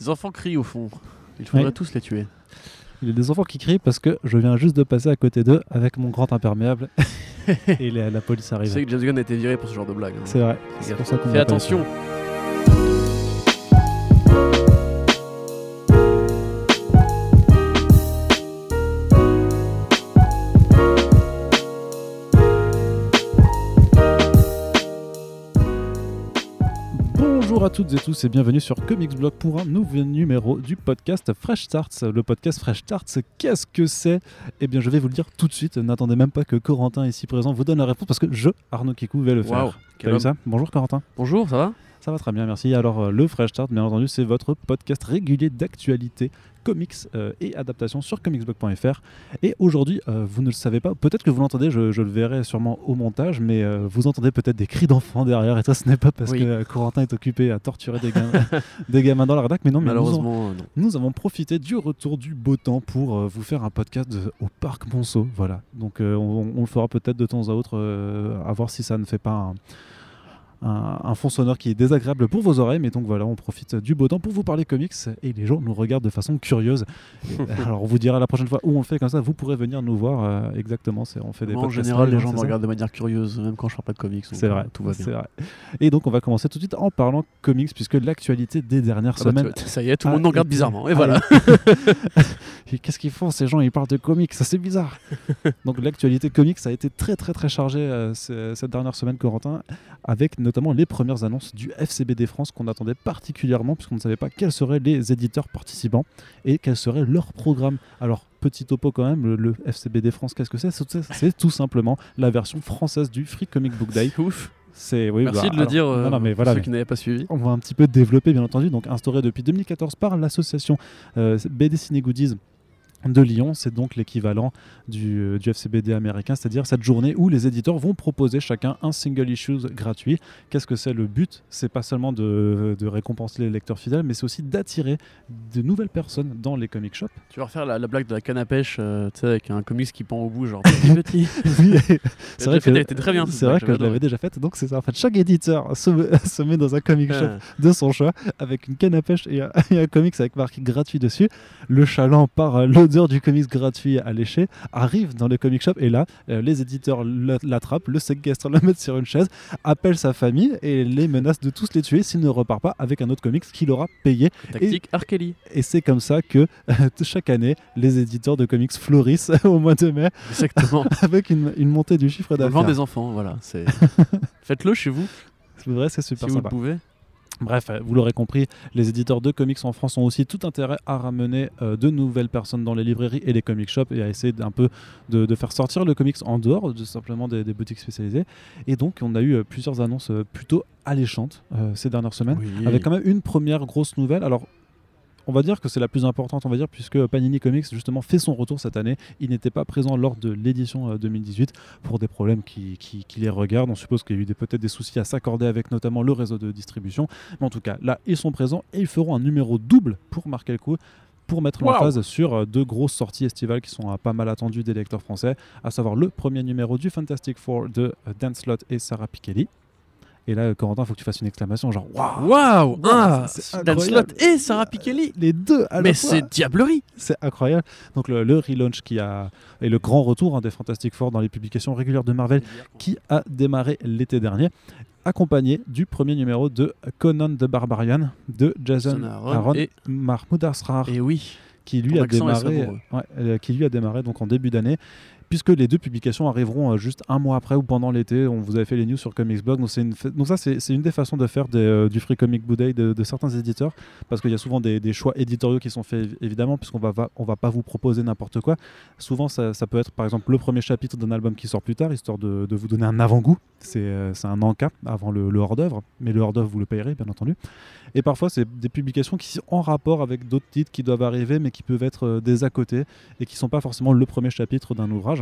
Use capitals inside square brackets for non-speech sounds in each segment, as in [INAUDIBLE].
Des enfants crient au fond. Il faudrait Oui. tous les tuer. Il y a des enfants qui crient parce que je viens juste de passer à côté d'eux avec mon grand imperméable [LAUGHS] et la, la police Tu arrive. sais que James Gunn a été viré pour ce genre de blague. hein. C'est vrai. C'est pour ça qu'on Fais pas toutes et tous et bienvenue sur Comics Blog pour un nouveau numéro du podcast Fresh Starts. Le podcast Fresh Starts, qu'est-ce que c'est? Eh bien, je vais vous le dire tout de suite. N'attendez même pas que Corentin, ici présent, vous donne la réponse parce que je, Arnaud Kikou, vais le faire. T'as vu ça? Bonjour Corentin. Bonjour, ça va? Ça va très bien, merci. Alors, euh, le Fresh Start, bien entendu, c'est votre podcast régulier d'actualité, comics euh, et adaptations sur comicsblog.fr. Et aujourd'hui, euh, vous ne le savez pas, peut-être que vous l'entendez, je, je le verrai sûrement au montage, mais euh, vous entendez peut-être des cris d'enfants derrière, et ça, ce n'est pas parce Oui. que Corentin est occupé à torturer des, gamins- [LAUGHS] des gamins dans la rédac, mais non, mais nous, Malheureusement, euh, non. nous avons profité du retour du beau temps pour vous faire un podcast au parc Monceau. Voilà. Donc on, on le fera peut-être de temps à autre, à voir si ça ne fait pas un, un- un fond sonore qui est désagréable pour vos oreilles. Mais donc voilà, on profite du beau temps pour vous parler comics et les gens nous regardent de façon curieuse. [LAUGHS] Euh, alors on vous dira la prochaine fois où on le fait comme ça, vous pourrez venir nous voir. euh, exactement, c'est on fait des en podcasts général, les gens me regardent de manière curieuse, même quand je parle pas de comics. C'est euh, vrai, Tout va bien. vrai. Et donc on va commencer tout de suite en parlant comics puisque l'actualité des dernières Ah bah, semaines ça y est, tout le monde nous regarde bizarrement. Et ah, voilà. [LAUGHS] Qu'est-ce qu'ils font ces gens? Ils parlent de comics, ça c'est bizarre. [LAUGHS] Donc l'actualité comics a été très très très chargée euh, ce- cette dernière semaine, Corentin, avec notamment les premières annonces du FCBD France qu'on attendait particulièrement puisqu'on ne savait pas quels seraient les éditeurs participants et quel serait leur programme. Alors petit topo quand même, le, le FCBD France, qu'est-ce que c'est? C'est tout simplement la version française du Free Comic Book Day. Ouf. C'est oui, Merci bah, de le dire euh, non, non, mais pour voilà, ceux qui n'avaient pas suivi. on va un petit peu développer, bien entendu, donc instauré depuis 2014 par l'association euh, BD Ciné Goodies de Lyon. C'est donc l'équivalent du, euh, du FCBD américain, c'est-à-dire cette journée où les éditeurs vont proposer chacun un single issue gratuit. Qu'est-ce que c'est le but? C'est pas seulement de, de récompenser les lecteurs fidèles, mais c'est aussi d'attirer de nouvelles personnes dans les comic shops. Tu vas refaire la, la blague de la canne à pêche, euh, tu sais, avec un comics qui pend au bout, genre [LAUGHS] petit petit. Oui, [LAUGHS] C'est vrai que, était très bien. c'est vrai que je l'avais déjà faite. Donc c'est ça. En fait, chaque éditeur se, [LAUGHS] se met dans un comic shop Ah. de son choix avec une canne à pêche et un, et un comics avec marqué gratuit dessus. Le chaland par euh, l'odeur du comics gratuit à lécher arrive dans le comic shop et là euh, les éditeurs l'a- l'attrapent, le séquestrent, [LAUGHS] le mettent sur une chaise, appellent sa famille et les menacent de tous les tuer s'il ne repart pas avec un autre comics qu'il aura payé. Tactique Arkeli. Et c'est comme ça que euh, chaque année les éditeurs de comics fleurissent [LAUGHS] au mois de mai Exactement. [LAUGHS] avec une, une montée du chiffre d'affaires. vent des enfants, voilà. Faites-le chez vous, C'est vrai, c'est si super vous sympa. le pouvez. Bref, euh, vous l'aurez compris, les éditeurs de comics en France ont aussi tout intérêt à ramener euh, de nouvelles personnes dans les librairies et les comic shops et à essayer d'un peu de, de faire sortir le comics en dehors de simplement des, des boutiques spécialisées. Et donc, on a eu euh, plusieurs annonces plutôt alléchantes ces dernières semaines, Oui. avec quand même une première grosse nouvelle. Alors, on va dire que c'est la plus importante, on va dire, puisque Panini Comics justement fait son retour cette année. Il n'était pas présent lors de l'édition euh, 2018 pour des problèmes qui, qui- qui les regardent. On suppose qu'il y a eu peut-être des soucis à s'accorder avec notamment le réseau de distribution. Mais en tout cas, là, ils sont présents et ils feront un numéro double pour marquer le coup. Pour mettre Waouh. l'emphase sur euh, deux grosses sorties estivales qui sont euh, pas mal attendues des lecteurs français, à savoir le premier numéro du Fantastic Four de euh, Dan Slott et Sarah Pikeli. Et là, Corentin, il faut que tu fasses une exclamation genre Waouh! Waouh! Ah Dan. Slott et Sarah Pikeli Les deux à Mais c'est diablerie. C'est incroyable. Donc le, le relaunch qui a et le grand retour hein, des Fantastic Four dans les publications régulières de Marvel qui a démarré l'été dernier, accompagné du premier numéro de Conan the Barbarian de Jason Aaron Aaron et- Mahmoud Asrar Et oui, qui lui a démarré ouais, euh, qui lui a démarré donc en début d'année puisque les deux publications arriveront euh, juste un mois après ou pendant l'été. On vous avait fait les news sur Comics Blog. Donc, ça, c'est une des façons de faire euh, du Free Comic Book de, certains éditeurs, parce qu'il y a souvent des, choix éditoriaux qui sont faits, évidemment, puisqu'on va, va, on va pas vous proposer n'importe quoi. Souvent, ça, peut être, par exemple, le premier chapitre d'un album qui sort plus tard, histoire de, vous donner un avant-goût. C'est euh, un encas avant le, hors-d'œuvre, mais le hors-d'œuvre, vous le payerez, bien entendu. Et parfois, c'est des publications qui sont en rapport avec d'autres titres qui doivent arriver, mais qui peuvent être des à côté et qui sont pas forcément le premier chapitre d'un ouvrage.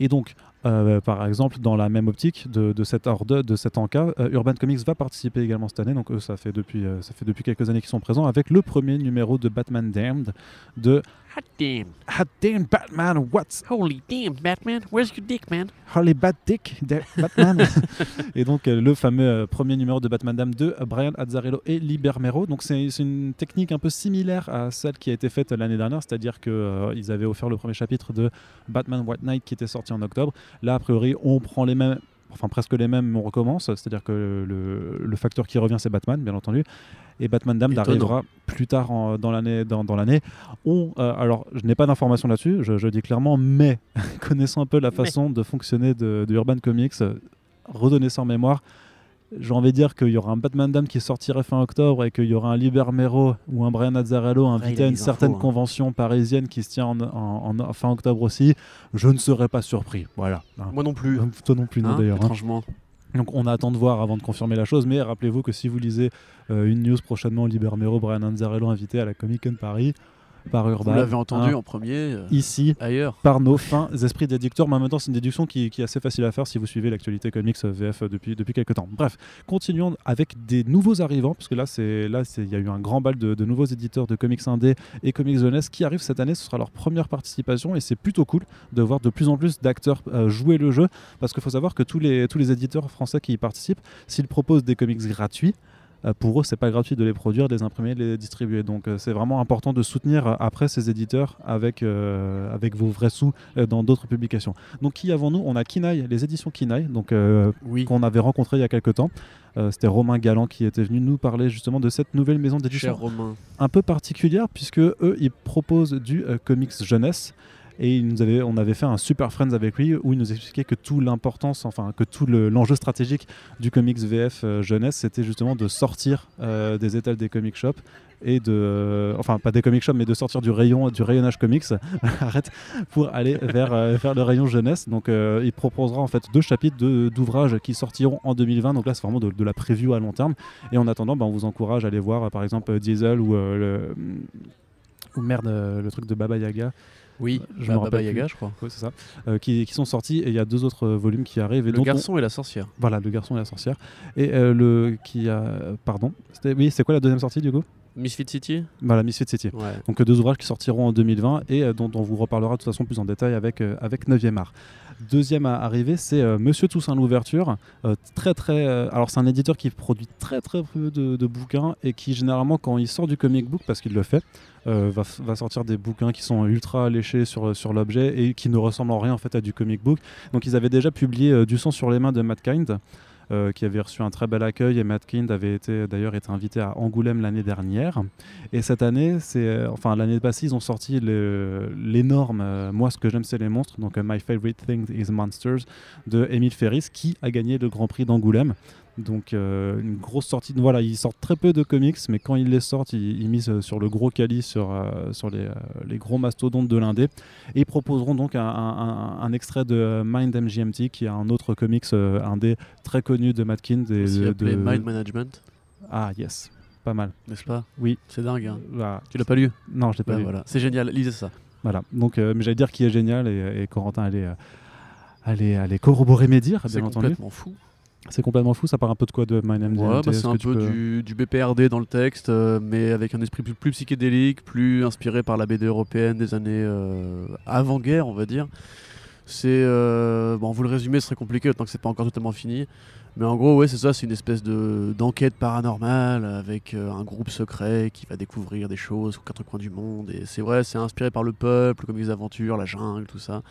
Et donc, Euh, par exemple, dans la même optique de, de cet ordre, de cet encas, euh, Urban Comics va participer également cette année. Donc eux, ça fait depuis, euh, ça fait depuis quelques années qu'ils sont présents avec le premier numéro de Batman Damned de Hot damn. Hot Damn Batman, what's Holy damn, Batman. Where's your dick, man? Harley Bat Dick Batman [LAUGHS] Et donc euh, le fameux euh, premier numéro de Batman Damned de euh, Brian Azzarello et Libermero. Donc c'est une technique un peu similaire à celle qui a été faite l'année dernière, c'est-à-dire qu'ils avaient offert le premier chapitre de Batman White Knight qui était sorti en octobre. Là, a priori, on prend les mêmes, enfin presque les mêmes, mais on recommence. C'est-à-dire que le, le facteur qui revient, c'est Batman, bien entendu. Et Batman Damned arrivera plus tard en- dans l'année. Dans, dans l'année. On, euh, alors, je n'ai pas d'informations là-dessus, je, je dis clairement, mais [LAUGHS] connaissant un peu la Mais. façon de fonctionner de, de Urban Comics, redonner ça en mémoire. J'ai envie de dire qu'il y aura un Batman Dam qui sortirait fin octobre et qu'il y aura un Libermero ou un Brian Azzarello invité à une infos, certaine hein. convention parisienne qui se tient en, en- en fin octobre aussi. Je ne serais pas surpris. Voilà. Hein. Moi non plus. Toi non plus, non, Hein, d'ailleurs. hein. Donc on attend de voir avant de confirmer la chose, mais rappelez-vous que si vous lisez euh, une news prochainement, Libermero, Brian Anzarello invité à la Comic Con Paris par. Vous l'avez entendu hein, en premier. euh, ici ailleurs. par nos fins esprits d'éditeurs, mais en même temps c'est une déduction qui, qui est assez facile à faire si vous suivez l'actualité comics euh, VF depuis, depuis quelques temps. Bref, continuons avec des nouveaux arrivants, parce que là c'est là c'est- il y a eu un grand bal de, de nouveaux éditeurs de comics indé et comics jeunesse qui arrivent cette année, ce sera leur première participation et c'est plutôt cool de voir de plus en plus d'acteurs euh, jouer le jeu, parce qu'il faut savoir que tous les, tous les éditeurs français qui y participent, s'ils proposent des comics gratuits, euh, pour eux, c'est pas gratuit de les produire, de les imprimer, de les distribuer. Donc, euh, c'est vraiment important de soutenir euh, après ces éditeurs avec, euh, avec vos vrais sous euh, dans d'autres publications. Donc, qui avons-nous? On a Kinaï, les éditions Kinaï, donc euh, Oui. qu'on avait rencontré il y a quelques temps. Euh, C'était Romain Galland qui était venu nous parler justement de cette nouvelle maison d'édition un peu particulière puisque eux ils proposent du euh, comics jeunesse et il nous avait, on avait fait un super friends avec lui où il nous expliquait que tout l'importance, enfin que tout le- l'enjeu stratégique du comics VF euh, jeunesse, c'était justement de sortir euh, des étals des comic shops et de, euh, enfin pas des comic shops, mais de sortir du rayon, du rayonnage comics, [LAUGHS] arrête, pour aller vers, vers le rayon jeunesse. Donc il proposera en fait deux chapitres d'ouvrages qui sortiront en 2020. Donc là c'est vraiment de, la preview à long terme. Et en attendant, bah, on vous encourage à aller voir par exemple Diesel ou merde, le truc de Baba Yaga, Oui, Je bah, me Baba rappelle Yaga, plus. je crois. C'est ça, euh, qui, qui sont sortis et il y a deux autres euh, volumes qui arrivent. Et Le on- garçon et la sorcière. voilà, le garçon et la sorcière. Et euh, le qui a, pardon, oui, c'est quoi la deuxième sortie du coup? Misfit City? Voilà, Misfit City. Ouais. Donc euh, deux ouvrages qui sortiront en 2020 et euh, dont on vous reparlera de toute façon plus en détail avec, euh, avec 9e art. Deuxième à arriver, c'est euh, Monsieur Toussaint l'ouverture. Euh, euh, c'est un éditeur qui produit très très peu de, bouquins et qui généralement quand il sort du comic book parce qu'il le fait, va, sortir des bouquins qui sont ultra alléchés sur, l'objet et qui ne ressemblent en rien en fait à du comic book. Donc ils avaient déjà publié Du sang sur les mains de Matt Kind. Euh, qui avait reçu un très bel accueil et Matt Kind avait été d'ailleurs été invité à Angoulême l'année dernière. Et cette année c'est euh, enfin l'année passée ils ont sorti l'énorme euh, moi ce que j'aime c'est les monstres donc My Favorite Thing is Monsters de Émile Ferris qui a gagné le Grand Prix d'Angoulême donc euh, une grosse sortie voilà ils sortent très peu de comics mais quand ils les sortent ils, ils misent euh, sur le gros calice sur, euh, sur les, euh, les gros mastodontes de l'indé et ils proposeront donc un, un- un extrait de Mind MGMT qui est un autre comics indé très connu de Matt Kind et de, de- Mind Management, ah yes pas mal n'est-ce pas? Oui. C'est dingue. hein. Voilà. Tu l'as pas lu? Non je l'ai pas Bah lu voilà. C'est génial, lisez ça. Voilà, donc, mais j'allais dire qui est génial et, et Corentin allait, allait, allait corroborer mes dires, C'est bien entendu. complètement fou. C'est complètement fou, ça part un peu de quoi de My Name Ouais, bah, c'est un peu peux- du, du BPRD dans le texte, euh, mais avec un esprit plus, plus psychédélique, plus inspiré par la BD européenne des années euh, avant-guerre, on va dire. C'est euh, bon, vous le résumez, ce serait compliqué tant que c'est pas encore totalement fini. Mais en gros, ouais, c'est ça, c'est une espèce de d'enquête paranormale avec un groupe secret qui va découvrir des choses aux quatre coins du monde. Et c'est vrai, c'est inspiré par le peuple, comme les aventures, la jungle, tout ça.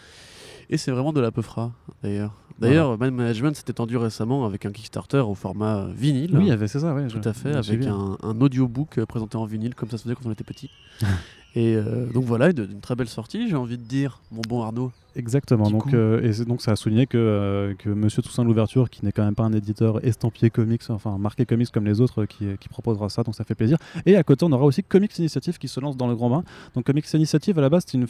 Et c'est vraiment de la peufra, d'ailleurs. D'ailleurs, Mind Management s'est étendu récemment avec un Kickstarter au format vinyle. Oui, c'est ça, ouais. Tout à fait, avec un, un audiobook euh, présenté en vinyle, comme ça se faisait quand on était petit. [LAUGHS] et euh, donc voilà, d'une très belle sortie, j'ai envie de dire, mon bon Arnaud. Exactement. Donc, euh, et donc ça a souligné que, euh, que Monsieur Toussaint l'ouverture, qui n'est quand même pas un éditeur estampillé comics, enfin marqué comics comme les autres, euh, qui, qui proposera ça, donc ça fait plaisir. Et à côté, on aura aussi Comics Initiative qui se lance dans le grand bain. Donc Comics Initiative, à la base, c'est une,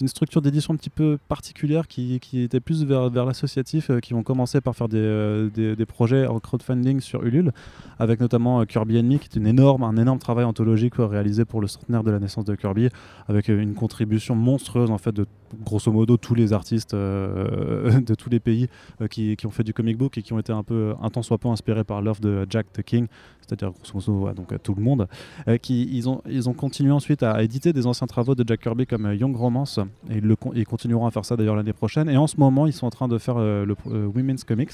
une structure d'édition un petit peu particulière qui, qui était plus vers, vers l'associatif, euh, qui ont commencé par faire des, euh, des, des projets en crowdfunding sur Ulule, avec notamment euh, Kirby Enemy, qui est une énorme, un énorme travail anthologique euh, réalisé pour le centenaire de la naissance de Kirby, avec euh, une contribution monstrueuse en fait de grosso modo tous les artistes euh, [LAUGHS] de tous les pays euh, qui, qui, ont fait du comic book et qui ont été un peu un temps soit peu inspirés par l'œuvre de Jack the King, c'est-à-dire grosso modo donc à tout le monde, qui ils ont ils ont continué ensuite à éditer des anciens travaux de Jack Kirby comme Young Romance et ils continueront à faire ça d'ailleurs l'année prochaine. Et en ce moment ils sont en train de faire le Women's Comics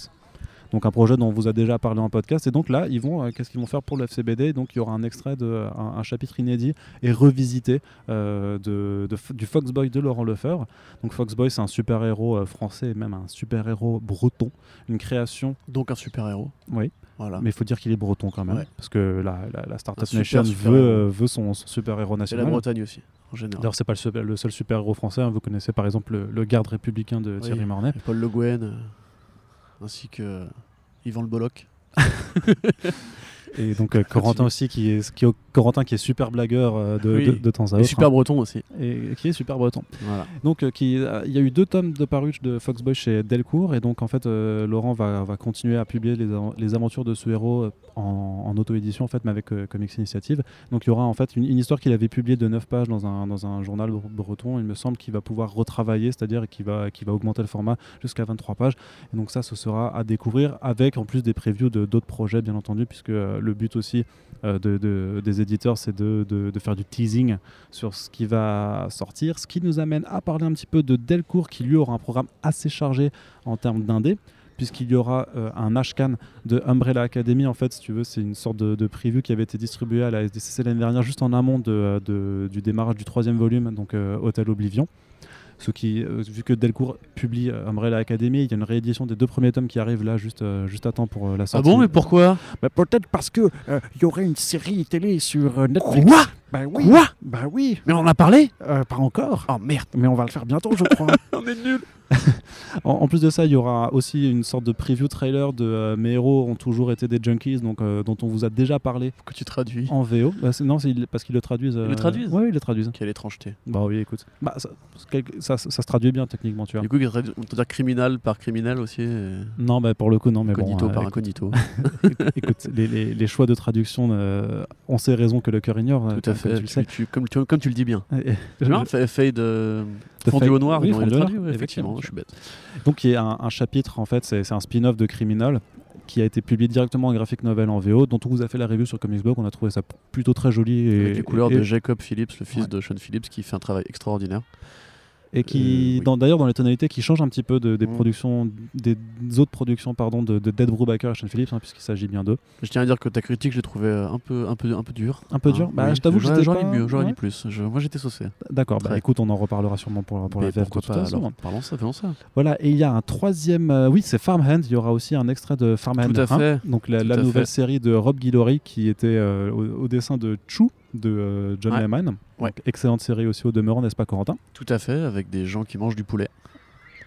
donc un projet dont on vous a déjà parlé en podcast. Et donc là, ils vont, euh, qu'est-ce qu'ils vont faire pour le FCBD Donc il y aura un extrait de un, chapitre inédit et revisité euh, de, du Foxboy de Laurent Lefebvre. Donc Foxboy, c'est un super héros euh, français, même un super héros breton, une création. Donc un super héros. Oui. Voilà. Mais il faut dire qu'il est breton quand même, parce que la, la, Startup Nation veut, veut son, super héros national. Et la Bretagne aussi. D'ailleurs, c'est pas le, le, seul super héros français. Hein. Vous connaissez par exemple le, garde républicain de Thierry Mornay. Paul Le Guen ainsi que Yvan Le Bolloc. [LAUGHS] Et donc euh, Corentin aussi, qui est, qui, Corentin qui est super blagueur euh, de, de, temps à autre. Et super breton aussi. Et qui est super breton. Donc euh, qui, il y a eu deux tomes de paruche de Foxboy chez Delcourt. Et donc en fait, Laurent va, va, continuer à publier les, les aventures de ce héros en, auto-édition, en fait, mais avec Comics Initiative. Donc il y aura en fait une, histoire qu'il avait publiée de 9 pages dans un, dans un journal breton. Il me semble qu'il va pouvoir retravailler, c'est-à-dire qu'il va, qui va augmenter le format jusqu'à 23 pages. Et donc ça, ce sera à découvrir avec en plus des previews de d'autres projets, bien entendu, puisque le but aussi euh, de, des éditeurs, c'est de, de, faire du teasing sur ce qui va sortir. Ce qui nous amène à parler un petit peu de Delcourt, qui lui aura un programme assez chargé en termes d'indé puisqu'il y aura euh, un Ashcan de Umbrella Academy. En fait, si tu veux, c'est une sorte de, preview qui avait été distribué à la SDCC l'année dernière, juste en amont de, du démarrage du troisième volume, donc euh, Hôtel Oblivion. Qui, euh, vu que Delcourt publie euh, Umbrella Academy, il y a une réédition des deux premiers tomes qui arrivent là juste, euh, juste à temps pour la sortie. Ah bon, mais pourquoi? Bah, Peut-être parce que il y aurait une série télé sur Netflix. Quoi? Bah oui. Quoi? Bah oui. Mais on en a parlé? Pas encore. Oh merde. Mais on va le faire bientôt, je crois. [LAUGHS] on est nuls. [LAUGHS] en, plus de ça, il y aura aussi une sorte de preview trailer de euh, Mes héros ont toujours été des junkies, donc, euh, dont on vous a déjà parlé. Que tu traduis En VO. Bah, non, c'est parce qu'ils le traduisent. Ils le traduisent Oui, ils le traduisent. Quelle étrangeté. Bah oui, écoute. Bah, ça, ça, se traduit bien techniquement, tu vois. Du coup, on peut dire criminel par criminel aussi Non, bah, pour le coup, non. Mais incognito bon, par incognito. [LAUGHS] écoute, les, les, les, choix de traduction ont ces raisons que le cœur ignore. Tout à fait. Tu, le sais. comme, tu, comme, tu, le dis bien. [LAUGHS] Fait Fade de fondu au noir, oui, effectivement, je suis bête. Donc il y a un, chapitre, en fait, c'est un spin-off de Criminal qui a été publié directement en graphic novel en VO, dont on vous a fait la review sur Comicsblog. On a trouvé ça plutôt très joli. Et, Avec les couleurs de Jacob Phillips, le fils de Sean Phillips, qui fait un travail extraordinaire et qui, euh, d'ailleurs, dans les tonalités qui changent un petit peu de, des mmh. productions, des autres productions, pardon, de, de Dead Brubaker et Sean Phillips, hein, puisqu'il s'agit bien d'eux. Je tiens à dire que ta critique, je l'ai trouvé un peu, un peu, un peu dur. Un peu dur. Hein. Bah, je t'avoue, j'aurais pas... mieux, j'aurais dit plus. moi, j'étais saucé. D'accord. Bah, écoute, on en reparlera sûrement pour, pour la VF. Parlons ça, faisons ça. Voilà. Et il y a un troisième. Euh, oui, c'est Farmhand. Il y aura aussi un extrait de Farmhand. Tout à fait. Donc la, nouvelle série de Rob Guillory qui était euh, au, dessin de Chou de euh, John Lehman. Excellente série aussi au demeurant, n'est-ce pas, Corentin? Tout à fait, avec des gens qui mangent du poulet.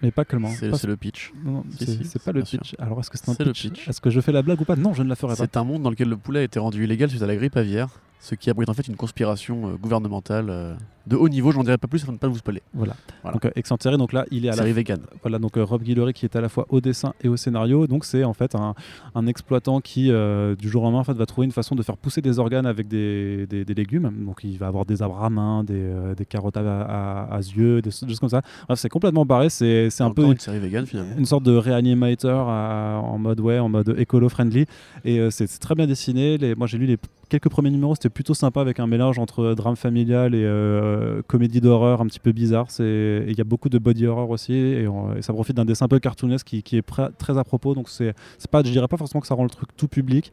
Mais pas que C'est le pitch. Non, c'est pas le pitch. Alors est-ce que c'est un pitch, Est-ce que je fais la blague ou pas? Non, je ne la ferai pas. C'est un monde dans lequel le poulet a été rendu illégal suite à la grippe aviaire, ce qui abrite en fait une conspiration euh, gouvernementale euh, de haut niveau, j'en dirai pas plus afin de ne pas vous spoiler. Voilà. Donc euh, donc là, il est à la vegan. Voilà, donc euh, Rob Guillory qui est à la fois au dessin et au scénario. Donc c'est en fait un, un exploitant qui du jour au lendemain en fait, va trouver une façon de faire pousser des organes avec des, des, légumes. Donc il va avoir des arbres à main, des, des carottes à, à, yeux, des choses comme ça. Bref, c'est complètement barré. C'est un peu une série vegan finalement. Une sorte de réanimateur en mode ouais, en mode écolo friendly. Et c'est très bien dessiné. Les, moi j'ai lu les quelques premiers numéros, c'était plutôt sympa avec un mélange entre drame familial et euh, comédie d'horreur un petit peu bizarre. Il y a beaucoup de body horror aussi et, ça profite d'un dessin un peu cartoonesque qui, qui est très à propos. Donc c'est pas, je dirais pas forcément que ça rend le truc tout public,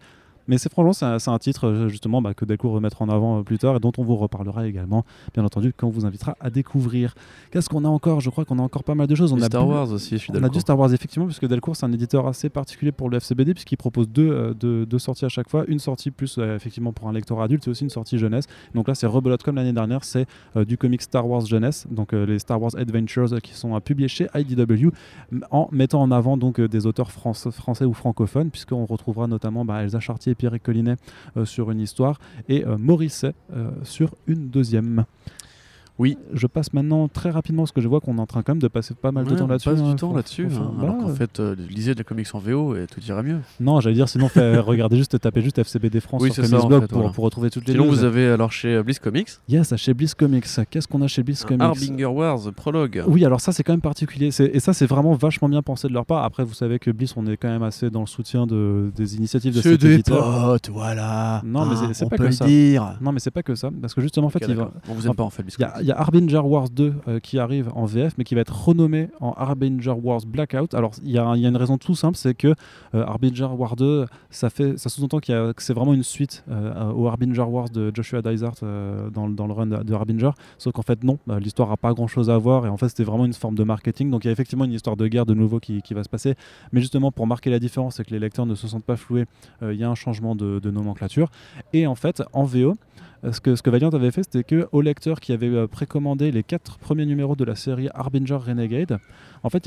mais c'est franchement, c'est un, titre euh, justement bah, que Delcourt va mettre en avant euh, plus tard et dont on vous reparlera également, bien entendu, quand on vous invitera à découvrir. Qu'est-ce qu'on a encore? Je crois qu'on a encore pas mal de choses. On a Star Wars aussi, je suis On a du Star Wars, effectivement, puisque Delcourt, c'est un éditeur assez particulier pour le FCBD, puisqu'il propose deux, deux, deux, sorties à chaque fois. Une sortie plus, effectivement, pour un lecteur adulte et aussi une sortie jeunesse. Donc là, c'est Rebelot comme l'année dernière, c'est du comic Star Wars jeunesse, donc les Star Wars Adventures qui sont publiés chez IDW, en mettant en avant donc des auteurs français ou francophones, puisqu'on retrouvera notamment bah, Elsa Chartier et Pierre Collinet euh, sur une histoire et euh, Morisset euh, sur une deuxième. Oui. Je passe maintenant très rapidement parce que je vois qu'on est en train quand même de passer pas mal de temps là-dessus. passe hein, du temps là-dessus. hein, bah, alors qu'en fait, euh, lisez de la comics en VO et tout ira mieux. Non, j'allais dire sinon fait, [LAUGHS] regardez juste tapez juste FCBD France Oui, sur ça, en Blog fait, pour, voilà. pour retrouver toutes les Sinon, vous avez alors chez euh, Bliss Comics Yes, chez Bliss Comics. Qu'est-ce qu'on a chez Bliss Comics? Harbinger Wars prologue. Oui, alors ça c'est quand même particulier. Et ça c'est vraiment vachement bien pensé de leur part. Après, vous savez que Bliss, on est quand même assez dans le soutien de, des initiatives de C'est cet des éditeur. potes, voilà. Non, mais c'est- on pas que ça. Non, mais c'est pas que ça. Parce que justement, en fait, il va-. On vous aime pas en fait, Bliss y, a, Harbinger Wars 2 euh, qui arrive en VF, mais qui va être renommé en Harbinger Wars Blackout. Alors, il y, a, une raison tout simple, c'est que euh, Harbinger War 2, ça, ça sous-entend que c'est vraiment une suite euh, au Harbinger Wars de Joshua Dysart euh, dans, le- run de, de Harbinger. Sauf qu'en fait, non, euh, l'histoire n'a pas grand-chose à voir. Et en fait, c'était vraiment une forme de marketing. Donc, il y a effectivement une histoire de guerre de nouveau qui, va se passer. Mais justement, pour marquer la différence et que les lecteurs ne se sentent pas floués, euh, il y a un changement de, nomenclature. Et en fait, en VO, euh, ce que, ce que Valiant avait fait, c'était que aux lecteurs qui avaient euh, précommandé les quatre premiers numéros de la série Harbinger Renegade, en fait, il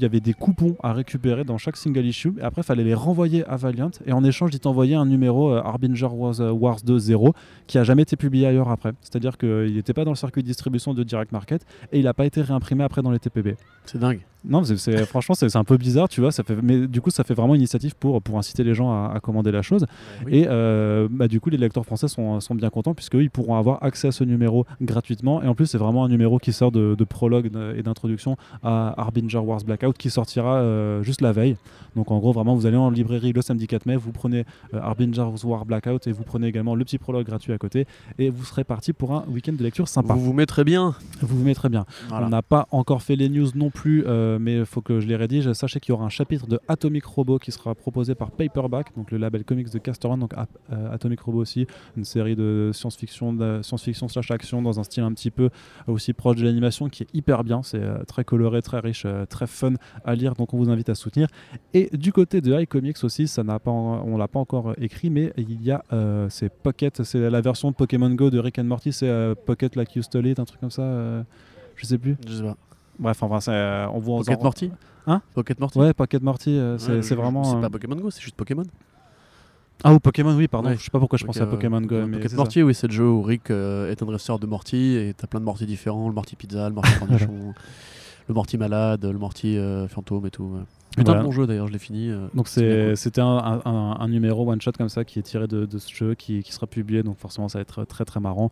y avait des coupons à récupérer dans chaque single issue. Et après, il fallait les renvoyer à Valiant. Et en échange, ils t'envoyaient un numéro euh, Harbinger Wars, euh, Wars 2 0 qui a jamais été publié ailleurs après. C'est-à-dire qu'il n'était pas dans le circuit de distribution de Direct Market et il n'a pas été réimprimé après dans les TPB. C'est dingue. Non, c'est, franchement, c'est, un peu bizarre, tu vois. Ça fait, mais du coup, ça fait vraiment une initiative pour, pour inciter les gens à, à commander la chose. Oui. Et euh, bah, du coup, les lecteurs français sont, sont bien contents puisqu'ils pourront avoir accès à ce numéro gratuitement. Et en plus, c'est vraiment un numéro qui sort de, de prologue et d'introduction à Harbinger Wars Blackout qui sortira euh, juste la veille. Donc en gros, vraiment, vous allez en librairie le samedi 4 mai, vous prenez euh, Harbinger Wars Blackout et vous prenez également le petit prologue gratuit à côté. Et vous serez parti pour un week-end de lecture sympa. Vous vous mettrez bien. Vous vous mettrez bien. Voilà. On n'a pas encore fait les news non plus, euh, mais il faut que je les rédige. Sachez qu'il y aura un chapitre de Atomic Robo qui sera proposé par Paperback, donc le label comics de Casteron, donc Ap- euh, Atomic Robo aussi, une série de science-fiction, science-fiction slash action dans un style un petit peu aussi proche de l'animation qui est hyper bien. C'est euh, très coloré, très riche, euh, très fun à lire, donc on vous invite à soutenir. Et du côté de iComics aussi, ça n'a pas, on l'a pas encore euh, écrit, mais il y a euh, c'est Pocket, c'est la version de Pokémon Go de Rick and Morty, c'est euh, Pocket Like You Stole It, un truc comme ça. euh, je sais plus. Je sais pas. Bref, enfin, c'est, euh, on vous en- Pocket Morty Hein Pocket Morty Ouais, Pocket Morty, euh, c'est, Ouais, vraiment. C'est euh, pas Pokémon Go, c'est juste Pokémon. Ah, ou Pokémon, oui, pardon. Ouais. Je sais pas pourquoi je pensais à Pokémon Go. mais Pocket Morty, oui, c'est le jeu où Rick euh, est un dresseur de Morty et t'as plein de Morty différents le Morty pizza, le Morty [LAUGHS] cornichon, le Morty malade, le Morty euh, fantôme et tout. ouais. Putain, Voilà. bon jeu d'ailleurs, je l'ai fini. euh, Donc c'était un, un- un- un numéro one shot comme ça qui est tiré de, de ce jeu qui, qui sera publié donc forcément ça va être très très marrant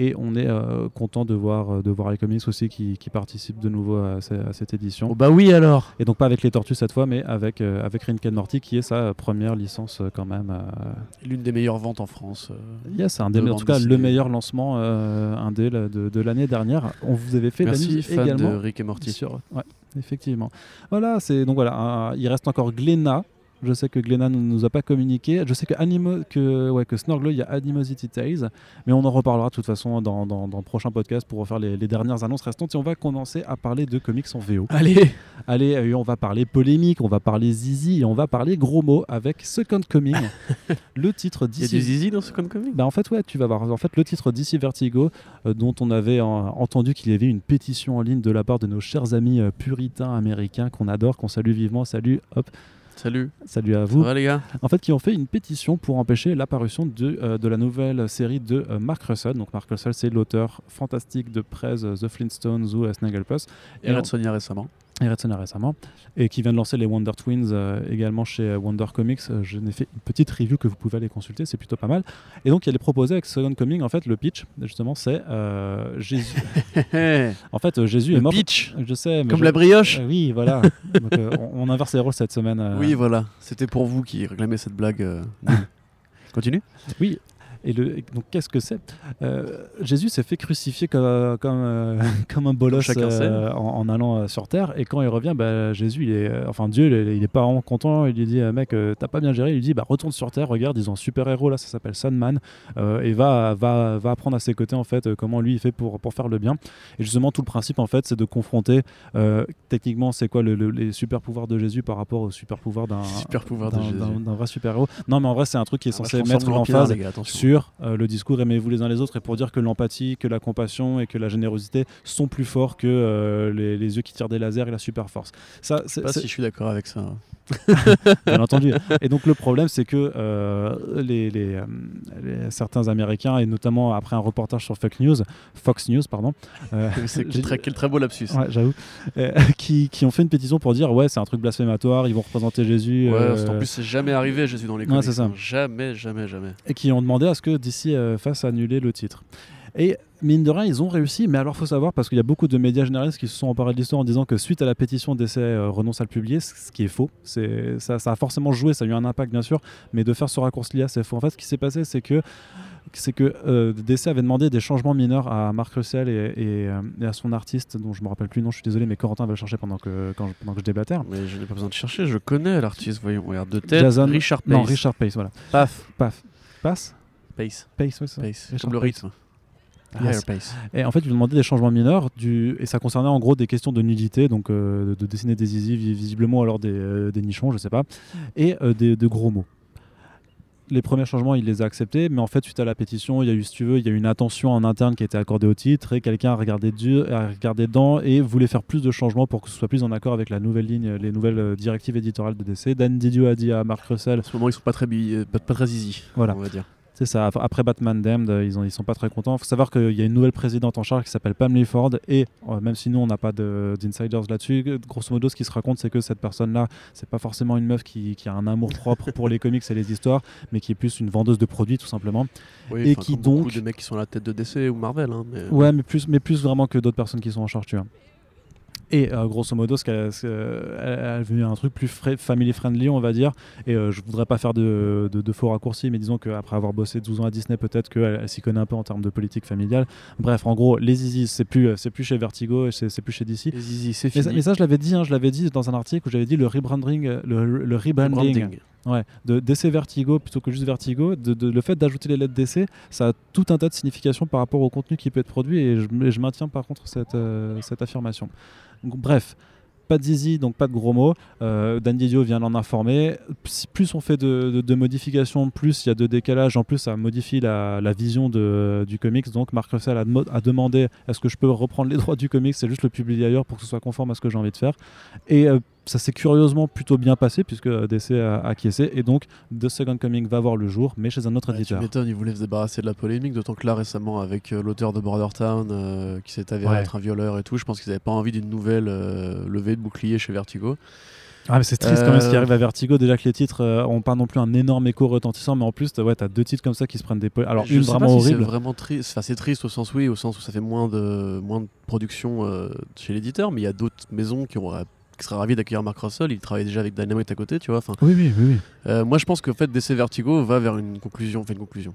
et on est euh, content de voir euh, de voir les comics aussi qui, qui participent de nouveau à, ce- à cette édition Oh bah oui alors et donc pas avec les tortues cette fois mais avec euh, avec Rick and Morty qui est sa première licence quand même L'une des meilleures ventes en France. yes, c'est un des, De en tout cas le meilleur lancement indé de, de l'année dernière on vous avait fait la Merci, news fan également de Rick et Morty. sur- ouais, effectivement. Voilà, c'est donc voilà, un- il reste encore Glenna. Je sais que Glenna ne nous a pas communiqué. Je sais que, Animo, que, ouais, que il y a Animosity Tales. Mais on en reparlera de toute façon dans, dans, dans le prochain podcast pour refaire les, les dernières annonces restantes. Et on va commencer à parler de comics en VO. Allez Allez, euh, on va parler polémique, on va parler zizi et on va parler gros mots avec Second Coming. [LAUGHS] le titre Il y a du d'ici. zizi dans ce con comic Bah en fait ouais tu vas voir en fait le titre d'ici Vertigo euh, dont on avait euh, entendu qu'il y avait une pétition en ligne de la part de nos chers amis euh, puritains américains qu'on adore qu'on salue vivement salut hop Salut, salut à ça vous. va les gars? En fait qui ont fait une pétition pour empêcher l'apparition de, euh, de la nouvelle série de euh, Mark Russell. Donc Mark Russell c'est l'auteur fantastique de presse euh, The Flintstones ou Snagglepuss. Et Et Red on- Sonia récemment. Et Red Sonja récemment, et qui vient de lancer les Wonder Twins euh, également chez euh, Wonder Comics. Euh, je n'ai fait une petite review que vous pouvez aller consulter, c'est plutôt pas mal. Et donc, il y a les proposés avec Second Coming. En fait, le pitch, justement, c'est euh, Jésus. [LAUGHS] en fait, Jésus est Le mort. pitch Je sais, mais Comme je- la brioche oui, voilà. [LAUGHS] Donc, on, on inverse les rôles cette semaine. Oui, voilà. C'était pour vous qui réclamez cette blague. [LAUGHS] Continue Oui. Et le, et donc, qu'est-ce que c'est? Euh, Jésus s'est fait crucifier comme, comme, euh, [LAUGHS] comme un euh, en, en allant euh, sur Terre. Et quand il revient, bah, Jésus, il est, euh, enfin Dieu, il est, il est pas vraiment content. Il lui dit, euh, mec, euh, t'as pas bien géré. Il lui dit, bah, retourne sur Terre, regarde, ils ont un super héros là, ça s'appelle Sunman. Euh, et va, va, va apprendre à ses côtés, en fait, euh, comment lui il fait pour, pour faire le bien. Et justement, tout le principe, en fait, c'est de confronter euh, techniquement, c'est quoi le- le- les super pouvoirs de Jésus par rapport aux super pouvoirs d'un Super pouvoir [LAUGHS] d'un- vrai super héros? Non, mais en vrai, c'est un truc qui est Ah, censé transforme mettre l'Empire, l'emphase les euh, le discours aimez-vous les uns les autres et pour dire que l'empathie, que la compassion et que la générosité sont plus forts que euh, les, les yeux qui tirent des lasers et la super force. Ça, Je sais pas si je suis d'accord avec ça. [LAUGHS] bien entendu. Et donc le problème, c'est que euh, les, les, euh, les- certains Américains, et notamment après un reportage sur Fox News, Fox News, pardon, euh, [LAUGHS] C'est quel très, quel très beau lapsus. ouais, j'avoue, [LAUGHS] qui, qui ont fait une pétition pour dire ouais, c'est un truc blasphématoire, ils vont représenter Jésus, Ouais, qu'en plus, c'est jamais arrivé, Jésus dans les Ouais, comics. c'est ça. Jamais, jamais, jamais. et qui ont demandé à ce que DC fasse annuler le titre. Et mine de rien, ils ont réussi, mais alors faut savoir, parce qu'il y a beaucoup de médias généralistes qui se sont emparés de l'histoire en disant que suite à la pétition d'essai euh, renonce à le publier, ce qui est faux. C'est, ça, ça a forcément joué, ça a eu un impact bien sûr, mais de faire ce raccourci-là, c'est faux. En fait, ce qui s'est passé, c'est que c'est que euh, DC avait demandé des changements mineurs à Marc Russell et, et, euh, et à son artiste, dont je me rappelle plus le nom, je suis désolé, mais Corentin va le chercher pendant que, quand je, pendant que je déblatère. Mais je n'ai pas besoin de chercher, je connais l'artiste, voyons, regarde de tête. Jason- Richard Pace. Non, Richard Pace, voilà. Paf. Paf. Passe Pace. Pace, oui, ça. Pace. Richard Comme le Pace. Yes. Et en fait, ils lui demandaient des changements mineurs, du... et ça concernait en gros des questions de nudité, donc euh, de dessiner des zizi vi- visiblement alors des, euh, des nichons, je sais pas, et euh, des, de gros mots. Les premiers changements, il les a acceptés, mais en fait, suite à la pétition, il y a eu, si tu veux, il y a eu une attention en interne qui a été accordée au titre, et quelqu'un a regardé, a regardé dedans et voulait faire plus de changements pour que ce soit plus en accord avec la nouvelle ligne, les nouvelles euh, directives éditoriales de DC. Dan Didio a dit à Mark Russell En ce moment, ils sont pas très, bi- pas, très easy, Voilà. on va dire. C'est ça, ap- après Batman Damned, euh, ils, ont, ils sont pas très contents. Il faut savoir qu'il y a une nouvelle présidente en charge qui s'appelle Pam Ford et euh, même si nous on n'a pas de- d'insiders là-dessus, euh, grosso modo ce qui se raconte c'est que cette personne-là, c'est pas forcément une meuf qui, qui a un amour propre pour les comics et les histoires, mais qui est plus une vendeuse de produits tout simplement. Oui, Et qui comme beaucoup donc- de mecs qui sont à la tête de DC ou Marvel. Hein, mais... Ouais, mais plus, mais plus vraiment que d'autres personnes qui sont en charge, tu vois. Et euh, grosso modo, ce qu'elle, elle, un truc plus fra- family friendly, on va dire. Et euh, je voudrais pas faire de, de- de faux raccourcis, mais disons qu'après avoir bossé 12 ans à Disney, peut-être qu'elle elle s'y connaît un peu en termes de politique familiale. Bref, en gros, les Easy, c'est plus, c'est plus chez Vertigo et c'est c'est plus chez DC. Les Easy, c'est Mais fini. ça, mais ça, je l'avais dit, hein, je l'avais dit dans un article où j'avais dit le rebranding, le, le rebranding, Branding. Ouais, de DC Vertigo plutôt que juste Vertigo, le fait d'ajouter les lettres DC, ça a tout un tas de significations par rapport au contenu qui peut être produit et je, et maintiens par contre cette, euh, affirmation. Bref, pas de zizi, donc pas de gros mots. Euh, Dan Didio vient l'en informer. Plus on fait de, modifications, plus il y a de décalage. En plus, ça modifie la, vision du comics. Donc, Mark Russell a, demandé est-ce que je peux reprendre les droits du comics? C'est juste le publier ailleurs pour que ce soit conforme à ce que j'ai envie de faire. Et euh, ça s'est curieusement plutôt bien passé puisque DC a acquiescé. Et donc, The Second Coming va voir le jour, mais chez un autre Ouais, tu éditeur. m'étonnes, ils voulaient se débarrasser de la polémique, d'autant que là récemment avec euh, l'auteur de Border Town euh, qui s'est avéré Ouais. être un violeur et tout, je pense qu'ils n'avaient pas envie d'une nouvelle euh, levée de bouclier chez Vertigo. Ah, mais c'est triste quand même ce qui Euh, arrive à Vertigo. Déjà que les titres euh, ont pas non plus un énorme écho retentissant, mais en plus, ouais, t'as deux titres comme ça qui se prennent des. Alors, je une sais vraiment pas si horrible. C'est vraiment triste. Enfin, c'est triste au sens oui, au sens où ça fait moins de moins de production chez l'éditeur, mais il y a d'autres maisons qui ont qui seraient ravis d'accueillir Mark Russell. Il travaille déjà avec Dynamite à côté, tu vois. Enfin, Oui, oui, oui. euh, moi, je pense que en fait, DC Vertigo va vers une conclusion, fait une conclusion,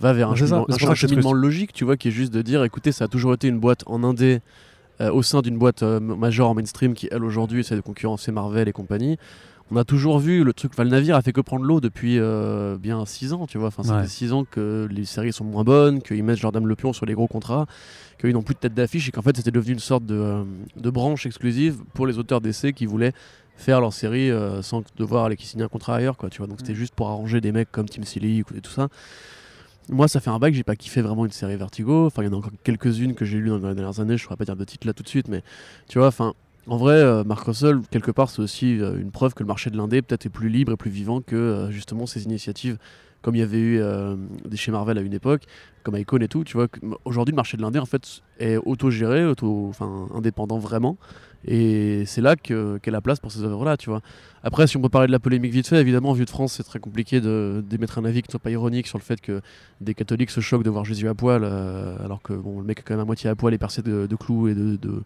va vers un ça, cheminement, un logique, tu vois, qui est juste de dire, écoutez, ça a toujours été une boîte en indé. euh, au sein d'une boîte euh, majeure en mainstream qui, elle, aujourd'hui, essaie de concurrencer Marvel et compagnie. On a toujours vu le truc. Enfin, le navire a fait que prendre l'eau depuis euh, bien 6 ans, tu vois. Enfin, ça Ouais. fait 6 ans que les séries sont moins bonnes, qu'ils mettent dame le pion sur les gros contrats, qu'ils n'ont plus de tête d'affiche et qu'en fait, c'était devenu une sorte de, euh, de branche exclusive pour les auteurs d'essais qui voulaient faire leur série euh, sans devoir aller signer un contrat ailleurs, quoi, tu vois. Donc, c'était Mm. juste pour arranger des mecs comme Tim Seeley et tout ça. Moi, ça fait un bail que j'ai pas kiffé vraiment une série Vertigo. Enfin, il y en a encore quelques-unes que j'ai lues dans les dernières années. Je ne pourrais pas dire de titre là tout de suite, mais tu vois, enfin, en vrai, euh, Mark Russell, quelque part, c'est aussi euh, une preuve que le marché de l'indé peut-être est plus libre et plus vivant que euh, justement ces initiatives, comme il y avait eu des chez Marvel à une époque, comme Icon et tout. Tu vois, aujourd'hui, le marché de l'indé en fait est autogéré, auto, enfin indépendant vraiment, et c'est là que qu'est la place pour ces œuvres-là, tu vois. Après, si on peut parler de la polémique vite fait, évidemment, vu de France, c'est très compliqué de d'émettre un avis qui soit pas ironique sur le fait que des catholiques se choquent de voir Jésus à poil, alors que bon, le mec est quand même à moitié à poil et percé de, clous et de,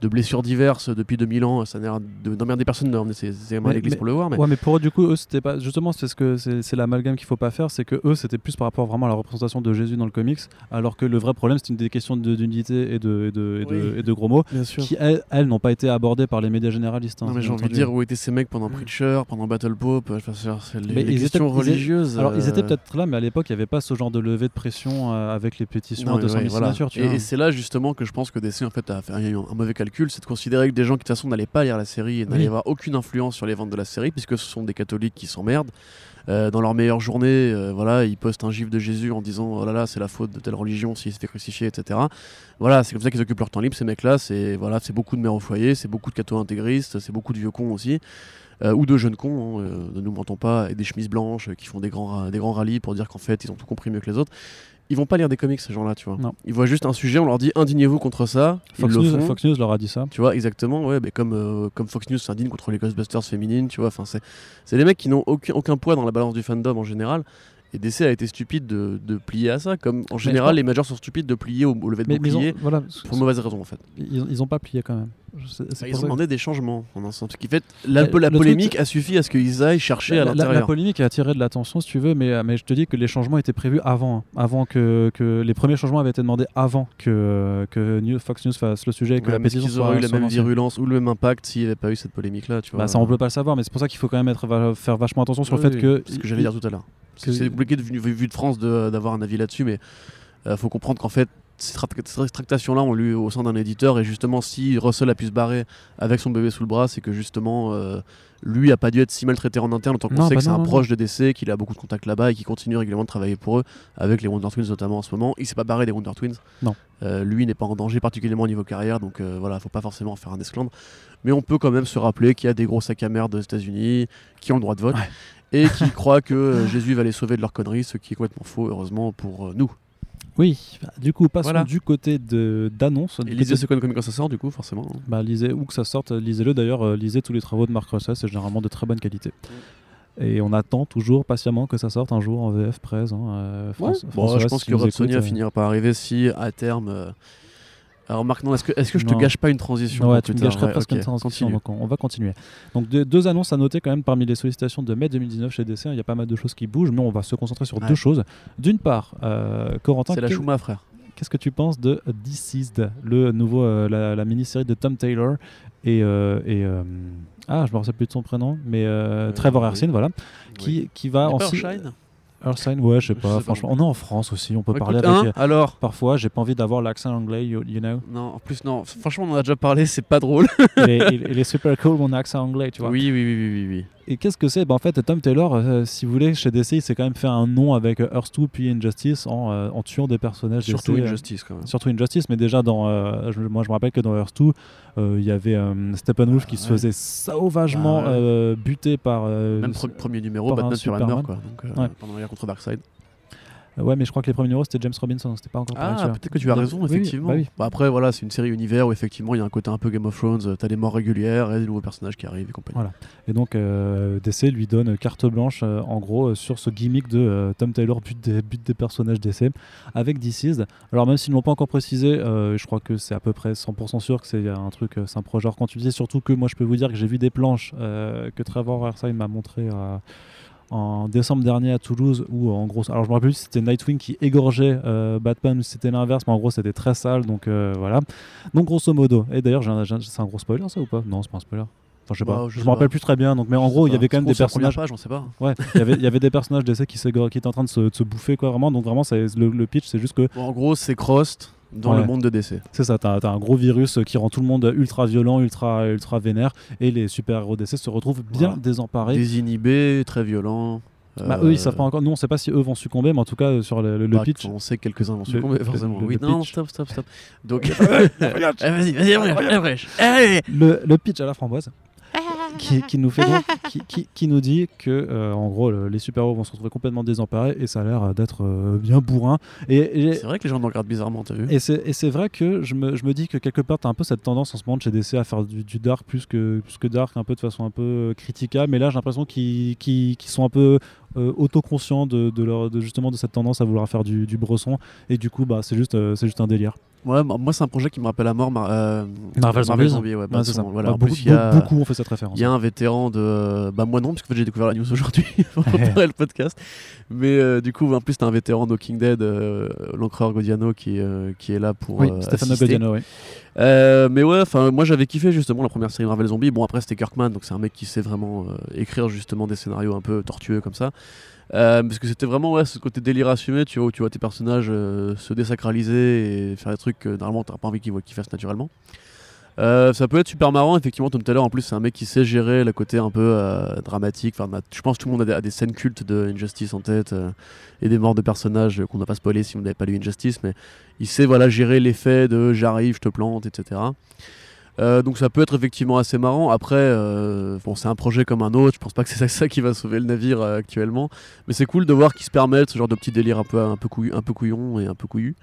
de blessures diverses depuis 2000 ans. Ça n'a d'emmerder personne d'emmener ses, à l'église pour le voir. Mais... Ouais, mais pour eux, du coup, eux, c'était pas. Justement, c'est ce que c'est c'est l'amalgame qu'il faut pas faire, c'est que eux, c'était plus par rapport vraiment à la représentation de Jésus dans le comics, alors que le vrai problème, c'était une des questions d'unité et de, et, de, et, de, Oui. et de gros mots, qui elles, elles, n'ont pas été abordées par les médias généralistes. hein, Non, mais j'ai envie de dire où étaient ces mecs pendant Preacher, pendant Battle Pope, enfin, c'est- c'est les, les questions étaient- ils étaient- religieuses. Alors, ils étaient euh, peut-être là, mais à l'époque, il n'y avait pas ce genre de levée de pression euh, avec les pétitions Non, à mais 200 000 ouais, voilà. Tu et c'est là justement que je pense que DC en fait a fait un, un mauvais calcul, c'est de considérer que des gens qui de toute façon n'allaient pas lire la série et n'allaient Oui. avoir aucune influence sur les ventes de la série, puisque ce sont des catholiques qui s'emmerdent. Euh, dans leur meilleure journée, euh, voilà, ils postent un gif de Jésus en disant oh là là c'est la faute de telle religion s'il s'est fait crucifier, etc. Voilà, c'est comme ça qu'ils occupent leur temps libre ces mecs-là. C'est voilà, c'est beaucoup de mères au foyer, c'est beaucoup de cathos intégristes, c'est beaucoup de vieux cons aussi. euh, ou de jeunes cons, hein, ne nous mentons pas, et des chemises blanches qui font des grands, ra- des grands rallyes pour dire qu'en fait ils ont tout compris mieux que les autres. Ils vont pas lire des comics ces gens-là, tu vois. Non. Ils voient juste un sujet, on leur dit indignez-vous contre ça, Fox ils le News, font. Fox News leur a dit ça. Tu vois, exactement, ouais, mais comme, euh, comme Fox News s'indigne contre les Ghostbusters féminines, tu vois, enfin, c'est des mecs qui n'ont aucun, aucun poids dans la balance du fandom en général. Et DC a été stupide de, de plier à ça, comme en général les majors sont stupides de plier au, au lever de Mais, mais ils, bouclier ont, voilà, pour mauvaise raison en fait. ils, ils ont pas plié quand même. Bah, ils ont que- demandé des changements en un sens. Ce qui fait la, la truc, polémique a suffi à ce qu'ils aillent chercher La, à la- la l'intérieur. polémique a attiré de l'attention, si tu veux, mais, mais je te dis que les changements étaient prévus avant, hein. avant que, que les premiers changements avaient été demandés avant que, que New- Fox News fasse le sujet et que Ouais, la pétition qu'ils auraient eu la même virulence ou le même impact s'il n'y avait pas eu cette polémique-là, tu vois. Bah, ça, on peut pas le savoir, mais c'est pour ça qu'il faut quand même être, va- faire vachement attention sur Oui, le fait que. C'est ce que j'allais dire tout à l'heure. Parce que que- c'est compliqué de vu, vu de France d'avoir un avis là-dessus, mais il faut comprendre qu'en fait, ces, tra- ces tractations-là ont lieu au sein d'un éditeur, et justement, si Russell a pu se barrer avec son bébé sous le bras, c'est que justement, euh, lui a pas dû être si maltraité en interne, autant qu'on Non, sait bah que c'est un non, proche de DC, qu'il a beaucoup de contacts là-bas et qui continue régulièrement de travailler pour eux, avec les Wonder Twins notamment en ce moment. Il s'est pas barré des Wonder Twins. Non. Euh, lui n'est pas en danger particulièrement au niveau carrière, donc euh, voilà, faut pas forcément en faire un esclandre. Mais on peut quand même se rappeler qu'il y a des gros sacs à merde aux États-Unis qui ont le droit de vote Ouais. Et qui [LAUGHS] croient que euh, Jésus va les sauver de leur conneries, ce qui est complètement faux, heureusement pour euh, nous. Oui, bah, du coup, passons Voilà. du côté de- d'annonce. lisez ce Comic quand ça sort, du coup, forcément. Bah, lisez, où que ça sorte, lisez-le d'ailleurs, euh, lisez tous les travaux de Mark Russell, c'est généralement de très bonne qualité. Et on attend toujours patiemment que ça sorte un jour en VF presse. hein, euh, France- Bon, François, je pense que euh, finira par arriver si à terme. Alors Marc, non, est-ce que, est-ce que je te Non. gâche pas une transition Ouais, tu tard gâcherais Ouais, presque ok, une transition, continue. donc on, on va continuer. Donc deux, deux annonces à noter quand même parmi les sollicitations de mai 2019 chez DC. Il y a pas mal de choses qui bougent, mais on va se concentrer sur Ouais. deux choses. D'une part, euh, Corentin, C'est la Chouma, frère. qu'est-ce que tu penses de Deceased, le nouveau, euh, la, la mini-série de Tom Taylor et, euh, et euh, ah, je me rappelle plus de son prénom, mais euh, Trevor oui. Hersin, voilà, qui, qui va en pas Earthshine, ouais, je sais pas, franchement, on est en France aussi, on peut Bah, parler avec. hein, euh, alors Parfois, j'ai pas envie d'avoir l'accent anglais, you, know. Non, en plus, non. Franchement, on en a déjà parlé, c'est pas drôle. il, est, il- il est super cool mon accent anglais, tu vois. Oui, oui, oui, oui, oui, oui. Et qu'est-ce que c'est? Ben, En fait, Tom Taylor, euh, si vous voulez, chez DC, il s'est quand même fait un nom avec euh, Earth 2 puis Injustice en, euh, en tuant des personnages Surtout DC, Injustice, quand même. Surtout Injustice, mais déjà, dans, je- moi je me rappelle que dans Earth 2, euh, il y avait Steppenwolf qui se faisait sauvagement Bah buter par. Même pre- premier numéro, par Batman sur. Hammer, quoi. Donc, pendant la guerre contre Darkseid. Euh, ouais, mais je crois que les premiers numéros c'était James Robinson, c'était pas encore Ah, peut-être que tu as raison, oui, oui, effectivement. bah oui. Bah après, voilà, c'est une série univers où effectivement il y a un côté un peu Game of Thrones. euh, T'as des morts régulières et des nouveaux personnages qui arrivent et compagnie. Voilà. Et donc euh, DC lui donne carte blanche euh, en gros euh, sur ce gimmick de euh, Tom Taylor bute des, bute des personnages DC avec DC's. Alors même s'ils ne l'ont pas encore précisé, euh, je crois que c'est à peu près 100% sûr que c'est un truc, c'est un projet hors quand tu disais surtout que moi je peux vous dire que j'ai vu des planches euh, que Trevor Ersine m'a montré à- en décembre dernier à Toulouse où en gros alors je me rappelle plus si c'était Nightwing qui égorgeait euh, Batman ou si c'était l'inverse mais en gros c'était très sale donc euh, voilà donc grosso modo et d'ailleurs c'est un gros spoiler ça ou pas? Non c'est pas un spoiler Enfin, je sais Bah, pas, je je sais me rappelle pas. plus très bien. Donc, mais en gros, il y avait quand même des personnages. page, on sait pas. Ouais, il y avait, il y avait des personnages d'essai qui, qui étaient en train de se, de se bouffer, quoi, vraiment. Donc, vraiment, le, le pitch, c'est juste que Bon, en gros, c'est Crost dans Ouais. le monde de DC. c'est ça, t'as as un gros virus qui rend tout le monde ultra violent, ultra, ultra vénère, et les super-héros d'essai se retrouvent bien Voilà. désemparés. Désinhibé, très violent. Bah, eux, ils savent pas encore. Nous, on sait pas si eux vont succomber, mais en tout cas, euh, sur le, le- le Bah, pitch. On sait que quelques-uns vont succomber, le- forcément. oui, non, pitch. stop, stop, stop. Donc, [LAUGHS] [LAUGHS] Eh, vas-y, vas-y, le, le pitch à la framboise qui, qui nous fait donc, qui, qui- qui nous dit que euh, en gros le- les super héros vont se retrouver complètement désemparés et ça a l'air euh, d'être euh, bien bourrin. Et, et- C'est vrai que les gens me regardent bizarrement, t'as vu et c'est et c'est vrai que je me, je me dis que quelque part tu as un peu cette tendance en ce moment de chez DC à faire du, du dark plus que, plus que dark un peu de façon un peu critiquable mais là j'ai l'impression qu'ils qu'ils sont un peu euh, autoconscients de, de, leur, de justement de cette tendance à vouloir faire du, du bresson et du coup bah c'est juste euh, c'est juste un délire Ouais, bah, moi, c'est un projet qui me rappelle à mort Mar- euh, Marvel Zombies. ouais. bah, Ouais. Voilà, Bah, en beaucoup, plus, a. beaucoup ont fait cette référence Il y a un vétéran de. Bah, moi non, parce que en fait, j'ai découvert la news aujourd'hui [LAUGHS] pour préparer le podcast. Mais euh, du coup, en plus, t'as un vétéran de Walking Dead, euh, l'encreur Godiano, qui, euh, qui est là pour. oui euh, Stefano. Godiano oui. Euh, mais ouais, enfin, moi j'avais kiffé justement la première série Marvel Zombie. Bon, après, c'était Kirkman, donc c'est un mec qui sait vraiment euh, écrire justement des scénarios un peu tortueux comme ça. Euh, parce que c'était vraiment ouais, ce côté délire assumé, tu vois, où tu vois tes personnages euh, se désacraliser et faire des trucs que normalement t'as pas envie qu'ils qu'ils fassent naturellement. Euh, ça peut être super marrant, effectivement, Tom Taylor en plus c'est un mec qui sait gérer le côté un peu euh, dramatique. Je pense que tout le monde a des, scènes cultes de Injustice en tête euh, et des morts de personnages euh, qu'on n'a pas spoilé si vous n'avez pas lu Injustice, mais il sait voilà gérer l'effet de j'arrive, je te plante, etc. Euh, donc ça peut être effectivement assez marrant. Après, euh, bon, c'est un projet comme un autre. Je pense pas que c'est [LAUGHS] ça, qui va sauver le navire euh, actuellement. Mais c'est cool de voir qu'ils se permettent ce genre de petit délire un peu, un peu, couillu- un peu couillon et un peu couillu.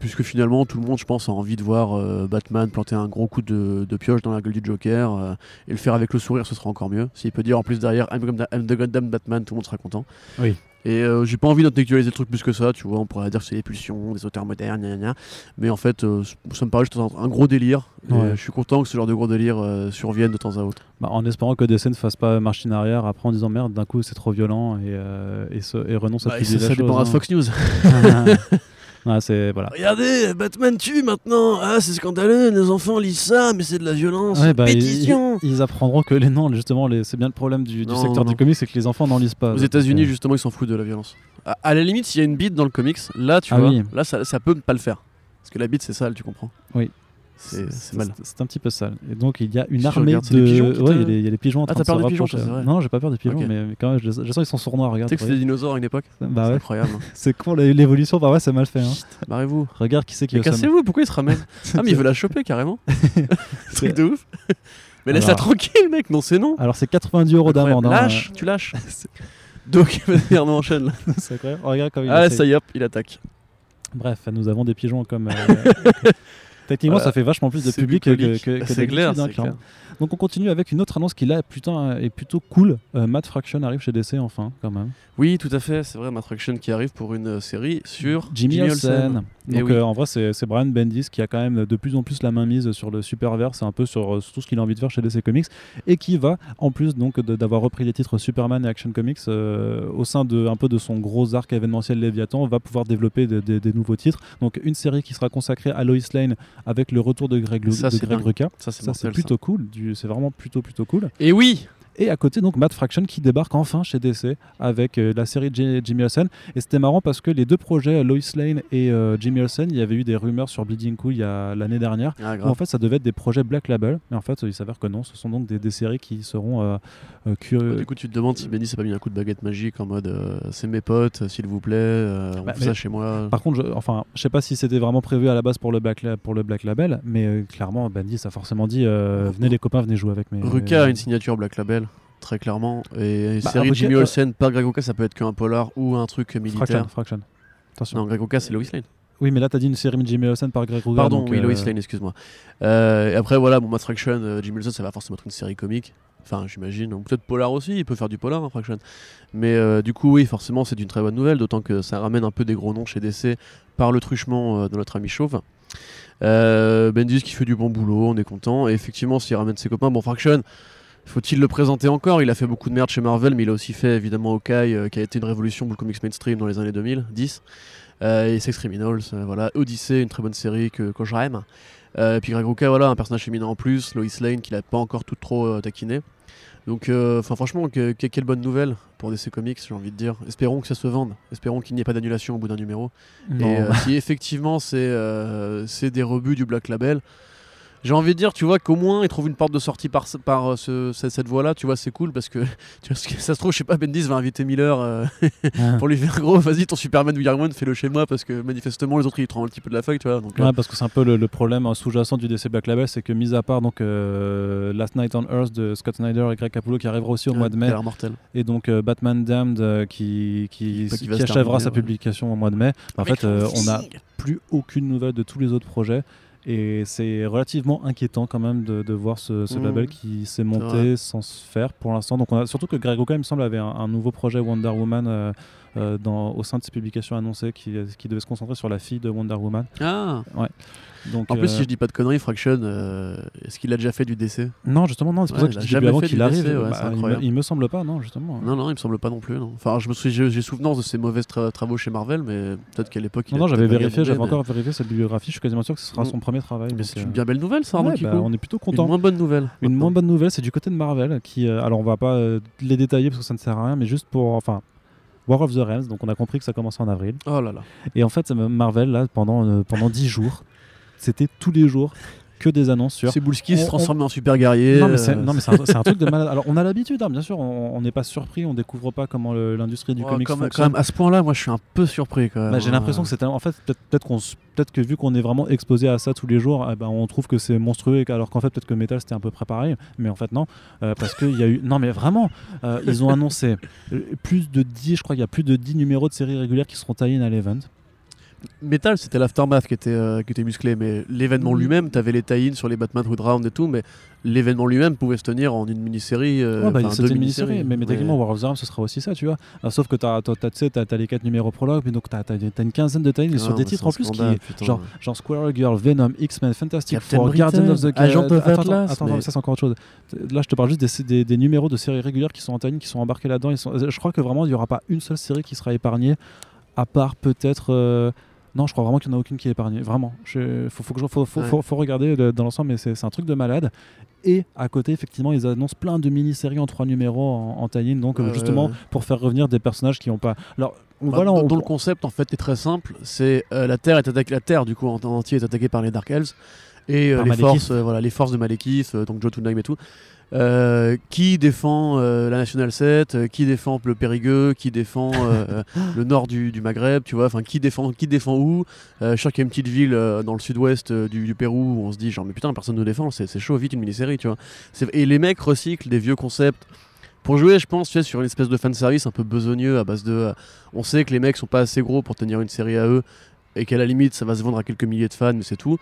Puisque finalement, tout le monde, je pense, a envie de voir Batman planter un gros coup de, pioche dans la gueule du Joker et le faire avec le sourire, ce sera encore mieux. S'il peut dire en plus derrière I'm the Goddamn Batman, tout le monde sera content. Oui. Et euh, j'ai pas envie d'intellectualiser le truc plus que ça, tu vois. On pourrait dire que c'est les pulsions des auteurs modernes, gna gna. Mais en fait, euh, ça me paraît juste un, un gros délire. Ouais. euh, je suis content que ce genre de gros délire euh, survienne de temps à autre. Bah, en espérant que DC ne fasse pas machine arrière après en disant merde, d'un coup c'est trop violent et, et, se- et renonce à Bah, et ça, la ça chose, dépendra de hein. Fox News. [LAUGHS] [LAUGHS] Ouais, c'est voilà. Regardez, Batman tue maintenant. Ah, c'est scandaleux, les enfants lisent ça, mais c'est de la violence. Ouais, bah, ils, Pétition. ils apprendront que les noms, justement, les- c'est bien le problème du, du Non, secteur non. du comics, c'est que les enfants n'en lisent pas. Aux États-Unis, euh, justement, ils s'en foutent de la violence. À, à la limite, s'il y a une bite dans le comics, là, tu Ah vois, oui. là, ça, ça peut ne pas le faire. Parce que la bite, c'est sale, tu comprends Oui. C'est mal. C'est un petit peu sale. Et donc il y a une Si armée de. pigeons ouais, il y, a les- pigeons en Ah, train t'as de se peur des pigeons, ça, vrai. Non, j'ai pas peur des pigeons, mais, mais quand même, je, je sens qu'ils sont sournois. Regarde. Tu sais que c'était des dinosaures à une époque Bah C'est ouais, incroyable. hein. [LAUGHS] c'est con l'é- l'évolution. Bah ouais, c'est mal fait. Hein. Barrez-vous. Regarde qui c'est qui se- cassez-vous, pourquoi il se ramène [LAUGHS] Ah, mais il veut la choper carrément. [LAUGHS] Truc de ouf. Mais laisse-la tranquille, mec, non, c'est non. Alors c'est 90 euros d'amende. hein. Lâche, tu lâches. Donc, vas-y, Arnaud, enchaîne c'est incroyable. Regarde comme il Ah, ça y est, hop, il attaque. Bref, nous avons des pigeons comme. euh, Techniquement, Voilà. ça fait vachement plus de public que, que, que C'est clair, hein, clair. Donc on continue avec une autre annonce qui là putain, est plutôt cool. Euh, Matt Fraction arrive chez DC enfin, quand même. Oui, tout à fait, c'est vrai, Matt Fraction qui arrive pour une euh, série sur Jimmy, Olsen. Eh Donc oui. euh, en vrai, c'est Brian Bendis qui a quand même de plus en plus la main mise sur le superverse, un peu sur, euh, sur tout ce qu'il a envie de faire chez DC Comics, et qui va, en plus donc d'avoir repris les titres Superman et Action Comics euh, au sein de un peu de son gros arc événementiel Léviathan, va pouvoir développer de- de- des nouveaux titres. Donc une série qui sera consacrée à Lois Lane avec le retour de Greg, Ça, de Greg. Ça, c'est plutôt cool, c'est vraiment plutôt plutôt cool. Et oui Et à côté, donc Matt Fraction qui débarque enfin chez DC avec euh, la série Jimmy Olsen. Et c'était marrant parce que les deux projets, Lois Lane et euh, Jimmy Olsen, il y avait eu des rumeurs sur Bleeding Cool il y a l'année dernière. Ah, Où en fait, ça devait être des projets Black Label. Mais en fait, il s'avère que non, ce sont donc des, des séries qui seront euh, que- Bah, Du coup, tu te demandes si Benny s'est pas mis un coup de baguette magique en mode c'est mes potes, s'il vous plaît, on Bah, fait ça chez moi. Par contre, je, enfin, je sais pas si c'était vraiment prévu à la base pour le Black, La- pour le Black Label, mais clairement, Bandit a forcément dit euh, venez les copains, venez jouer avec mes. Ruka a une signature Black Label, très clairement. Et une Bah, série Jimmy euh, Olsen par Greg Rucka, ça peut être qu'un polar ou un truc militaire. Fraction, Fraction. Attention. Non, Greg Rucka, c'est Lois Lane. Oui, mais là, t'as dit une série de Jimmy Olsen par Greg Rucka. Pardon, donc, oui, euh, Lois Lane, excuse-moi. Euh, et après, voilà, bon, Matt Fraction, euh, Jimmy Olsen, ça va forcément être une série comique. Enfin, j'imagine. Peut-être Polar aussi, il peut faire du Polar, hein, Fraction. Mais euh, du coup, oui, forcément, c'est une très bonne nouvelle, d'autant que ça ramène un peu des gros noms chez DC par le truchement euh, de notre ami Chauve. Bendis qui fait du bon boulot, on est content. Et effectivement, s'il ramène ses copains, bon, Fraction, faut-il le présenter encore? Il a fait beaucoup de merde chez Marvel, mais il a aussi fait évidemment Hawkeye, euh, qui a été une révolution pour le comics mainstream dans les années 2010. Euh, et Sex Criminals, euh, voilà. Odyssey, une très bonne série que, que j'aime. Euh, et puis Greg Rucka, voilà, un personnage féminin en plus. Lois Lane, qu'il n'a pas encore tout trop euh, taquiné. Donc, euh, enfin, franchement, que- que- quelle bonne nouvelle pour DC Comics, j'ai envie de dire. Espérons que ça se vende. Espérons qu'il n'y ait pas d'annulation au bout d'un numéro. non. Et si effectivement c'est c'est des rebuts du Black Label, j'ai envie de dire, tu vois, qu'au moins ils trouvent une porte de sortie par, euh, ce- cette, cette voie-là, tu vois, c'est cool parce que, [LAUGHS] tu vois, ce que- ça se trouve, je sais pas, Bendis va inviter Miller euh, Ah. [LAUGHS] pour lui faire gros, vas-y, ton Superman ou Iron Man, fais-le chez moi parce que manifestement les autres ils tremblent un petit peu de la feuille, tu vois. Donc, euh, Ouais, parce que c'est un peu le, le problème euh, sous-jacent du DC Black Label, c'est que mis à part donc euh, Last Night on Earth de Scott Snyder et Greg Capullo qui arrivera aussi au ouais, mois de mai, mortel. et donc euh, Batman Damned euh, qui qui, Bah, achèvera terminer, sa ouais. publication au mois de mai. En Avec fait, euh, on n'a plus aucune nouvelle de tous les autres projets. Et c'est relativement inquiétant quand même de, de voir ce, ce label qui s'est monté sans se faire pour l'instant. Donc on a, surtout que Greg Rucka, il me semble, avait un, un nouveau projet Wonder Woman euh, euh, dans, au sein de ses publications annoncées qui, qui devait se concentrer sur la fille de Wonder Woman. Ah Donc, En plus, euh, si je dis pas de conneries, Fraction, euh, est-ce qu'il a déjà fait du DC Non, justement, non, c'est pour Ouais, ça que je jamais avant fait qu'il arrive. DC, ouais, bah, il, me, il me semble pas, non, justement. Non, non, il me semble pas non plus. non. Enfin, je me suis, j'ai souvenance de ses mauvais tra- travaux chez Marvel, mais peut-être qu'à l'époque. Non, non, j'avais vérifié, j'avais encore vérifié cette bibliographie. Je suis quasiment sûr que ce sera Mm. son premier travail. Mais, c'est euh, une bien belle nouvelle, ça, Arnaud ouais, bah, on est plutôt Une content. moins bonne nouvelle. Une maintenant. moins bonne nouvelle, c'est du côté de Marvel, qui, euh, alors on va pas euh, les détailler parce que ça ne sert à rien, mais juste pour, enfin, War of the Realms, donc on a compris que ça commence en avril. Oh là là. Et en fait, Marvel, là, pendant, euh, pendant 10 jours, c'était tous les jours que des annonces sur. Cebulski se On- transforme en super guerrier. Non mais c'est euh, c'est un, truc de malade. Alors on a l'habitude, hein, bien sûr, on on n'est pas surpris, on découvre pas comment l'industrie du ouais, comics quand, même, fonctionne. quand même, à ce point-là, moi je suis un peu surpris quand même. Bah, j'ai l'impression que c'est en fait peut-être peut-être qu'on peut-être que vu qu'on est vraiment exposé à ça tous les jours, eh ben, on trouve que c'est monstrueux alors qu'en fait peut-être que Metal c'était un peu près pareil, mais en fait non euh, parce qu'il y a eu non mais vraiment euh, ils ont annoncé plus de 10 je crois qu'il y a plus de 10 numéros de séries régulières qui seront taillés à l'event. Metal, c'était l'aftermath qui était, euh, qui était musclé, mais l'événement Oui. lui-même, t'avais les tie sur les Batman Hood Round et tout, mais l'événement lui-même pouvait se tenir en une mini-série. euh, Ouais, bah, c'était une mini-série, mais, mais techniquement War of the Realms ce sera aussi ça, tu vois. Euh, sauf que t'as t'as- t'as les 4 numéros prologues, mais donc t'as as, une quinzaine de tie Ah, sur des mais titres en plus qui scandale, putain. genre, genre Squirrel Girl, Venom, X-Men, Fantastic Captain Four, Britain, Guardian of the of Attends, attends, attends, mais- ça c'est encore autre chose. Là, je te parle juste des, des- des numéros de séries régulières qui sont en tie qui sont embarqués là-dedans. Je crois que vraiment, il n'y aura pas une seule série qui sera épargnée, à part peut-être. euh, Non, je crois vraiment qu'il n'y en a aucune qui est épargnée. Vraiment. Il faut, faut, que je- faut, faut, Ouais. faut- faut regarder le- dans l'ensemble, mais c'est un truc de malade. Et à côté, effectivement, ils annoncent plein de mini-séries en trois numéros en, en tie-in, donc euh, justement pour faire revenir des personnages qui n'ont pas. Alors, Bah, voilà, on- le concept en fait est très simple, c'est euh, la Terre est attaquée, la Terre du coup en, en entier est attaquée par les Dark Elves et euh, les Malekith. forces, euh, voilà, les forces de Malekith, donc Jotunheim et tout. Euh, qui défend euh, la National 7, euh, qui défend le Périgueux, qui défend [LAUGHS] le nord du, du Maghreb, tu vois, enfin qui défend, qui défend où? Je sûr qu'il y a une petite ville dans le sud-ouest du, du Pérou où on se dit genre mais putain personne ne défend, c'est chaud, vite une mini-série, tu vois. Et les mecs recyclent des vieux concepts pour jouer, je pense, tu sais, sur une espèce de fanservice un peu besogneux à base de. on sait que les mecs sont pas assez gros pour tenir une série à eux et qu'à la limite ça va se vendre à quelques milliers de fans, mais c'est tout.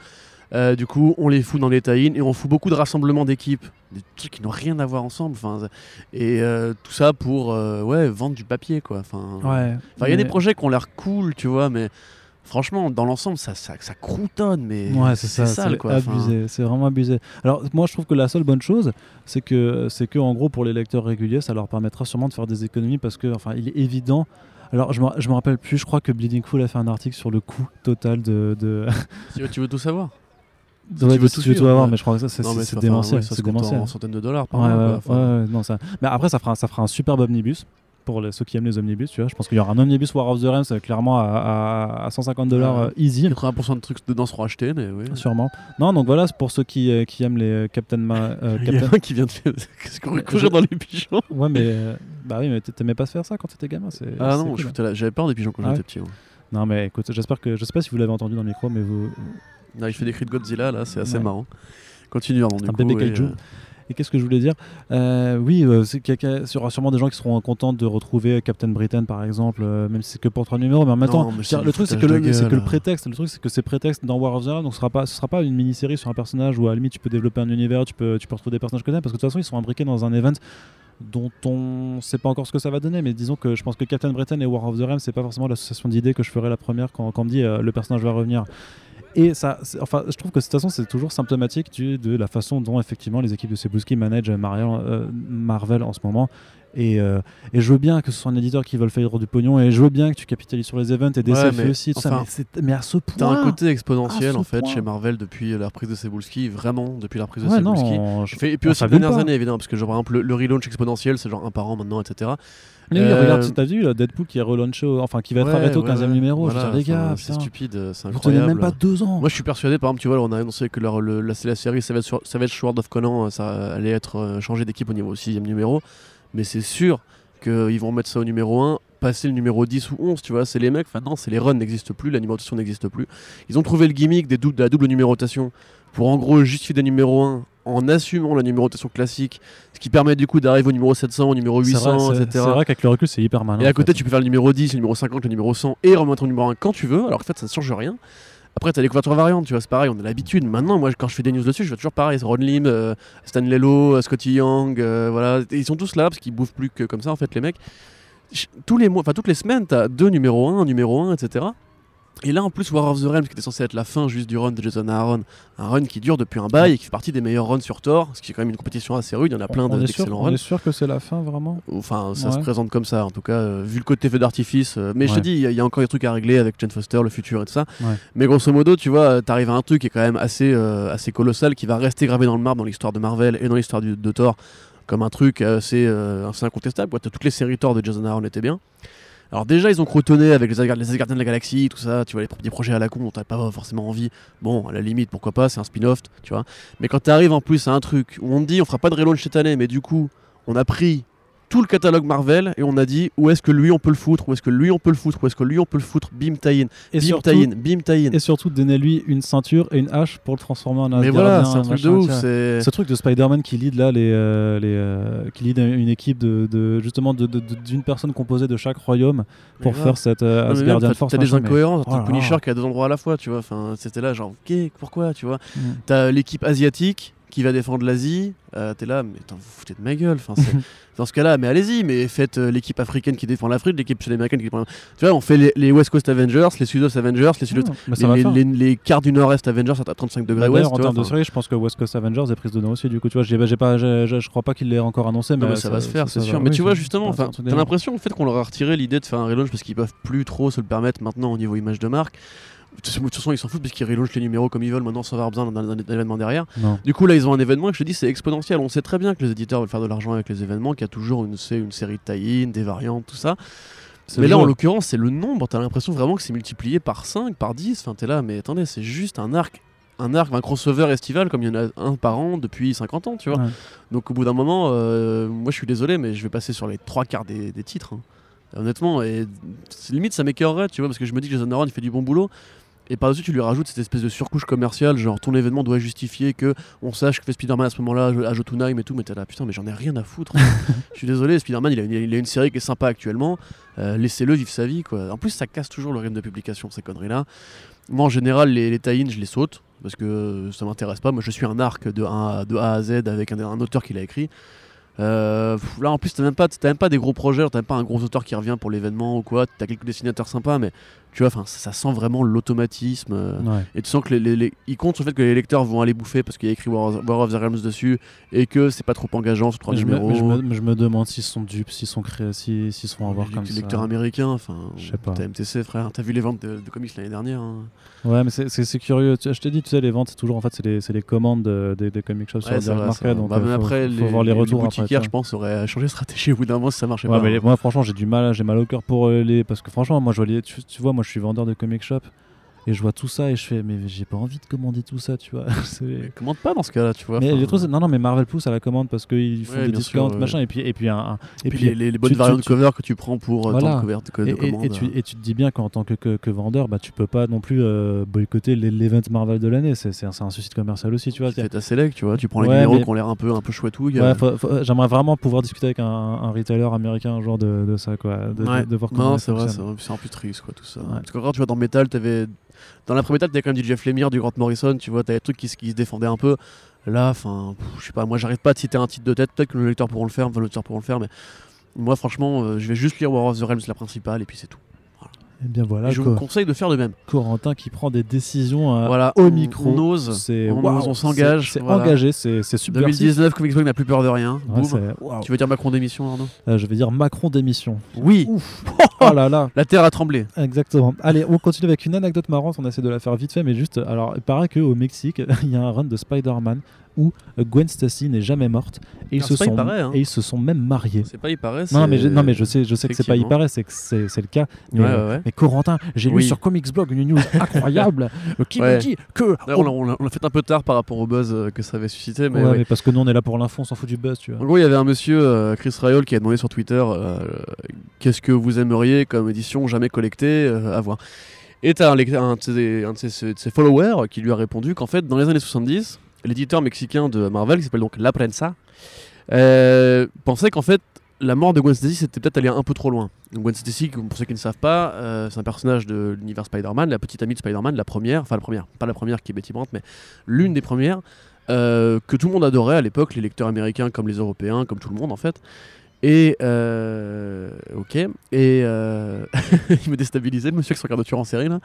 Euh, du coup, on les fout dans les tie et on fout beaucoup de rassemblements d'équipes, des trucs qui n'ont rien à voir ensemble. Enfin, et euh, tout ça pour euh, ouais vendre du papier quoi. Enfin, Ouais. Il y a des projets qui ont l'air cool, tu vois, mais franchement, dans l'ensemble, ça, ça, ça croutonne, mais Ouais, c'est ça, sale c'est quoi. Enfin, abusé, c'est vraiment abusé. Alors moi je trouve que la seule bonne chose, c'est que c'est que en gros pour les lecteurs réguliers, ça leur permettra sûrement de faire des économies parce que enfin il est évident. Alors je me, je me rappelle plus, je crois que Bleeding Cool a fait un article sur le coût total de. de... tu, veux, tu veux tout savoir Ouais, tu veux de- tout tu veux tout suivre, avoir, ouais. mais je crois que ça c'est démentiel. ouais, ça se c'est démentiel. en centaines de dollars par Ouais, an, ouais, quoi. Enfin, ouais, ouais, non, ça... Mais après, ça fera, un- ça fera un superbe omnibus pour les- ceux qui aiment les omnibus. Tu vois. Je pense qu'il y aura un omnibus War of the Realms euh, clairement à, à- à 150 dollars euh, easy. 80% de trucs dedans seront achetés, mais oui. Sûrement. Non, donc voilà, c'est pour ceux qui, euh, qui aiment les euh, Captain, Ma- euh, [LAUGHS] Il y Captain- a un qui vient de faire. [LAUGHS] Qu'est-ce qu'on courir Je- dans les pigeons Ouais, mais euh, bah oui, mais t'aimais pas se faire ça quand t'étais gamin. Ah non, cool, hein. j'avais peur des pigeons quand Ah ouais j'étais petit. ouais. Non, mais écoute, j'espère que je sais pas si vous l'avez entendu dans le micro, mais vous. Là, il fait des cris de Godzilla, là, c'est assez Ouais. marrant. Continue, Armand, du un coup. bébé et, kaiju. euh, Et qu'est-ce que je voulais dire? Euh, Oui, euh, c'est il y aura sûrement des gens qui seront contents de retrouver Captain Britain, par exemple, même si c'est que pour trois numéros. Mais en même temps, c'est le truc c'est que, le, c'est que prétexte, le truc c'est que c'est prétexte dans War of the Realms, donc ce sera pas, ce sera pas une mini-série sur un personnage où à la limite tu peux développer un univers, tu peux, tu peux retrouver des personnages que t'aimes, parce que de toute façon ils sont imbriqués dans un event dont on sait pas encore ce que ça va donner, mais disons que je pense que Captain Britain et War of the Realms c'est pas forcément l'association d'idées que je ferai la première quand, quand on me dit euh, le personnage va revenir. Et ça, enfin, je trouve que de toute façon, c'est toujours symptomatique de la façon dont effectivement les équipes de Cebulski managent euh, Marvel en ce moment. Et, euh, et je veux bien que ce soit un éditeur qui veuille faire du pognon, et je veux bien que tu capitalises sur les events et des Ouais, aussi, tout ça, enfin, mais, à ce point. T'as un côté exponentiel en fait point. chez Marvel depuis la reprise de Cebulski, vraiment depuis la reprise de Ouais, non, je- Et, puis aussi les dernières pas. années évidemment, parce que genre, par exemple le, le relaunch exponentiel c'est genre un par an maintenant, etc. Mais oui, Euh, regarde, si t'as vu Deadpool qui est relaunché, au- enfin qui va être Ouais, arrêté au ouais, 15 e numéro, je Voilà, dire, les enfin, gars, c'est stupide, euh, c'est vous tenez incroyable. même pas deux ans. Moi je suis persuadé, par exemple, tu vois, on a annoncé que leur- le- la, la série Savage, Sword- Savage Sword of Conan, euh, ça allait être euh, changé d'équipe au niveau 6 numéro, mais c'est sûr qu'ils vont mettre ça au numéro 1, passer le numéro 10 ou 11, tu vois, c'est les mecs, enfin non, c'est les runs n'existent plus, la numérotation n'existe plus. Ils ont trouvé le gimmick des de la double numérotation pour en gros justifier des numéros 1 en assumant la numérotation classique, ce qui permet du coup d'arriver au numéro 700, au numéro C'est vrai, 800, c'est- etc. C'est vrai qu'avec le recul, c'est hyper malin. Et à côté, fait. tu peux faire le numéro 10, le numéro 50, le numéro 100 et remettre au numéro 1 quand tu veux. Alors en fait, ça ne change rien. Après, tu as les couvertures variantes, tu vois, c'est pareil, on a l'habitude. Maintenant, moi, quand je fais des news dessus, je fais toujours pareil. Ron Lim, euh, Stan Lelo, euh, Scotty Young, euh, voilà. Ils sont tous là parce qu'ils bouffent plus que comme ça, en fait, les mecs. Tous les mois, enfin toutes les semaines, tu as deux numéros 1, un numéro 1, etc. Et là, en plus, War of the Realms, qui était censé être la fin juste du run de Jason Aaron, un run qui dure depuis un bail et qui fait partie des meilleurs runs sur Thor, ce qui est quand même une compétition assez rude. Il y en a plein on d'excellents on runs. est sûr que c'est la fin vraiment. Enfin, ça Ouais. se présente comme ça, en tout cas, euh, vu le côté feu d'artifice. euh, mais je te dis, il y, a- il y a encore des trucs à régler avec Jane Foster, le futur et tout ça. Ouais. Mais grosso modo, tu vois, t'arrives à un truc qui est quand même assez, euh, assez colossal, qui va rester gravé dans le marbre dans l'histoire de Marvel et dans l'histoire de Thor, comme un truc assez, assez incontestable. quoi. Toutes les séries Thor de Jason Aaron étaient bien. Alors déjà, ils ont crotonné avec les, Asgardiens de la galaxie, tout ça, tu vois, les petits projets à la con dont t'as pas forcément envie. Bon, à la limite, pourquoi pas, c'est un spin-off, tu vois. Mais quand t'arrives en plus à un truc où on te dit on fera pas de relaunch cette année, mais du coup, on a pris tout le catalogue Marvel et on a dit où est-ce que lui on peut le foutre, où est-ce que lui on peut le foutre, où est-ce que lui on peut le foutre, bim Et bim tie-in, bim tie-in. et surtout donnez-lui une ceinture et une hache pour le transformer en Mais Asgardien, voilà, c'est un truc de ouf. Ce truc de Spider-Man qui lead là, les, euh, les, euh, qui lead une équipe de, de- justement de- de- de- d'une personne composée de chaque royaume pour Mais faire cette euh, Non, mais même, Asgardian t'as- Force. T'as des mais- incohérences, Oh t'as là Punisher qui à deux endroits à la fois, tu vois. Enfin, c'était là, genre, ok, pourquoi, tu vois. Mm. T'as l'équipe asiatique qui va défendre l'Asie. euh, T'es là, mais attends, vous foutez de ma gueule. Enfin, [LAUGHS] dans ce cas-là, mais allez-y, mais faites euh, l'équipe africaine qui défend l'Afrique, l'équipe sud-américaine qui défend. Tu vois, on fait les, les West Coast Avengers, les Sud-Est Avengers, les Sud Ah, mais ça va les, les, les quarts du Nord-Est Avengers à 35 degrés Bah, ouest. En termes de série, je pense que West Coast Avengers est prise dedans aussi. Du coup, tu vois, j'ai- pas, je crois pas qu'il l'ait encore annoncé, Non, mais, mais ça, va se faire, c'est ça sûr. Mais oui, tu vois, justement, t'as l'impression en fait, qu'on leur a retiré l'idée de faire un relaunch parce qu'ils peuvent plus trop se le permettre maintenant au niveau image de marque. De toute façon, ils s'en foutent parce qu'ils relaunchent les numéros comme ils veulent maintenant sans avoir besoin d'un événement derrière. Non. Du coup, là, ils ont un événement et je te dis, c'est exponentiel. On sait très bien que les éditeurs veulent faire de l'argent avec les événements, qu'il y a toujours une, série de tie des variantes, tout ça. Mais là, en l'occurrence, c'est le nombre. T'as l'impression vraiment que c'est multiplié par 5, par 10. Enfin, t'es là, mais attendez, c'est juste un arc. Un arc, un crossover estival comme il y en a un par an depuis 50 ans, tu vois. Ouais. Donc au bout d'un moment, euh, moi je suis désolé, mais je vais passer sur les trois quarts des, des titres. hein. Honnêtement, et limite ça m'écœurerait, tu vois, parce que je me dis que Jason Aaron il fait du bon boulot. Et par-dessus, tu lui rajoutes cette espèce de surcouche commerciale, genre ton événement doit justifier que on sache que fait Spider-Man à ce moment-là à Jotunheim et tout, mais t'es là, putain, mais j'en ai rien à foutre. [LAUGHS] je suis désolé, Spider-Man il a, une, il a une série qui est sympa actuellement, euh, laissez-le vivre sa vie, quoi. En plus, ça casse toujours le rythme de publication, ces conneries-là. Moi, en général, les, les tie-ins, je les saute, parce que ça m'intéresse pas. Moi, je suis un arc de A, à- Z avec un, un auteur qui l'a écrit. Euh, là, en plus, t'as même, pas- même pas des gros projets, t'as même pas un gros auteur qui revient pour l'événement ou quoi. T'as quelques dessinateurs sympas, mais tu vois, enfin, ça, ça sent vraiment l'automatisme. euh, Ouais. et tu sens que les, les- les- ils comptent sur le fait que les lecteurs vont aller bouffer parce qu'il y a écrit War of, War of the Realms dessus et que c'est pas trop engageant sur trois me, mais je me- mais je me demande s'ils sont dupes, s'ils sont créés, s'ils font avoir les, comme les ça. lecteurs américains, enfin, Je sais pas. t'as MTC frère, t'as vu les ventes de, de comics l'année dernière. hein. Ouais, mais c'est- curieux. Tu- Je t'ai dit, tu sais, les ventes, c'est toujours en fait, c'est les, les commandes de- des, des comic shops Ouais, sur vrai, Market. Donc, Bah, euh, faut, après, faut les, voir les les retours tu je pense, auraient changé de stratégie au bout d'un moment si ça marchait pas. les- hein. moi, franchement, j'ai du mal, j'ai mal au cœur pour euh, les. Parce que franchement, moi, je vois les- tu vois, moi, je suis vendeur de comic shop et je vois tout ça et je fais, mais j'ai pas envie de commander tout ça, tu vois. [LAUGHS] Mais Commande pas dans ce cas-là, tu vois. mais enfin, les trucs, non, non, mais Marvel pousse à la commande parce qu'ils font Ouais, des discounts, sûr, ouais. machin, et puis, et puis, un, un- Et et puis puis les, les- les bonnes variantes tu- cover que tu prends pour euh, Voilà. tant de cover de, de Et, et- commande. et tu, et tu te dis bien qu'en tant que, que- que vendeur, bah, tu peux pas non plus euh, boycotter l'event Marvel de l'année. C'est c'est un, un suicide commercial aussi, tu vois. tu fais ta select, tu vois. Tu prends les Ouais, numéros mais- qui ont l'air un peu, un peu chouetouilles. Euh, j'aimerais vraiment pouvoir discuter avec un, un retailer américain, genre de, de ça, quoi. De, de- de voir comment Non, c'est vrai, c'est fonctionne. vrai, c'est un peu triste, quoi, tout ça. Parce qu'encore, tu vois, dans Metal, t'avais. Dans l'après-Metal, t'avais quand même du Jeff Lemire, du Grant Morrison, tu vois, t'avais des trucs qui, se- défendaient un peu. Là, enfin, je sais pas, moi, j'arrive pas te citer un titre de tête. Peut-être que nos lecteurs pourront le faire, enfin, lecteurs pourront le faire, mais moi, franchement, euh, je vais juste lire War of the Realms, la principale, et puis c'est tout. Et bien voilà, Et je vous conseille de faire de même. Corentin qui prend des décisions euh, voilà, au micro. On ose, on, s'engage. C'est voilà. engagé, c'est subversif. 2019, Comics Blog n'a plus peur de rien. Ouais. Tu veux dire Macron d'émission, Arnaud Euh, je vais dire Macron démission. Oui, Ouf. [LAUGHS] oh là là. la terre a tremblé. Exactement. Allez, on continue avec une anecdote marrante. On essaie de la faire vite fait, mais juste. Alors, il paraît qu'au Mexique, [LAUGHS] il y a un run de Spider-Man où Gwen Stacy n'est jamais morte et ils, Ah, se sont, paraît, hein. et ils se sont même mariés. C'est pas, il paraît. Non c'est- mais, je, non, mais je sais, je sais que c'est pas il paraît, c'est que c'est c'est le cas. Mais, Ouais, euh, ouais, mais Corentin, j'ai lu sur Comics Blog une news [LAUGHS] incroyable qui Ouais. me dit que. On l'a- on l'a on l'a fait un peu tard par rapport au buzz euh, que ça avait suscité, mais parce que nous on est là pour l'info, on s'en fout du buzz, tu En vois. gros, il y avait un monsieur, euh, Chris Ryall, qui a demandé sur Twitter euh, qu'est-ce que vous aimeriez comme édition jamais collectée à voir. Et t'as un, un de ses, un de ses- de ses followers qui lui a répondu qu'en fait, dans les années 70, l'éditeur mexicain de Marvel, qui s'appelle donc La Prensa, euh, pensait qu'en fait, la mort de Gwen Stacy, c'était peut-être aller un peu trop loin. Gwen Stacy, pour ceux qui ne savent pas, euh, c'est un personnage de l'univers Spider-Man, la petite amie de Spider-Man, la première, enfin la première, pas la première qui est Betty Brandt, mais l'une des premières, euh, que tout le monde adorait à l'époque, les lecteurs américains comme les européens, comme tout le monde en fait. Et ok, et [LAUGHS] il me déstabilisait, le monsieur qui se regarde en série là.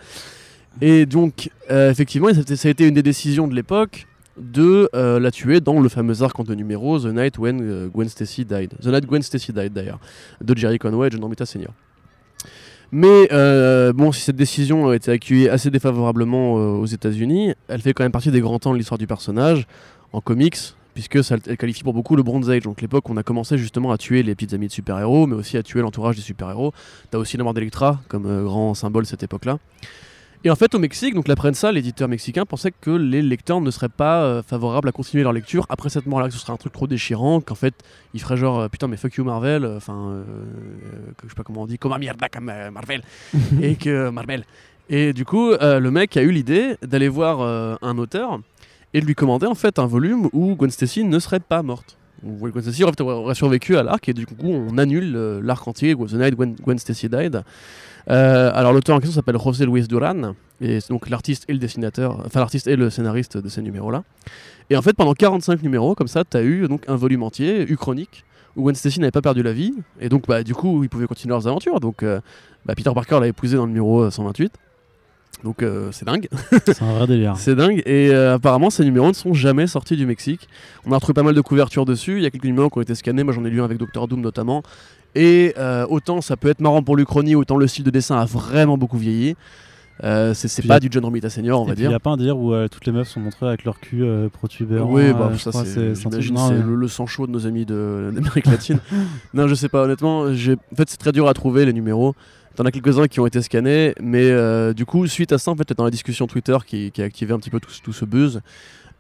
Et donc, effectivement, ça a été une des décisions de l'époque de euh, la tuer dans le fameux arc en deux numéros, The Night When euh, Gwen Stacy Died. The Night Gwen Stacy Died d'ailleurs, de Jerry Conway et John Romita Sr. Mais euh, bon, si cette décision a été accueillie assez défavorablement aux États-Unis, elle fait quand même partie des grands temps de l'histoire du personnage en comics, puisque ça elle qualifie pour beaucoup le Bronze Age, donc l'époque où on a commencé justement à tuer les petites amies de super-héros, mais aussi à tuer l'entourage des super-héros. T'as aussi la mort d'Electra comme grand symbole de cette époque-là. Et en fait, au Mexique, donc la prensa, l'éditeur mexicain, pensait que les lecteurs ne seraient pas euh, favorables à continuer leur lecture après cette mort-là, que ce serait un truc trop déchirant, qu'en fait, ils feraient genre euh, putain, mais fuck you Marvel, euh, enfin, euh, je sais pas comment on dit, comme mierda comme Marvel, [LAUGHS] et que Marvel. Et du coup, le mec a eu l'idée d'aller voir un auteur et de lui commander en fait un volume où Gwen Stacy ne serait pas morte. Où Gwen Stacy aurait survécu à l'arc et du coup, on annule l'arc entier, Gwen, Gwen Stacy Died. Euh, alors l'auteur en question s'appelle José Luis Duran, et c'est donc l'artiste et le dessinateur, enfin l'artiste et le scénariste de ces numéros-là. Et en fait pendant 45 numéros comme ça, tu as eu donc un volume entier, Uchronique, où Gwen Stacy n'avait pas perdu la vie, et donc bah, du coup ils pouvaient continuer leurs aventures. Donc euh, bah, Peter Parker l'a épousé dans le numéro euh, 128. Donc euh, c'est dingue. [LAUGHS] C'est un vrai délire. C'est dingue. Et euh, apparemment, ces numéros ne sont jamais sortis du Mexique. On a retrouvé pas mal de couvertures dessus. Il y a quelques numéros qui ont été scannés. Moi, j'en ai lu un avec Doctor Doom notamment. Et euh, autant ça peut être marrant pour l'Uchronie, autant le style de dessin a vraiment beaucoup vieilli. Euh, c'est pas a- du John Romita Senior, on Et va puis, Il n'y dire. a pas un délire où euh, toutes les meufs sont montrées avec leur cul euh, protubérant. Oui, euh, bah, ça c'est, mais- le, le sang chaud de nos amis de- [LAUGHS] d'Amérique latine. [LAUGHS] non, je sais pas, honnêtement, en fait c'est très dur à trouver les numéros. T'en as quelques-uns qui ont été scannés, mais du coup, suite à ça, en fait, dans la discussion Twitter qui, qui a activé un petit peu tout, tout ce buzz,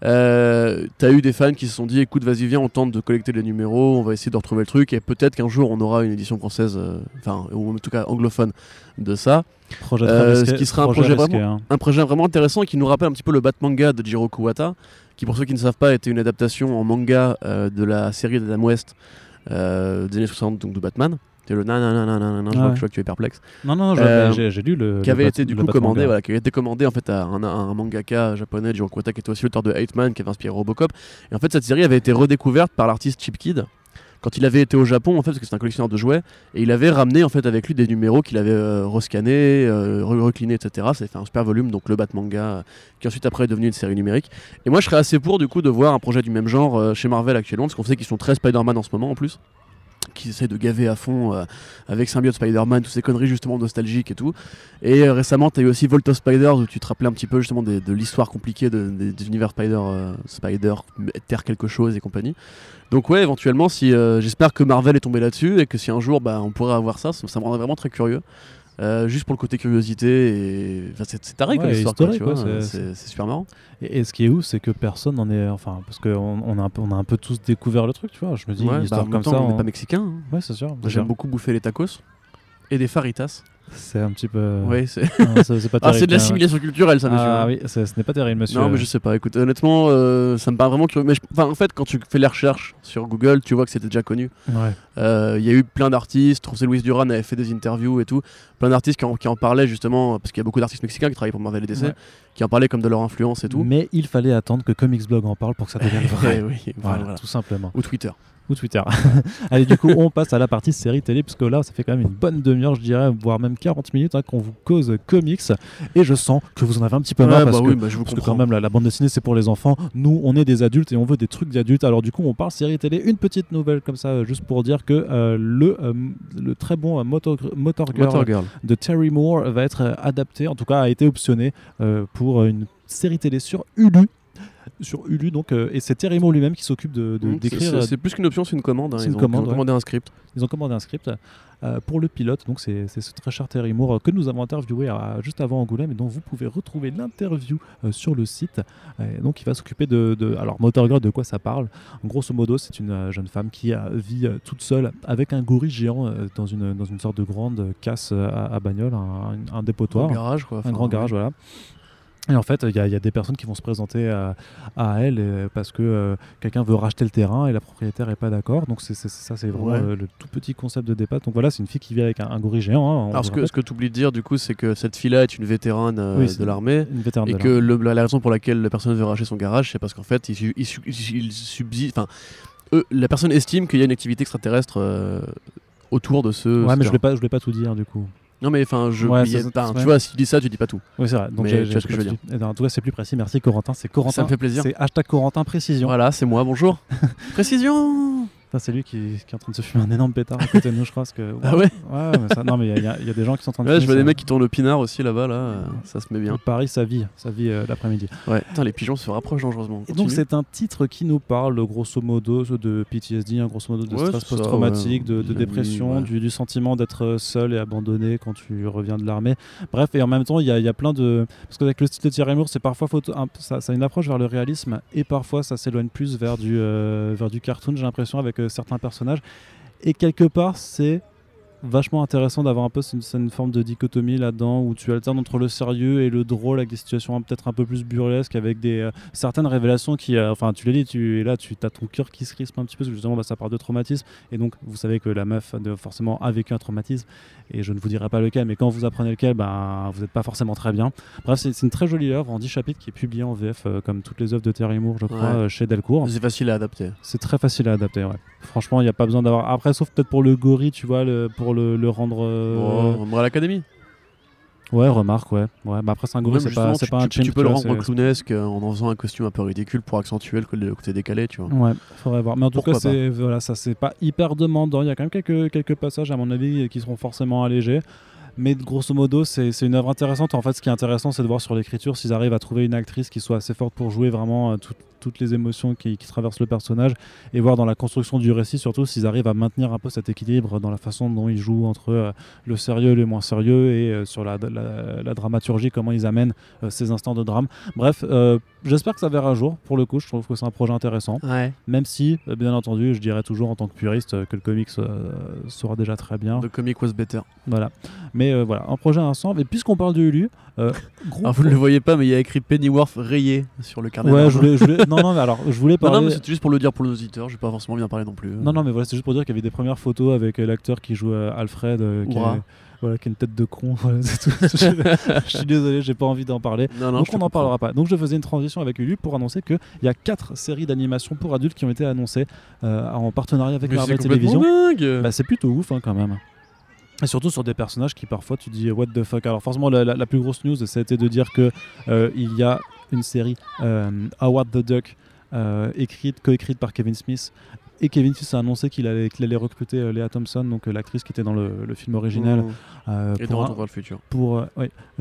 euh, t'as eu des fans qui se sont dit écoute, vas-y, viens, on tente de collecter les numéros, on va essayer de retrouver le truc, et peut-être qu'un jour on aura une édition française, euh, enfin, ou en tout cas anglophone de ça. Projet Euh, ce qui sera un projet risqué, vraiment- hein. Un projet vraiment intéressant et qui nous rappelle un petit peu le Batmanga de Jiro Kuwata, qui pour ceux qui ne savent pas était une adaptation en manga de la série d'Adam West des années 60, donc de Batman. C'est le je, vois Ouais. que- je vois que tu es perplexe. Non, non, Euh, j'ai lu le. qui avait été du coup commandé, voilà, qui avait été commandé en fait à un, mangaka japonais, Jiro Kuwata, qui était aussi l'auteur de Eight Man, qui avait inspiré Robocop. Et en fait, cette série avait été redécouverte par l'artiste Chip Kid quand il avait été au Japon, en fait, parce que c'est un collectionneur de jouets, et il avait ramené en fait avec lui des numéros qu'il avait euh, rescannés, euh, re- reclinés, etc. Ça a fait un super volume, donc le Batmanga, euh, qui ensuite après est devenu une série numérique. Et moi, je serais assez pour du coup de voir un projet du même genre euh, chez Marvel actuellement, parce qu'on sait qu'ils sont très Spider-Man en ce moment en plus qui essaient de gaver à fond euh, avec Symbiote Spider-Man, toutes ces conneries justement nostalgiques et tout. Et euh, récemment, tu eu aussi Volt of Spiders où tu te rappelais un petit peu justement de l'histoire compliquée de- des, univers Spider, euh, Spider, Terre quelque chose et compagnie. Donc ouais, éventuellement, si j'espère que Marvel est tombé là-dessus et que si un jour bah, on pourrait avoir ça, ça, ça me rendrait vraiment très curieux. Euh, juste pour le côté curiosité et enfin, c'est taré comme histoire quoi, tu vois, c'est- super marrant Et, et ce qui est ouf, c'est que personne n'en est. Enfin, parce qu'on on a, un peu- on a un peu tous découvert le truc, tu vois. Je me dis, Ouais, une bah, histoire comme temps, ça. on n'est on- pas mexicain hein. Ouais, c'est sûr. J'aime beaucoup bouffer les tacos et des faritas C'est un petit peu. ouais [LAUGHS] c'est pas ah, terrible. c'est de l'assimilation culturelle ça monsieur Ah oui, ce n'est pas terrible, monsieur. Non, mais je sais pas. Écoute, honnêtement, euh, ça me paraît vraiment curieux. Mais je- enfin, en fait, quand tu fais les recherches sur Google, tu vois que c'était déjà connu. Ouais. Euh, Il y a eu plein d'artistes. José Luis Duran avait fait des interviews et tout. Plein d'artistes qui, en- qui en parlaient justement, parce qu'il y a beaucoup d'artistes mexicains qui travaillent pour Marvel et DC, Ouais. qui en parlaient comme de leur influence et tout. Mais il fallait attendre que Comics Blog en parle pour que ça devienne [LAUGHS] vrai. Eh oui, Voilà, voilà. tout simplement. Ou Twitter. Ou Twitter. [LAUGHS] Allez, du coup, on passe à la partie série télé, puisque là, ça fait quand même une bonne demi-heure, je dirais, voire même 40 minutes hein, qu'on vous cause comics. Et je sens que vous en avez un petit peu marre Ouais, parce bah que oui, bah, je vous Parce que quand même, la, la bande dessinée, c'est pour les enfants. Nous, on est des adultes et on veut des trucs d'adultes. Alors du coup, on parle série télé. Une petite nouvelle comme ça, euh, juste pour dire que euh, le, euh, le très bon euh, Motor, Motor Girl Motor Girl. de Terry Moore va être adapté, en tout cas a été optionné pour une série télé sur Hulu. Sur Hulu, donc, euh, et c'est Terry Moore lui-même qui s'occupe de, de- Mmh, d'écrire. c'est- euh, C'est plus qu'une option, c'est une commande. hein. c'est Ils une ont, commande, ouais. commandé un script. Ils ont commandé un script euh, pour le pilote, donc c'est c'est ce très cher Terry Moore que nous avons interviewé juste avant Angoulême et dont vous pouvez retrouver l'interview euh, sur le site. Donc il va s'occuper de, de- Alors Motor Girl, de quoi ça parle? Grosso modo, c'est une jeune femme qui vit toute seule avec un gorille géant dans, une, dans une sorte de grande casse à, à bagnole, un, un dépotoir Un garage, quoi. un grand garage, voilà. Et en fait, il y, a- il y a des personnes qui vont se présenter à, à elle euh, parce que euh, quelqu'un veut racheter le terrain et la propriétaire est pas d'accord. Donc c'est c'est- ça, c'est vraiment Ouais. euh, le tout petit concept de départ. Donc voilà, c'est une fille qui vit avec un, un gorille géant. hein, Alors, ce que, ce que tu oublies de dire, du coup, c'est que cette fille-là est une vétérane euh, Oui, de l'armée. une vétérane Et de que le- la, la raison pour laquelle la personne veut racheter son garage, c'est parce qu'en fait, il, il su- il subsiste. Enfin, la personne estime qu'il y a une activité extraterrestre euh, autour de ce. Ouais, ce mais je terrain. je voulais pas tout dire du coup. Non, mais enfin, je. Ouais, ça-. Tu vois, si tu dis ça, tu dis pas tout. Oui, c'est vrai. Donc Mais tu vois ce que je veux. Eh ben, En tout cas, c'est plus précis. Merci Corentin. C'est Corentin. Ça me fait plaisir. C'est hashtag Corentin Précision. Voilà, c'est moi, bonjour. [LAUGHS] Précision c'est lui qui, qui est en train de se fumer un énorme pétard à côté de nous, je crois. Parce que, [LAUGHS] Ah ouais Ouais, mais ça- non, mais il y, a- il y a des gens qui sont en train de Ouais, je fumer vois ça. des mecs qui tournent le pinard aussi là-bas, là, euh, ça se met bien. Paris, sa vie, sa vie euh, l'après-midi. Ouais, putain, les pigeons se rapprochent dangereusement. Et donc c'est un titre qui nous parle grosso modo de PTSD, hein, grosso modo de Ouais, stress post-traumatique, ouais. de, dépression, du, du sentiment d'être seul et abandonné quand tu reviens de l'armée. Bref, et en même temps il y, a- il y a plein de... Parce qu'avec le style de Thierry Moore, c'est parfois photo... un- ça, ça a une approche vers le réalisme et parfois ça s'éloigne plus vers du, euh, vers du cartoon, j'ai l'impression, avec euh, certains personnages. Et quelque part c'est vachement intéressant d'avoir un peu une, une forme de dichotomie là-dedans où tu alternes entre le sérieux et le drôle avec des situations peut-être un peu plus burlesques avec des euh, certaines révélations qui euh, enfin tu les lis tu es là tu as ton cœur qui se crispe un petit peu parce que justement bah, ça part de traumatisme et donc vous savez que la meuf de, forcément a vécu un traumatisme et je ne vous dirai pas lequel mais quand vous apprenez lequel bah, vous n'êtes pas forcément très bien bref c'est une très jolie œuvre en 10 chapitres qui est publiée en VF euh, comme toutes les œuvres de Terry Moore je crois Ouais. chez Delcourt C'est facile à adapter. c'est très facile à adapter, ouais. Franchement, il n'y a pas besoin d'avoir. Après, sauf peut-être pour le gorille, tu vois, le- pour le, le rendre. euh, Oh, Umbrella Academy. Ouais, remarque, ouais. ouais. Bah après, c'est un gorille, c'est pas, tu, pas un tu- peux le rendre clownesque euh, en en faisant un costume un peu ridicule pour accentuer le, côté décalé, tu vois. Ouais, faudrait voir. Mais en tout Pourquoi cas, c'est voilà, ça c'est pas hyper demandant. Il y a quand même quelques, quelques passages, à mon avis, qui seront forcément allégés. Mais grosso modo, c'est une œuvre intéressante. En fait, ce qui est intéressant, c'est de voir sur l'écriture s'ils arrivent à trouver une actrice qui soit assez forte pour jouer vraiment euh, tout- toutes les émotions qui, traversent le personnage et voir dans la construction du récit, surtout s'ils arrivent à maintenir un peu cet équilibre dans la façon dont ils jouent entre euh, le sérieux et le moins sérieux et euh, sur la, dramaturgie, comment ils amènent ces instants de drame. Bref, j'espère que ça verra un jour. Pour le coup, je trouve que c'est un projet intéressant. Ouais. Même si, euh, bien entendu, je dirais toujours en tant que puriste euh, que le comics euh, sera déjà très bien. The comic was better. Voilà. Mais euh, voilà, un projet ensemble. Et puisqu'on parle de Ulu, euh, [LAUGHS] gros Alors vous ne le voyez pas, mais il y a écrit Pennyworth rayé sur le carnet. Ouais, je voulais, je voulais- Non, non, mais alors, je voulais [LAUGHS] Non, parler. non, mais c'était juste pour le dire pour nos auditeurs. Je vais pas forcément bien parler non plus. Non, non, mais voilà, c'est juste pour dire qu'il y avait des premières photos avec l'acteur qui joue Alfred, euh, qui, voilà, qui a une tête de con. [LAUGHS] voilà, tout. [LAUGHS] je, je suis désolé, j'ai pas envie d'en parler. Non, non, Donc on n'en parlera pas. Donc je faisais une transition avec Ulu pour annoncer qu'il y a quatre séries d'animation pour adultes qui ont été annoncées euh, en partenariat avec Mais Marvel Television. Bah, c'est plutôt ouf hein, quand même. Et surtout sur des personnages qui parfois tu dis what the fuck. Alors forcément la, la- la plus grosse news été de dire que euh, il y a une série euh, Howard the Duck euh, écrite, coécrite par Kevin Smith. Et Kevin Smith a annoncé qu'il allait, recruter euh, Lea Thompson, donc euh, l'actrice qui était dans le, le film original, Mmh. euh, Et de pour, retour un, vers le futur. pour, euh,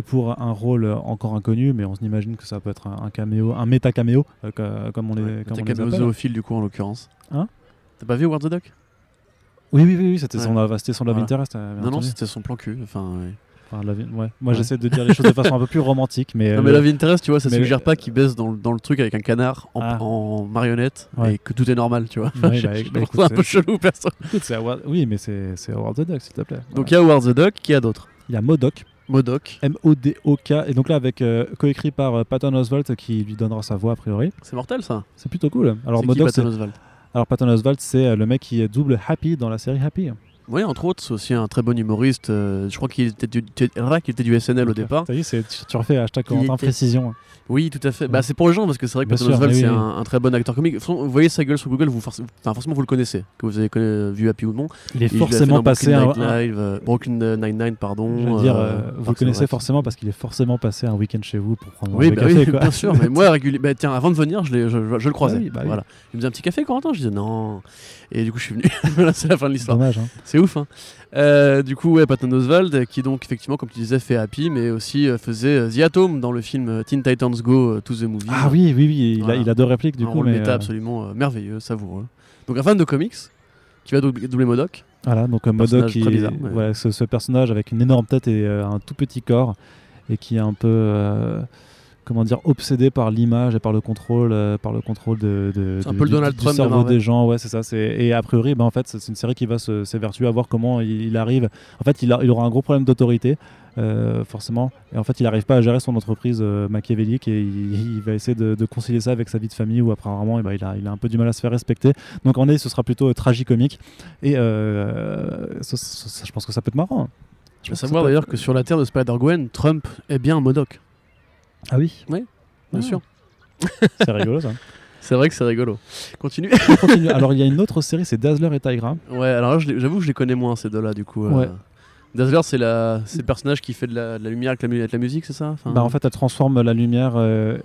pour un rôle encore inconnu, mais on imagine que ça peut être un, un caméo, un méta caméo, euh, co- comme on les, Ouais, comme T'as on les appelle. zoophiles du coup en l'occurrence. Hein? T'as pas vu Howard the Duck? Oui, oui, oui, oui, c'était Ouais. son, son Love Voilà. Interest. Non, non, c'était son plan cul. Enfin, ouais. Enfin, ouais. Moi, Ouais. j'essaie de dire les choses de façon un peu plus romantique, mais. Non, euh, mais vie Interest, tu vois, ça mais suggère pas qu'il baisse dans, le- dans le truc avec un canard en, Ah. en marionnette Ouais. et que tout est normal, tu vois. Ouais, [LAUGHS] Je- bah, bah, trouve écoute, ça un peu chelou, perso. Écoute, c'est Howard- Oui, mais c'est Howard the Duck, s'il te plaît. Donc il y a Howard the Duck, qui a d'autres? Il y a Modoc, Modoc, M-O-D-O-K, et donc là, avec euh, coécrit par euh, Patton Oswalt, qui lui donnera sa voix a priori. c'est mortel ça. C'est plutôt cool. Alors, qui, Modoc, Patton Oswalt? Alors, Patton Oswalt, c'est euh, le mec qui est double Happy dans la série Happy. Oui, entre autres, c'est aussi un très bon humoriste. euh, je crois qu'il était, du, tu- ah, qu'il était du SNL au départ. T'as vu, c'est- tu, refais hashtag Corentin était- précision. Oui, tout à fait. Ouais. Bah, c'est pour les gens parce que c'est vrai que Patton Oswalt, c'est oui, oui. un, un très bon acteur comique. Vous voyez sa gueule sur Google, vous, forc- enfin, forcément vous le connaissez, que vous avez connu- vu Happy ou non. Il est Il forcément passé un. Brooklyn un- Nine-Nine, euh, Brooklyn Nine-Nine, pardon. je veux dire, euh, euh, vous le connaissez forcément parce qu'il est forcément passé un week-end chez vous pour prendre Oui, un bah café. oui, quoi. bien sûr. Mais [LAUGHS] moi, régulièrement, bah, tiens, avant de venir, je, l'ai- je, je le croisais. Bah oui, bah voilà. Il me faisait un petit café, Corentin. Je disais non. Et du coup, je suis venu. [LAUGHS] voilà, c'est la fin de l'histoire. Dommage. Hein. C'est ouf. Hein. Euh, du coup, ouais, Patton Oswald, qui donc effectivement, comme tu disais, fait Happy, mais aussi euh, faisait euh, The Atom dans le film euh, Teen Titans Go to the Movie. Ah oui, oui, oui. Il, a, Voilà. il a deux répliques du un coup. rôle mais, méta absolument merveilleux, savoureux. Donc un fan de comics qui va doubler, doubler Modoc. Voilà, donc Modoc, qui bizarre, mais- voilà, ce, ce personnage avec une énorme tête et un tout petit corps, et qui est un peu, comment dire, obsédé par l'image et par le contrôle, euh, par le contrôle de, un peu le du, Donald du Trump cerveau des gens. Ouais, c'est ça. c'est- Et a priori, ben, en fait, c'est une série qui va s'évertuer à voir comment il, il arrive. En fait, il, a- il aura un gros problème d'autorité. euh, forcément et en fait il n'arrive pas à gérer son entreprise euh, machiavélique et il, il va essayer de, de concilier ça avec sa vie de famille où apparemment eh ben, il, a, il a un peu du mal à se faire respecter donc en est ce sera plutôt euh, tragicomique et ça- ça- ça- je pense que ça peut être marrant hein. Je savoir d'ailleurs que sur la terre de Spider-Gwen, Trump est bien un Modoc, ah oui bien Ah. sûr. [LAUGHS] c'est rigolo ça C'est vrai que c'est rigolo. Continue. On continue. alors il y a une autre série c'est Dazzler et Tigra ouais, alors j'avoue que je les connais moins ces deux-là du coup. euh. Ouais. Dazzler, c'est la... le personnage qui fait de la, de la lumière avec la, mu- avec la musique, c'est ça? Enfin, bah, en fait elle transforme la lumière euh,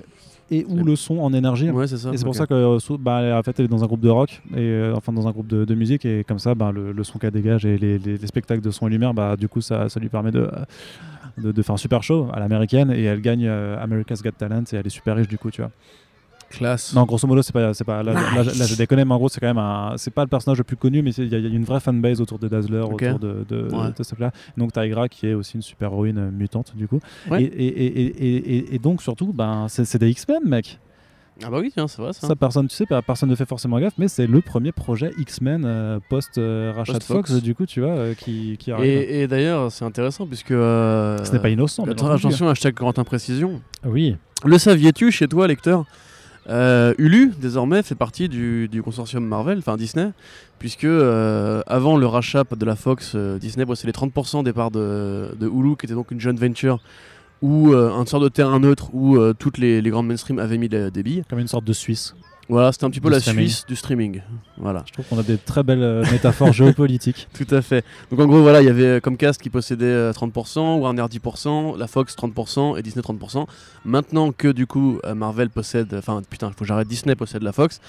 et ou le son en énergie. Ouais, c'est ça. Et c'est pour ça que euh, bah, en fait, elle est dans un groupe de rock, et, euh, enfin dans un groupe de, de musique, et comme ça, bah, le, le son qu'elle dégage et les, les- les spectacles de son et lumière, bah, du coup, ça, ça lui permet de, de, de faire un super show à l'américaine, et elle gagne euh, America's Got Talent, et elle est super riche du coup, tu vois. Classe. Non, grosso modo, c'est pas, c'est pas là, là, là, je déconne, mais en gros, c'est quand même un, c'est pas le personnage le plus connu, mais il y, a- il y a une vraie fanbase autour de Dazzler, autour de, de, Ouais. de ce truc-là. Donc Tigra, qui est aussi une super héroïne euh, mutante, du coup. Ouais. Et, et, et, et, donc, surtout, ben, c'est, c'est des X-Men, mec. Ah bah oui, tiens, c'est vrai ça. Ça, personne, tu sais, personne ne fait forcément gaffe, mais c'est le premier projet X-Men euh, post-rachat de Post-Fox. Fox, du coup, tu vois, euh, qui, qui arrive. Et, et d'ailleurs, c'est intéressant puisque. euh, Ce n'est pas innocent, entendu. attention, hashtag Corentin Précision. Oui, Le saviez-tu chez toi, lecteur? Euh, Hulu, désormais, fait partie du, du consortium Marvel, enfin Disney, puisque euh, avant le rachat de la Fox, euh, Disney possédait 30% des parts de, de Hulu, qui était donc une joint venture, ou euh, un sorte de terrain neutre où euh, toutes les, les grandes mainstream avaient mis des, des billes. comme une sorte de Suisse. Voilà, c'était un petit peu Du la streaming. Suisse du streaming. Voilà. Je trouve qu'on a des très belles euh, métaphores [LAUGHS] géopolitiques. Tout à fait. Donc en gros, voilà, il y avait Comcast qui possédait euh, 30%, Warner 10%, la Fox 30% et Disney 30%. Maintenant que du coup euh, Marvel possède, enfin putain, il faut que j'arrête, Disney possède la Fox,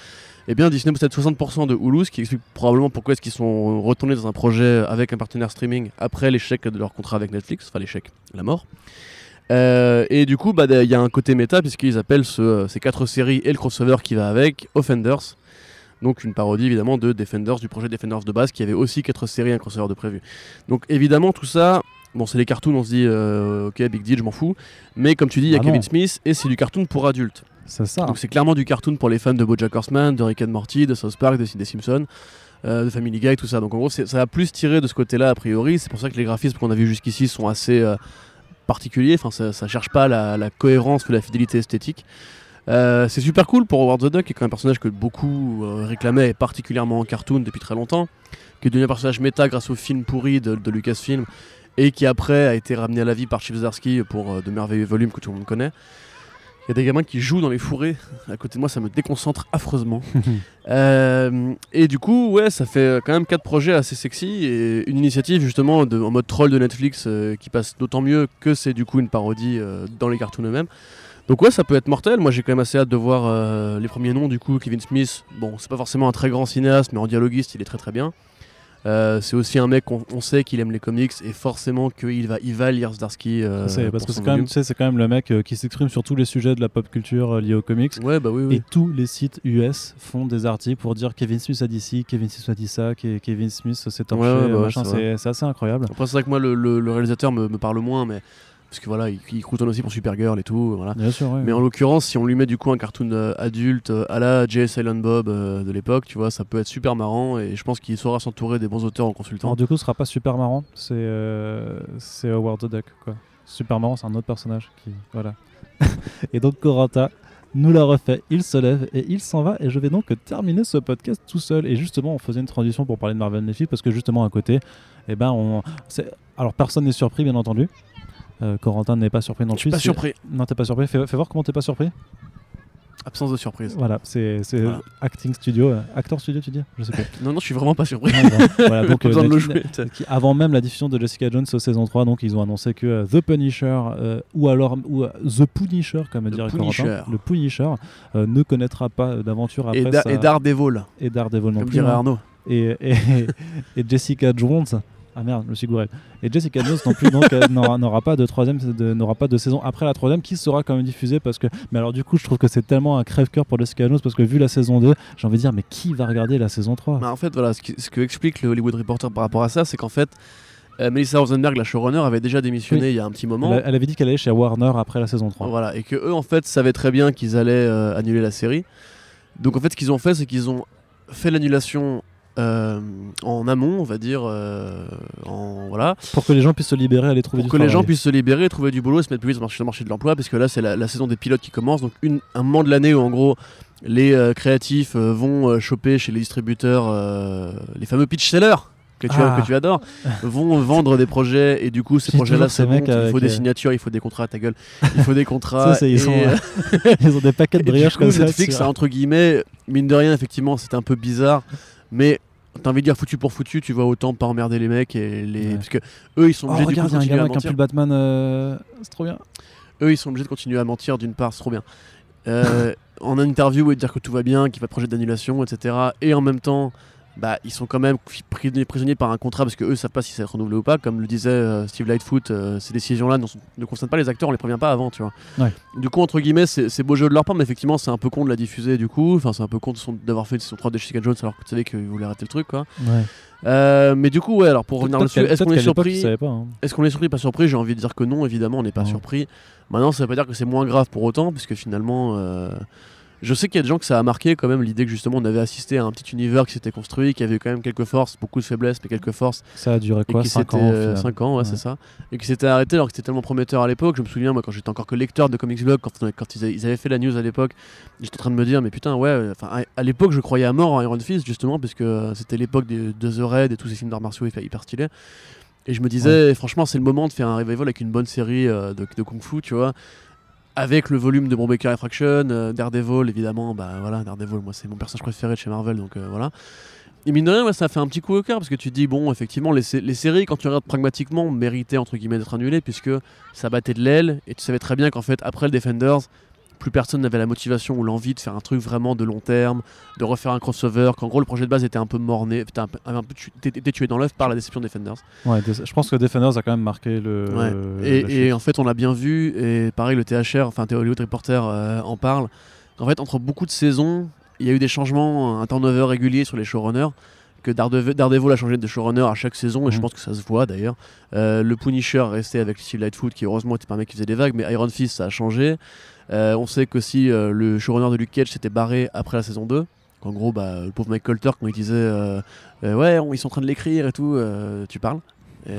eh bien Disney possède 60% de Hulu, ce qui explique probablement pourquoi est-ce qu'ils sont retournés dans un projet avec un partenaire streaming après l'échec de leur contrat avec Netflix, enfin l'échec, la mort. Euh, et du coup, bah, il y a un côté méta puisqu'ils appellent ce- ces quatre séries et le crossover qui va avec Offenders. Donc une parodie évidemment de Defenders, du projet Defenders de base qui avait aussi quatre séries et un crossover de prévu. Donc évidemment tout ça, bon c'est les cartoons, on se dit euh, ok big deal, je m'en fous. Mais comme tu dis, il y a Ah Kevin non. Smith et c'est du cartoon pour adultes. C'est ça. Donc c'est clairement du cartoon pour les fans de BoJack Horseman, de Rick and Morty, de South Park, de des Simpsons, euh, de Family Guy, tout ça. Donc en gros ça va plus tirer de ce côté-là a priori. C'est pour ça que les graphismes qu'on a vus jusqu'ici sont assez euh, particuliers. Enfin ça, ça cherche pas la, cohérence ou la fidélité esthétique. Euh, c'est super cool pour Howard the Duck, qui est quand même un personnage que beaucoup euh, réclamaient, particulièrement en cartoon depuis très longtemps, qui est devenu un personnage méta grâce au film pourri de, Lucasfilm, et qui après a été ramené à la vie par Chip Zdarsky pour euh, de merveilleux volumes que tout le monde connaît. Il y a des gamins qui jouent dans les fourrés à côté de moi, ça me déconcentre affreusement. [LAUGHS] Euh, et du coup, ouais, ça fait quand même quatre projets assez sexy et une initiative justement de, en mode troll de Netflix euh, qui passe d'autant mieux que c'est du coup une parodie euh, dans les cartoons eux-mêmes. Donc ouais, ça peut être mortel. Moi, j'ai quand même assez hâte de voir euh, les premiers noms. Du coup, Kevin Smith, bon, c'est pas forcément un très grand cinéaste, mais en dialoguiste, il est très très bien. Euh, c'est aussi un mec qu'on on sait qu'il aime les comics et forcément qu'il va, il va lire Zdarsky. euh, C'est- parce que c'est quand, même, volume. tu sais, c'est quand même le mec euh, qui s'exprime sur tous les sujets de la pop culture liés aux comics. Ouais, bah oui, oui. Et tous les sites US font des articles pour dire Kevin Smith a dit ci, Kevin Smith a dit ça, Ke- Kevin Smith s'est torché, Ouais, ouais, bah ouais, machin. c'est assez incroyable. Après, c'est vrai que moi, le, le- le réalisateur me, me parle moins, mais parce que voilà, il, il croutonne aussi pour Supergirl et tout, voilà. Bien sûr, ouais. Mais en l'occurrence, si on lui met du coup un cartoon euh, adulte euh, à la J. Silent Bob euh, de l'époque, tu vois, ça peut être super marrant et je pense qu'il saura s'entourer des bons auteurs en consultant. Alors du coup, ce sera pas super marrant. C'est c'est Howard the Duck, quoi. Super marrant, c'est un autre personnage qui voilà. [LAUGHS] et donc Coranta nous l'a refait. Il se lève et il s'en va. Et je vais donc terminer ce podcast tout seul. Et justement, on faisait une transition pour parler de Marvel Netflix parce que justement à côté, eh ben on. Alors personne n'est surpris, bien entendu. Euh, Corentin n'est pas surpris non plus. pas surpris. Non, t'es pas surpris. Fais, fais voir comment t'es pas surpris. Absence de surprise. Voilà, c'est Voilà. Acting Studio, euh, Actor Studio, tu dis? Je sais pas. Non, non, je suis vraiment pas surpris. Voilà, [LAUGHS] donc, euh, le jouer. qui- avant même la diffusion de Jessica Jones euh, saison 3, donc ils ont annoncé que euh, The Punisher euh, ou alors ou, The Punisher, comme dirait. Corentin, le Punisher, ne connaîtra pas d'aventure après Et, Da- et Daredevil, et Daredevil non comme plus. dirait hein. Arnaud. Et, et, [LAUGHS] et Jessica Jones. Ah merde, je me suis gouré. Et Jessica Jones non plus donc n'aura pas de troisième, n'aura pas de saison après la troisième qui sera quand même diffusée parce que. Mais alors du coup, je trouve que c'est tellement un crève-cœur pour Jessica Jones parce que vu la saison 2, j'ai envie de dire mais qui va regarder la saison 3 Bah, en fait, voilà, ce, qui- ce que explique le Hollywood Reporter par rapport à ça, c'est qu'en fait, euh, Melissa Rosenberg, la showrunner, avait déjà démissionné Oui. il y a un petit moment. elle avait dit qu'elle allait chez Warner après la saison 3. Voilà, et que eux en fait savaient très bien qu'ils allaient euh, annuler la série. Donc en fait, ce qu'ils ont fait, c'est qu'ils ont fait l'annulation euh, en amont, on va dire, euh, en voilà, Pour que les gens puissent se libérer, aller trouver pour du que les gens puissent se libérer, trouver du boulot et se mettre plus vite sur le marché- de l'emploi, parce que là c'est la, la saison des pilotes qui commence, donc une, un moment de l'année où en gros les euh, créatifs vont choper chez les distributeurs les fameux pitch sellers. Que tu, Ah. que tu adores, vont [LAUGHS] vendre des projets et du coup ces projets-là c'est bon, il faut des signatures, il faut des contrats, ta gueule, [LAUGHS] il faut des contrats. Ça, c'est- ils et, sont, [LAUGHS] Ils ont des paquets de et brioches comme ça. Netflix, entre guillemets, mine de rien, effectivement, c'est un peu bizarre, mais t'as envie de dire foutu pour foutu, tu vois autant pas emmerder les mecs et les, Ouais. parce que eux ils sont Oh, obligés coup, regarde, de il y a un continuer à gamin qui a un mentir. pull Batman. euh, C'est trop bien. Eux ils sont obligés de continuer à mentir d'une part, c'est trop bien. euh, [LAUGHS] en interview et dire que tout va bien, qu'il n'y a pas de projet d'annulation, etc. Et en même temps, bah, ils sont quand même pris- prisonniers par un contrat parce que eux savent pas si ça va être renouvelé ou pas. Comme le disait euh, Steve Lightfoot, euh, ces décisions-là ne, ne concernent pas les acteurs, on les prévient pas avant, tu vois. Ouais. Du coup, entre guillemets, c'est beau jeu de leur part, mais effectivement, c'est un peu con de la diffuser du coup. Enfin, c'est un peu con son- d'avoir fait saison 3 de Jessica Jones alors que tu savais qu'ils voulaient arrêter le truc, quoi. Ouais. Euh, mais du coup, ouais, alors pour revenir Peut-être dessus, qu'à- est-ce qu'on est surpris hein. est-ce qu'on est surpris, pas surpris J'ai envie de dire que non, évidemment, on n'est pas surpris. Maintenant, ça veut pas dire que c'est moins grave pour autant, puisque finalement, euh, je sais qu'il y a des gens que ça a marqué quand même l'idée que justement on avait assisté à un petit univers qui s'était construit, qui avait quand même quelques forces, beaucoup de faiblesses, mais quelques forces, Ça a duré quoi qui 5 s'était ans au euh, final. cinq ans, ouais, Ouais. c'est ça, et qui s'était arrêté alors que c'était tellement prometteur à l'époque. Je me souviens, moi, quand j'étais encore que lecteur de Comics Blog, quand, quand ils, avaient, fait la news à l'époque, j'étais en train de me dire, mais putain, ouais, enfin, à, à l'époque, je croyais à mort en Iron Fist justement, parce que euh, c'était l'époque des- de The Raid et tous ces films d'arts martiaux hyper, hyper stylés. Et je me disais, franchement, c'est le moment de faire un revival avec une bonne série euh, de, de kung fu, tu vois. Avec le volume de Bombay Refraction, euh, Daredevil, évidemment, bah voilà, Daredevil, moi c'est mon personnage préféré de chez Marvel, donc euh, voilà. Et mine de rien, ça fait un petit coup au cœur parce que tu te dis, bon, effectivement, les, les séries, quand tu regardes pragmatiquement, méritaient entre guillemets d'être annulées puisque ça battait de l'aile et tu savais très bien qu'en fait, après le Defenders, plus personne n'avait la motivation ou l'envie de faire un truc vraiment de long terme, de refaire un crossover, qu'en gros le projet de base était un peu morné, était un peu, un peu tu- était tué dans l'œuf par la déception de Defenders. Ouais, je pense que Defenders a quand même marqué le. Ouais. Et, en fait, on l'a bien vu, et pareil, le THR, enfin The Hollywood Reporter euh, en parle. En fait, entre beaucoup de saisons, il y a eu des changements, un turnover régulier sur les showrunners. Que Daredevil, Daredevil a changé de showrunner à chaque saison, et je Mhm. pense que ça se voit d'ailleurs. Euh, le Punisher est resté avec Steve Lightfoot, qui heureusement était pas un mec qui faisait des vagues, mais Iron Fist ça a changé. Euh, on sait qu'aussi euh, le showrunner de Luke Cage s'était barré après la saison 2. En gros, bah, le pauvre Mike Colter, quand il disait euh, euh, Ouais, on- ils sont en train de l'écrire et tout, euh, tu parles.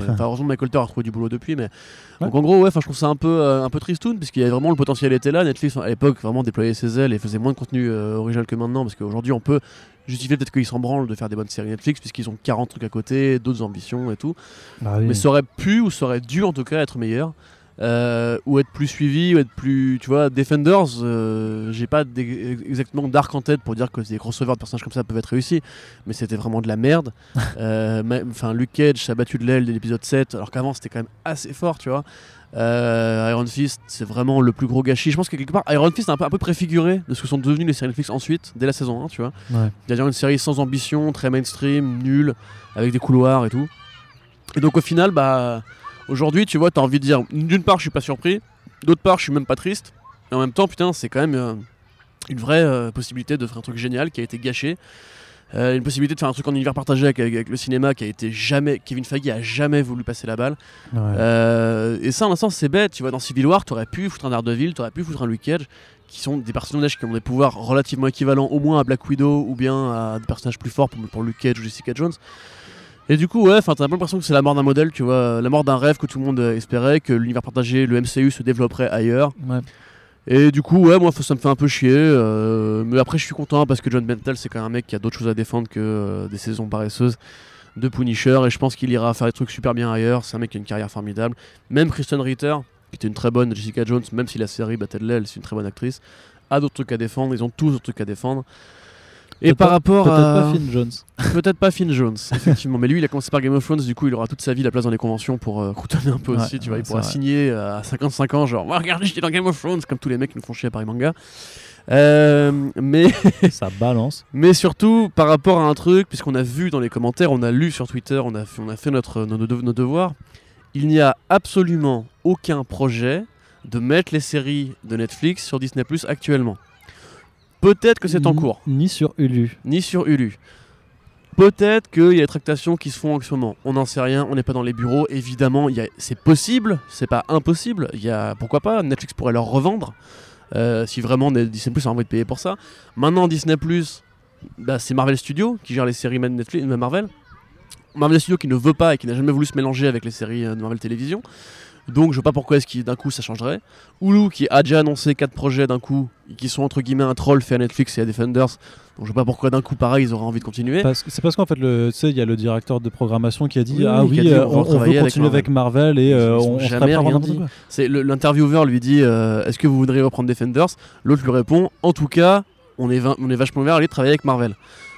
Enfin, heureusement, Mike Colter a trouvé du boulot depuis, mais Ouais. donc en gros, ouais, je trouve ça un peu, un peu tristoun, puisqu'il y a vraiment le potentiel était là. Netflix à l'époque vraiment déployait ses ailes et faisait moins de contenu original que maintenant, parce qu'aujourd'hui on peut justifier peut-être qu'ils s'en branlent de faire des bonnes séries Netflix, puisqu'ils ont 40 trucs à côté, d'autres ambitions et tout. Bah oui. Mais ça aurait pu ou ça aurait dû en tout cas être meilleur. Euh, ou être plus suivi, ou être plus. Tu vois, Defenders, euh, j'ai pas exactement d'arc en tête pour dire que des crossovers de personnages comme ça peuvent être réussis, mais c'était vraiment de la merde. [LAUGHS] Euh, Enfin, Luke Cage s'est battu de l'aile dès l'épisode 7, alors qu'avant c'était quand même assez fort, tu vois. Euh, Iron Fist, c'est vraiment le plus gros gâchis. Je pense que quelque part, Iron Fist est un peu, un peu préfiguré de ce que sont devenues les séries Netflix ensuite, dès la saison 1, tu vois. Ouais. C'est-à-dire une série sans ambition, très mainstream, nulle, avec des couloirs et tout. Et donc au final, bah, aujourd'hui, tu vois, t'as envie de dire, d'une part, je suis pas surpris, d'autre part, je suis même pas triste. Et en même temps, putain, c'est quand même euh, une vraie euh, possibilité de faire un truc génial qui a été gâché. Euh, une possibilité de faire un truc en univers partagé avec, avec- avec le cinéma qui a été jamais. Kevin Feige a jamais voulu passer la balle. Ouais. Euh, et ça, en l'instant, c'est bête. Tu vois, dans Civil War, t'aurais pu foutre un Daredevil, t'aurais pu foutre un Luke Cage, qui sont des personnages qui ont des pouvoirs relativement équivalents au moins à Black Widow ou bien à des personnages plus forts pour, pour Luke Cage ou Jessica Jones. Et du coup, ouais, enfin, t'as peu l'impression que c'est la mort d'un modèle, tu vois, la mort d'un rêve que tout le monde euh, espérait, que l'univers partagé, le MCU se développerait ailleurs. Ouais. Et du coup, ouais, moi, ça me fait un peu chier. euh, mais après, je suis content parce que John Bentel, c'est quand même un mec qui a d'autres choses à défendre que euh, des saisons paresseuses de Punisher. Et je pense qu'il ira faire des trucs super bien ailleurs. C'est un mec qui a une carrière formidable. Même Kristen Ritter, qui était une très bonne Jessica Jones, même si la série battait de l'aile, c'est une très bonne actrice, a d'autres trucs à défendre. Ils ont tous d'autres trucs à défendre. Et Peut-être par pas- rapport Peut-être à. pas Finn Jones. [LAUGHS] Peut-être pas Finn Jones, effectivement. Mais lui, il a commencé par Game of Thrones, du coup, il aura toute sa vie la place dans les conventions pour euh, croutonner un peu Ouais, aussi. Tu vois, ouais, il pourra vrai. signer euh, à 55 ans, genre, oh, regardez, j'étais dans Game of Thrones, comme tous les mecs qui nous font chier à Paris Manga. Euh, mais, [LAUGHS] Ça balance. mais surtout, par rapport à un truc, puisqu'on a vu dans les commentaires, on a lu sur Twitter, on a fait, on a fait notre, nos devoirs, il n'y a absolument aucun projet de mettre les séries de Netflix sur Disney Plus actuellement. Peut-être que c'est en cours Ni sur Hulu. ni sur Hulu. Peut-être qu'il y a des tractations qui se font en ce moment. On n'en sait rien, on n'est pas dans les bureaux. Évidemment, c'est possible, c'est pas impossible. Y a, pourquoi pas, Netflix pourrait leur revendre. euh, si vraiment Disney Plus a envie de payer pour ça. Maintenant, Disney Plus, bah, c'est Marvel Studios qui gère les séries de Netflix, Marvel. Marvel Studios qui ne veut pas et qui n'a jamais voulu se mélanger avec les séries euh, de Marvel Télévision. Donc je vois pas pourquoi est-ce qu'il d'un coup ça changerait. Hulu qui a déjà annoncé quatre projets d'un coup, qui sont entre guillemets un troll fait à Netflix et à Defenders. Donc je vois pas pourquoi d'un coup pareil ils auraient envie de continuer. Parce que- C'est parce qu'en fait, le- tu sais, il y a le directeur de programmation qui a dit Oui, Ah oui, a dit, euh, on va on, on veut avec continuer avec Marvel et euh, on, on jamais rien dit. C'est le- l'intervieweur lui dit euh, Est-ce que vous voudriez reprendre Defenders? L'autre lui répond En tout cas, on est, va- on est vachement ouvert à aller travailler avec Marvel.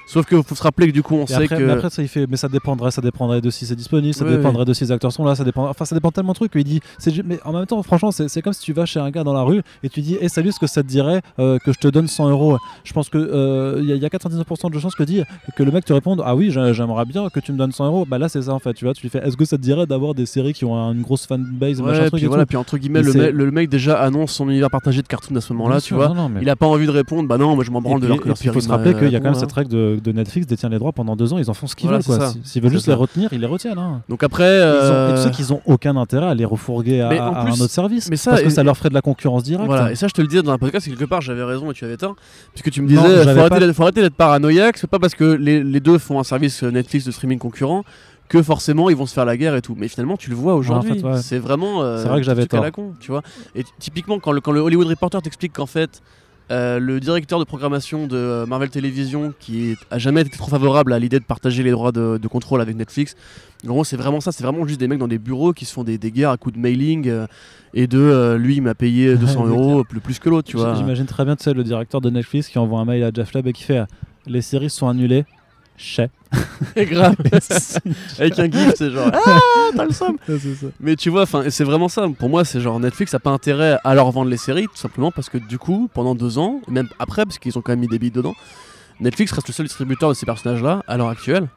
Sauf que faut se rappeler que du coup, on Et sait après, que. mais après, ça, il fait, mais ça dépendrait, ça dépendrait de si c'est disponible, ça Ouais, dépendrait de si les acteurs sont là, ça dépend, enfin, ça dépend tellement de trucs qu'il dit, mais en même temps, franchement, c'est, comme si tu vas chez un gars dans la rue et tu dis, hey, salut, est-ce que ça te dirait euh, que je te donne 100 euros? Je pense que euh, il y, a- il y a 99% de chances que, dit, que le mec te réponde, ah oui, j'ai- j'aimerais bien que tu me donnes 100 euros. Bah là, c'est ça en fait, tu vois, tu lui fais, est-ce que ça te dirait d'avoir des séries qui ont un- une grosse fanbase, machin Ouais, truc puis et voilà, tout? puis entre guillemets, le, le mec déjà annonce son univers partagé de cartoon à ce moment-là, tu sûr, vois. non, non, mais- Il a pas envie de répondre, bah non, moi je m'en branle et de leur et il faut se rappeler qu'il y a quand même cette règle de, de Netflix détient les droits pendant deux ans, ils en font ce qu'ils Voilà, veulent. S'ils veulent juste ça. les retenir, ils les retiennent. hein. Donc après. Ils ont- euh, Et tu sais qu'ils ont aucun intérêt à les refourguer à, plus- un autre service. mais ça, parce que et- ça leur ferait de la concurrence directe. Voilà, et ça je te le disais dans un podcast, quelque part j'avais raison et tu avais tort. Puisque tu me Non, disais, j'avais faut arrêter, d'être- faut arrêter d'être paranoïaque, c'est pas parce que les, les deux font un service euh, Netflix de streaming concurrent que forcément ils vont se faire la guerre et tout. Mais finalement tu le vois aujourd'hui, fait, ouais. c'est vraiment. euh, C'est vrai que j'avais truc à tort. la con, tu vois. Et typiquement quand le, quand le Hollywood Reporter t'explique qu'en fait. Euh, le directeur de programmation de euh, Marvel Television, qui est- a jamais été trop favorable à l'idée de partager les droits de, de contrôle avec Netflix, en gros, c'est vraiment ça, c'est vraiment juste des mecs dans des bureaux qui se font des, des guerres à coups de mailing euh, et de euh, lui il m'a payé 200 [LAUGHS] Ouais, euros plus, plus que l'autre, tu vois. J'imagine très bien tu sais, le directeur de Netflix qui envoie un mail à Jeff Lab et qui fait Les séries sont annulées. [LAUGHS] C'est grave. Avec un gif, c'est genre Ah, [LAUGHS] t'as le somme. Mais tu vois, enfin, c'est vraiment ça. Pour moi, c'est genre Netflix a pas intérêt à leur vendre les séries, tout simplement parce que du coup, pendant deux ans, et même après, parce qu'ils ont quand même mis des billes dedans, Netflix reste le seul distributeur de ces personnages-là à l'heure actuelle.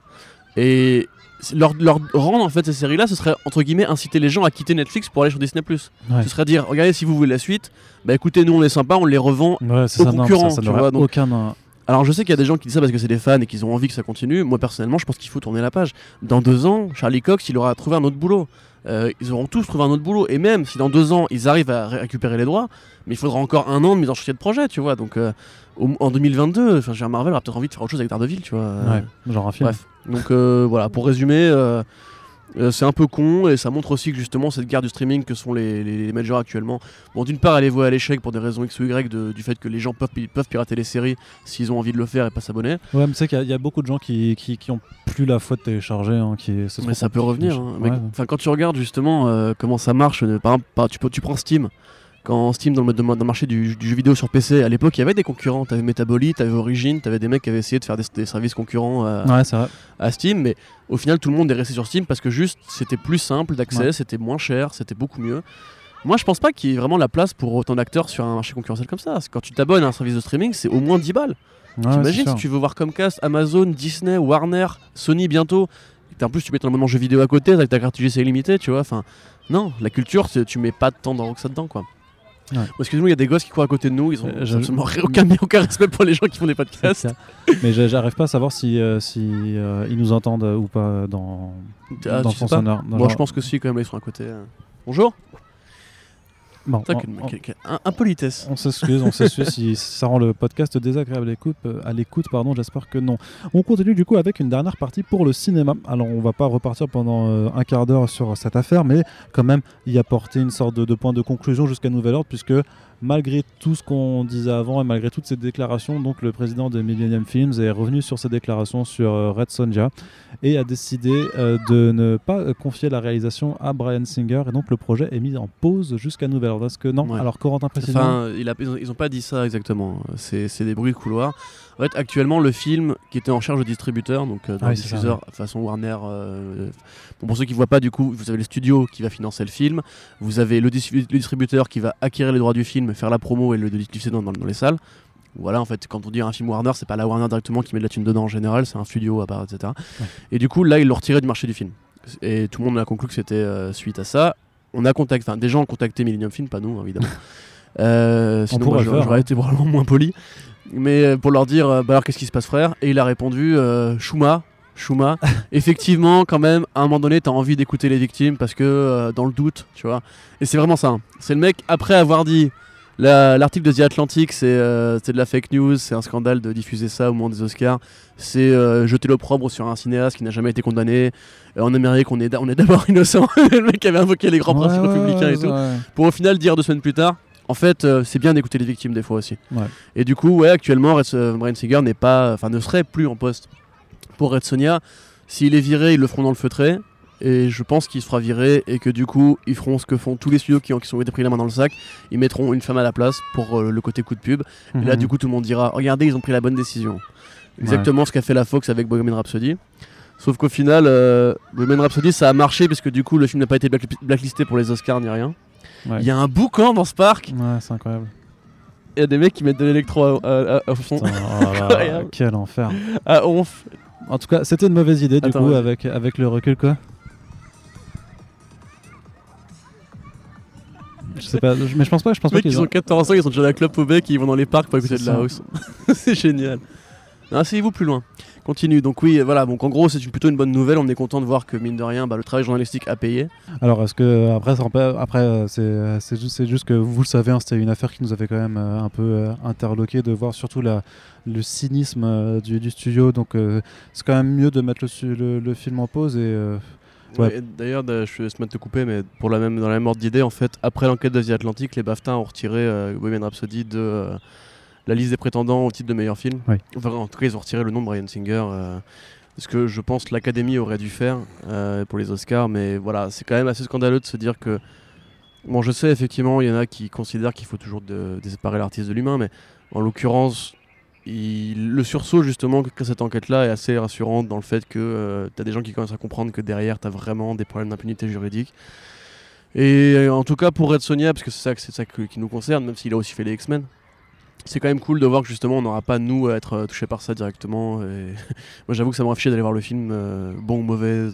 Et leur, leur rendre en fait ces séries-là, ce serait entre guillemets inciter les gens à quitter Netflix pour aller sur Disney+. Ouais. Ce serait dire, regardez, si vous voulez la suite, bah écoutez, nous on est sympa, on les revend Ouais, c'est aux ça, non, concurrents, ça, ça tu vois, donc- aucun. Alors je sais qu'il y a des gens qui disent ça parce que c'est des fans et qu'ils ont envie que ça continue. Moi personnellement, je pense qu'il faut tourner la page. Dans deux ans, Charlie Cox, il aura trouvé un autre boulot. Euh, ils auront tous trouvé un autre boulot. Et même si dans deux ans, ils arrivent à ré- récupérer les droits, mais il faudra encore un an de mise en chantier de projet, tu vois. Donc euh, au- en 2022, enfin, j'ai Marvel aura peut-être envie de faire autre chose avec Daredevil, tu vois. Ouais, genre un film. Bref. Donc euh, voilà, pour résumer, euh, c'est un peu con et ça montre aussi que justement cette guerre du streaming que sont les, les, les majors actuellement, bon d'une part elle est vouée à l'échec pour des raisons X ou Y de- du fait que les gens peuvent, pi- peuvent pirater les séries s'ils ont envie de le faire et pas s'abonner. Ouais, mais tu sais qu'il y a- il y, a beaucoup de gens qui, qui, qui ont plus la foi de télécharger. Hein, qui, c'est Mais ça peut revenir. hein. Ouais, Mais, enfin, quand tu regardes justement euh, comment ça marche, euh, par exemple, par- tu, peux- tu prends Steam. Quand Steam, dans le, dans le marché du, du jeu vidéo sur PC, à l'époque, il y avait des concurrents. T'avais Metabolite, t'avais Origin, t'avais des mecs qui avaient essayé de faire des, des services concurrents à, Ouais, c'est vrai. à Steam. Mais au final, tout le monde est resté sur Steam parce que juste, c'était plus simple d'accès, Ouais. c'était moins cher, c'était beaucoup mieux. Moi, je pense pas qu'il y ait vraiment la place pour autant d'acteurs sur un marché concurrentiel comme ça. Parce que Quand tu t'abonnes à un service de streaming, c'est au moins 10 balles. Ouais, T'imagines si tu veux voir Comcast, Amazon, Disney, Warner, Sony bientôt, en plus tu mets ton abonnement jeu vidéo à côté avec ta carte UGC illimitée, tu vois. Enfin, non, la culture, tu mets pas de temps dans que ça dedans, quoi. Ouais. Bon, Excuse-moi, il y a des gosses qui courent à côté de nous, ils ont Euh, absolument aucun, [LAUGHS] aucun respect pour les gens qui font des podcasts. Mais j'a- j'arrive pas à savoir si, euh, si euh, ils nous entendent ou pas dans, Ah, dans son sonore. Moi, genre- je pense que si, quand même, ils sont à côté. euh. Bonjour. Bon, on- on- impolitesse. On s'excuse, on s'excuse si [LAUGHS] ça rend le podcast désagréable à l'écoute, euh, à l'écoute, pardon, j'espère que non. On continue du coup avec une dernière partie pour le cinéma. Alors on va pas repartir pendant euh, un quart d'heure sur cette affaire, mais quand même y apporter une sorte de, de point de conclusion jusqu'à nouvel ordre, puisque malgré tout ce qu'on disait avant et malgré toutes ces déclarations, donc le président de Millennium Films est revenu sur ses déclarations sur euh, Red Sonja et a décidé euh, de ne pas euh, confier la réalisation à Brian Singer et donc le projet est mis en pause jusqu'à nouvel ordre. Est-ce que non? Ouais. Alors Corentin précisément Enfin, il a- ils, ont, ils ont pas dit ça exactement. C'est c'est des bruits de couloir. En fait, actuellement, le film qui était en charge de distributeur, donc euh, Ah oui, ça, diffuseur façon Warner. euh, bon, pour ceux qui voient pas, du coup, vous avez le studio qui va financer le film. Vous avez le, dis- le distributeur qui va acquérir les droits du film, faire la promo et le diffuser dans, dans- dans les salles. Voilà, en fait, quand on dit un film Warner, c'est pas la Warner directement qui met de la thune dedans en général, c'est un studio à part, etc. Ouais. Et du coup, là, ils l'ont retiré du marché du film. Et tout le monde a conclu que c'était euh, suite à ça. On a contacté, enfin, des gens ont contacté Millennium Film, pas nous, évidemment. [LAUGHS] Euh, sinon, j'aurais été probablement moins poli. Mais euh, pour leur dire, euh, bah alors qu'est-ce qui se passe, frère? Et il a répondu, euh, Shuma, Shuma. [LAUGHS] Effectivement, quand même, à un moment donné, t'as envie d'écouter les victimes parce que euh, dans le doute, tu vois. Et c'est vraiment ça. hein. C'est le mec, après avoir dit, la- l'article de The Atlantic, c'est euh, de la fake news, c'est un scandale de diffuser ça au moment des Oscars. C'est euh, jeter l'opprobre sur un cinéaste qui n'a jamais été condamné. Euh, en Amérique, on est, on est d'abord [LAUGHS] innocent. le mec avait invoqué les grands Ouais, principes ouais, républicains ouais, et tout pour au final dire deux semaines plus tard en fait euh, c'est bien d'écouter les victimes des fois aussi Ouais. et du coup ouais actuellement Red, euh, Brian Singer n'est pas enfin ne serait plus en poste pour Red Sonia s'il est viré ils le feront dans le feutré et je pense qu'il se fera virer et que du coup ils feront ce que font tous les studios qui ont, qui été pris la main dans le sac ils mettront une femme à la place pour euh, le côté coup de pub et là Mhm. du coup tout le monde dira regardez ils ont pris la bonne décision exactement ce qu'a fait la Fox avec Bohemian Rhapsody. Sauf qu'au final, euh, Bohemian Rhapsody, ça a marché parce que du coup, le film n'a pas été black- blacklisté pour les Oscars ni rien. Il Ouais. y a un boucan dans ce parc. Ouais, c'est incroyable. Il y a des mecs qui mettent de l'électro à, à- à- au fond. Putain, oh là [LAUGHS] là, Incroyable. quel enfer. À onf. En tout cas, c'était une mauvaise idée du Attends, coup avec, avec le recul quoi. Je sais pas, je- mais je pense pas, je pense Les pas qu'ils ils ont... ont 14 ans, ils sont déjà à la clope au bec, ils vont dans les parcs pour écouter de la house. [LAUGHS] c'est génial. Asseyez-vous plus loin. Continue. Donc oui, voilà. Donc en gros, c'est plutôt une bonne nouvelle. On est content de voir que mine de rien, bah, le travail journalistique a payé. Alors est-ce que après, euh, c'est euh, c'est juste, que vous le savez, hein, c'était une affaire qui nous avait quand même euh, un peu euh, interloqué de voir surtout la, le cynisme euh, du, du studio. Donc c'est quand même mieux de mettre le, su- le, le film en pause et Ouais. Ouais, et D'ailleurs, de- je vais se mettre te couper, mais pour la même, dans la même ordre d'idée, en fait, après l'enquête d'Asie Atlantique, les BAFTA ont retiré Bohemian Rhapsody de la liste des prétendants au titre de meilleur film. Oui. Enfin, en tout cas, ils ont retiré le nom de Brian Singer. euh, ce que je pense que l'Académie aurait dû faire euh, pour les Oscars, mais voilà, c'est quand même assez scandaleux de se dire que. Bon, je sais, effectivement, il y en a qui considèrent qu'il faut toujours de, séparer l'artiste de l'humain, mais en l'occurrence, il- le sursaut justement que cette enquête-là est assez rassurante dans le fait que tu as des gens qui commencent à comprendre que derrière, tu as vraiment des problèmes d'impunité juridique. Et euh, en tout cas, pour Red Sonia, parce que c'est ça, c'est ça qui nous concerne, même s'il a aussi fait les X-Men, c'est quand même cool de voir que justement on n'aura pas nous à être euh, touchés par ça directement. Et [LAUGHS] Moi j'avoue que ça m'aurait fiché d'aller voir le film, euh, bon ou mauvais,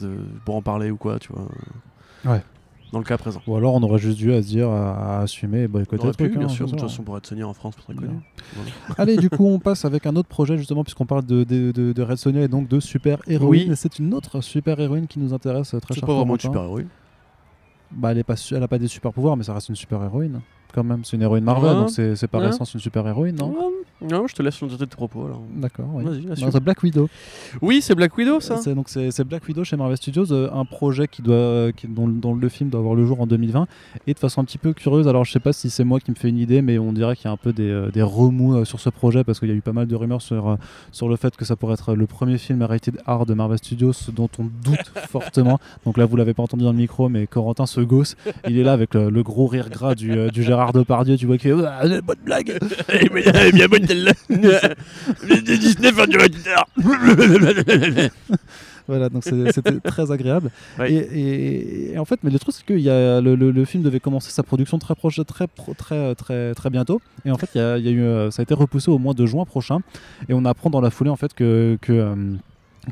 pour en parler ou quoi, tu vois. Ouais. Dans le cas présent. ou alors on aurait juste dû à se dire à, à assumer et boycotter le truc. pu, bien hein, sûr, de c'est toute façon pour Red Sonia en France, c'est très connu. Voilà. [LAUGHS] Allez, du coup, on passe avec un autre projet, justement, puisqu'on parle de, de, de, de Red Sonja et donc de super-héroïne. Oui. Et C'est une autre super-héroïne qui nous intéresse euh, très C'est cher pas vraiment une Corentin. super-héroïne. Bah, elle, est pas, elle a pas des super-pouvoirs, mais ça reste une super-héroïne. Quand même, c'est une héroïne Marvel, Ouais. donc c'est par Ouais. essence une super-héroïne, non? Ouais, Non, je te laisse de tes propos alors. D'accord, oui. Vas-y, Black Widow. Oui, c'est Black Widow ça C'est donc c'est Black Widow chez Marvel Studios, euh, un projet qui doit, euh, qui- dont, dont le film doit avoir le jour en 2020 et de façon un petit peu curieuse. Alors je sais pas si c'est moi qui me fais une idée, mais on dirait qu'il y a un peu des, euh, des remous euh, sur ce projet parce qu'il y a eu pas mal de rumeurs sur sur le fait que ça pourrait être le premier film rated R de Marvel Studios, dont on doute [LAUGHS] fortement. Donc là vous l'avez pas entendu dans le micro, mais Corentin se gosse, il est là avec le, le gros rire gras du, du Gérard Depardieu, tu vois fait Ah, bonne blague. [LAUGHS] Eh, est bien bonne celle-là. [LAUGHS] Les Disney font du. [LAUGHS] Voilà, donc c'était très agréable. Ouais. Et, et- et en fait, mais le truc c'est que y a, le, le- le film devait commencer sa production très proche, très très très très bientôt. Et en fait, y a, y a eu, euh, ça a été repoussé au mois de juin prochain. Et on apprend dans la foulée en fait que que euh,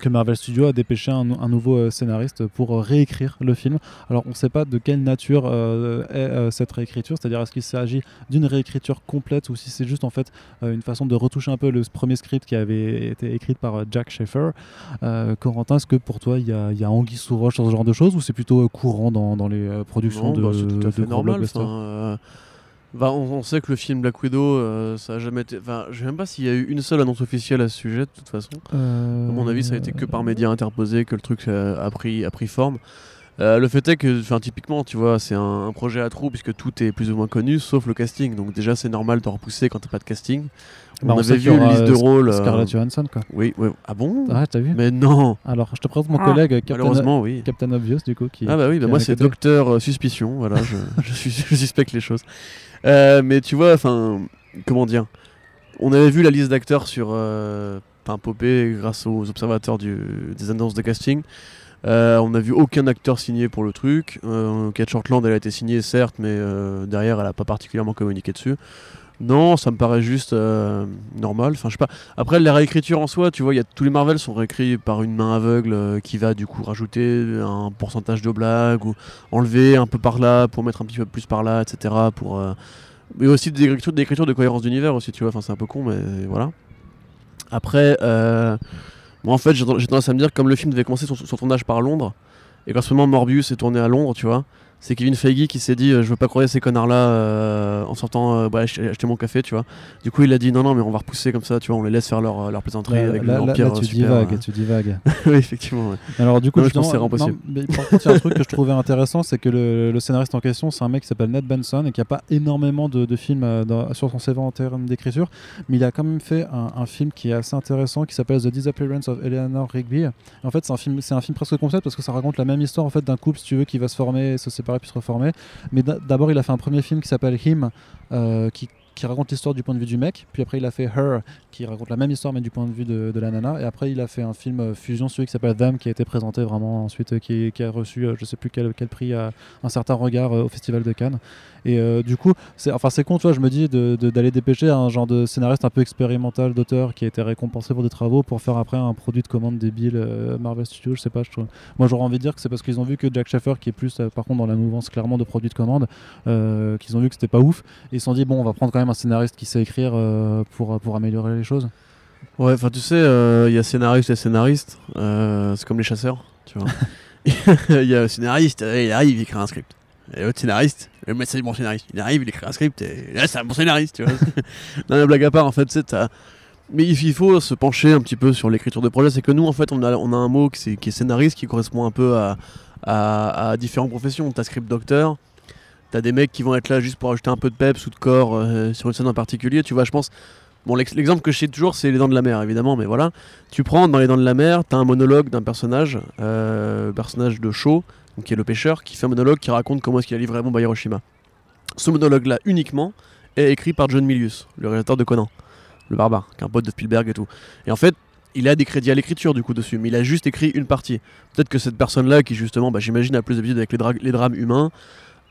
que Marvel Studios a dépêché un, un nouveau euh, scénariste pour euh, réécrire le film. Alors on ne sait pas de quelle nature euh, est euh, cette réécriture, c'est-à-dire est-ce qu'il s'agit d'une réécriture complète ou si c'est juste en fait euh, une façon de retoucher un peu le premier script qui avait été écrit par Jack Schaeffer. Corentin, est-ce que pour toi il y a, y a anguille sous roche sur ce genre de choses ou c'est plutôt courant dans, dans les productions Non, de, bah, tout à de fait gros normal. Euh, bah, on, on sait que le film Black Widow, euh, ça a jamais été. Enfin, je sais même pas s'il y a eu une seule annonce officielle à ce sujet, de toute façon. Euh, À mon avis, ça a été que par médias interposés que le truc euh, a, pris, a pris forme. Euh, le fait est que, enfin, typiquement, tu vois, c'est un, un projet à trous puisque tout est plus ou moins connu, sauf le casting. Donc déjà, c'est normal de repousser quand t'as pas de casting. On Bah, avait vu une liste de euh, rôles. euh, Scarlett Johansson quoi. Oui, oui. Ah bon? Ah, t'as vu? Mais non. Alors, je te présente mon Ah, collègue Captain, Malheureusement, oui. Captain Obvious du coup qui. Ah bah oui, bah moi c'est docteur euh, suspicion, voilà, je, [LAUGHS] je, suis, je suspecte les choses. Euh, mais tu vois, enfin, comment dire On avait vu la liste d'acteurs sur euh, Popé grâce aux observateurs des annonces de casting. Euh, on n'a vu aucun acteur signé pour le truc. Euh, Shortland, elle a été signée certes, mais euh, derrière, elle a pas particulièrement communiqué dessus. Non, ça me paraît juste euh, normal. Enfin, je sais pas. Après, la réécriture en soi, tu vois, y a tous les Marvel sont réécrits par une main aveugle euh, qui va du coup rajouter un pourcentage de blagues ou enlever un peu par là pour mettre un petit peu plus par là, etc. Pour euh, mais aussi des écritures, de cohérence d'univers aussi, tu vois. Enfin, c'est un peu con, mais voilà. Après, en fait, j'ai j'ai tendance à me dire comme le film devait commencer son, son tournage par Londres et qu'en ce moment Morbius est tourné à Londres, tu vois. C'est Kevin Feige qui s'est dit euh, je veux pas croire ces connards là en sortant euh, bah, acheter, acheter mon café tu vois du coup il a dit non non mais on va repousser comme ça tu vois on les laisse faire leur, leur plaisanterie avec l'empire là, tu super, divagues, euh. tu divagues. [LAUGHS] oui effectivement ouais. Alors du coup, Non, je pense c'est non, impossible. mais par contre, il y a un truc que je trouvais intéressant, c'est que le, le scénariste en question, c'est un mec qui s'appelle Ned Benson et qui a pas énormément de, de films euh, dans- sur son CV en termes d'écriture, mais il a quand même fait un, un film qui est assez intéressant, qui s'appelle The Disappearance of Eleanor Rigby. En fait, c'est un film, c'est un film presque concept parce que ça raconte la même histoire en fait d'un couple, si tu veux, qui va se former, se séparer puis se reformer. Mais d'a- d'abord, il a fait un premier film qui s'appelle Him, euh, qui qui raconte l'histoire du point de vue du mec. Puis après, il a fait Her, qui raconte la même histoire mais du point de vue de, la nana. Et après, il a fait un film euh, fusion, celui qui s'appelle Them, qui a été présenté vraiment ensuite, euh, qui, a reçu, je sais plus quel, quel prix, un certain regard au Festival de Cannes. Et euh, du coup, c'est enfin c'est con, tu vois, je me dis de- de- d'aller dépêcher un genre de scénariste un peu expérimental d'auteur qui a été récompensé pour des travaux pour faire après un produit de commande débile euh, Marvel Studios, je sais pas, je trouve. Moi j'aurais envie de dire que c'est parce qu'ils ont vu que Jack Schaeffer, qui est plus euh, par contre dans la mouvance clairement de produits de commande, qu'ils ont vu que c'était pas ouf, et ils se sont dit bon, on va prendre quand même un scénariste qui sait écrire pour, pour améliorer les choses. Ouais, enfin tu sais, euh, il y a scénariste et scénariste, euh, c'est comme les chasseurs, tu vois. [LAUGHS] [LAUGHS] Il y a le scénariste, euh, il arrive, il écrit un script. Et l'autre scénariste, le mec c'est bon scénariste, il arrive, il écrit un script, et là c'est un bon scénariste, tu vois. [LAUGHS] non mais blague à part, en fait, sais, t'as- Mais il faut se pencher un petit peu sur l'écriture de projet, c'est que nous en fait on a, on a un mot qui, est- scénariste qui correspond un peu à, à, différentes professions. T'as script docteur, t'as des mecs qui vont être là juste pour ajouter un peu de peps ou de corps euh, sur une scène en particulier, tu vois, je pense... Bon, l'ex- l'exemple que je cite toujours, c'est Les Dents de la Mer, évidemment, mais voilà. Tu prends dans Les Dents de la Mer, t'as un monologue d'un personnage, euh, personnage de Shaw, qui est le pêcheur, qui fait un monologue qui raconte comment est-ce qu'il a livré la bombe à Hiroshima. Ce monologue-là, uniquement, est écrit par John Milius, le réalisateur de Conan, le barbare, qui est un pote de Spielberg et tout. Et en fait, il a des crédits à l'écriture du coup dessus, mais il a juste écrit une partie. Peut-être que cette personne-là, qui justement, bah, j'imagine, a plus d'habitude avec les drames humains,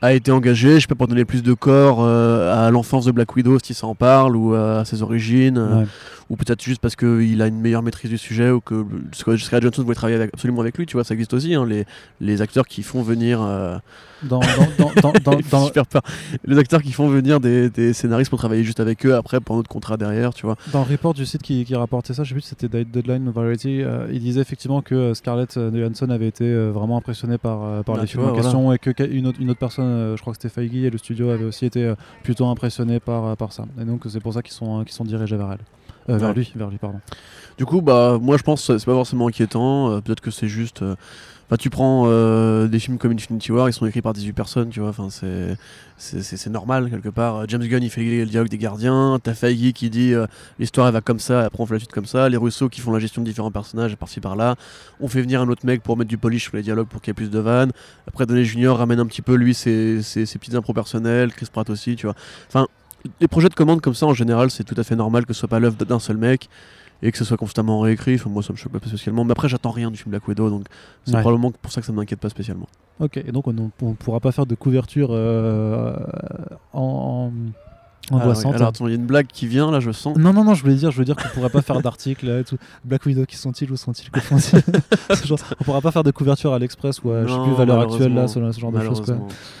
a été engagé, je sais pas, pour donner plus de corps euh, à l'enfance de Black Widow, si ça en parle, ou euh, à ses origines, euh, ou peut-être juste parce qu'il a une meilleure maîtrise du sujet, ou que Scarlett Johansson voulait travailler avec- absolument avec lui, tu vois, ça existe aussi, hein, les, les acteurs qui font venir... euh, Dans, dans, dans, dans. [LAUGHS] Les acteurs qui font venir des, des scénaristes pour travailler juste avec eux après pour notre contrat derrière, tu vois. Dans le report du site qui, qui rapportait ça, je sais plus si c'était Dead- Deadline ou Variety, il disait effectivement que Scarlett Johansson avait été vraiment impressionnée par, par Ah, les films vois, en question et que que- une autre, une autre personne, euh, je crois que c'était Feige et le studio avait aussi été euh, plutôt impressionné par, euh, par ça. Et donc c'est pour ça qu'ils sont, qu'ils sont dirigés vers elle. Euh, vers Ouais. lui, vers lui, pardon. Du coup, bah, moi je pense que c'est pas forcément inquiétant. euh, Peut-être que c'est juste. Enfin, tu prends euh, des films comme Infinity War, ils sont écrits par 18 personnes, tu vois. Enfin, c'est normal quelque part. Euh, James Gunn, il fait le dialogue des gardiens. T'as Feige qui dit euh, l'histoire elle va comme ça, après on fait la suite comme ça. Les Russo qui font la gestion de différents personnages par-ci par-là. On fait venir un autre mec pour mettre du polish sur les dialogues pour qu'il y ait plus de vannes. Après, Donny Junior ramène un petit peu lui ses, ses, ses petites impros personnelles. Chris Pratt aussi, tu vois. Enfin, les projets de commande comme ça en général, c'est tout à fait normal que ce soit pas l'œuvre d'un seul mec et que ce soit constamment réécrit. Enfin, moi, ça me choque pas spécialement. Mais après, j'attends rien du film Black Widow, donc c'est Ouais. probablement pour ça que ça ne m'inquiète pas spécialement. Ok, et donc on ne pourra pas faire de couverture euh, en, en Ah, oui. angoissante. Alors, attends, il y a une blague qui vient là, je sens. Non, non, non, je voulais dire, je veux dire qu'on pourrait pas faire d'article tout. Black Widow, qui sont-ils Où sont-ils Que font-ils [LAUGHS] On pourra pas faire de couverture à l'Express ou à je sais Non, plus valeur actuelle là, ce, genre de choses.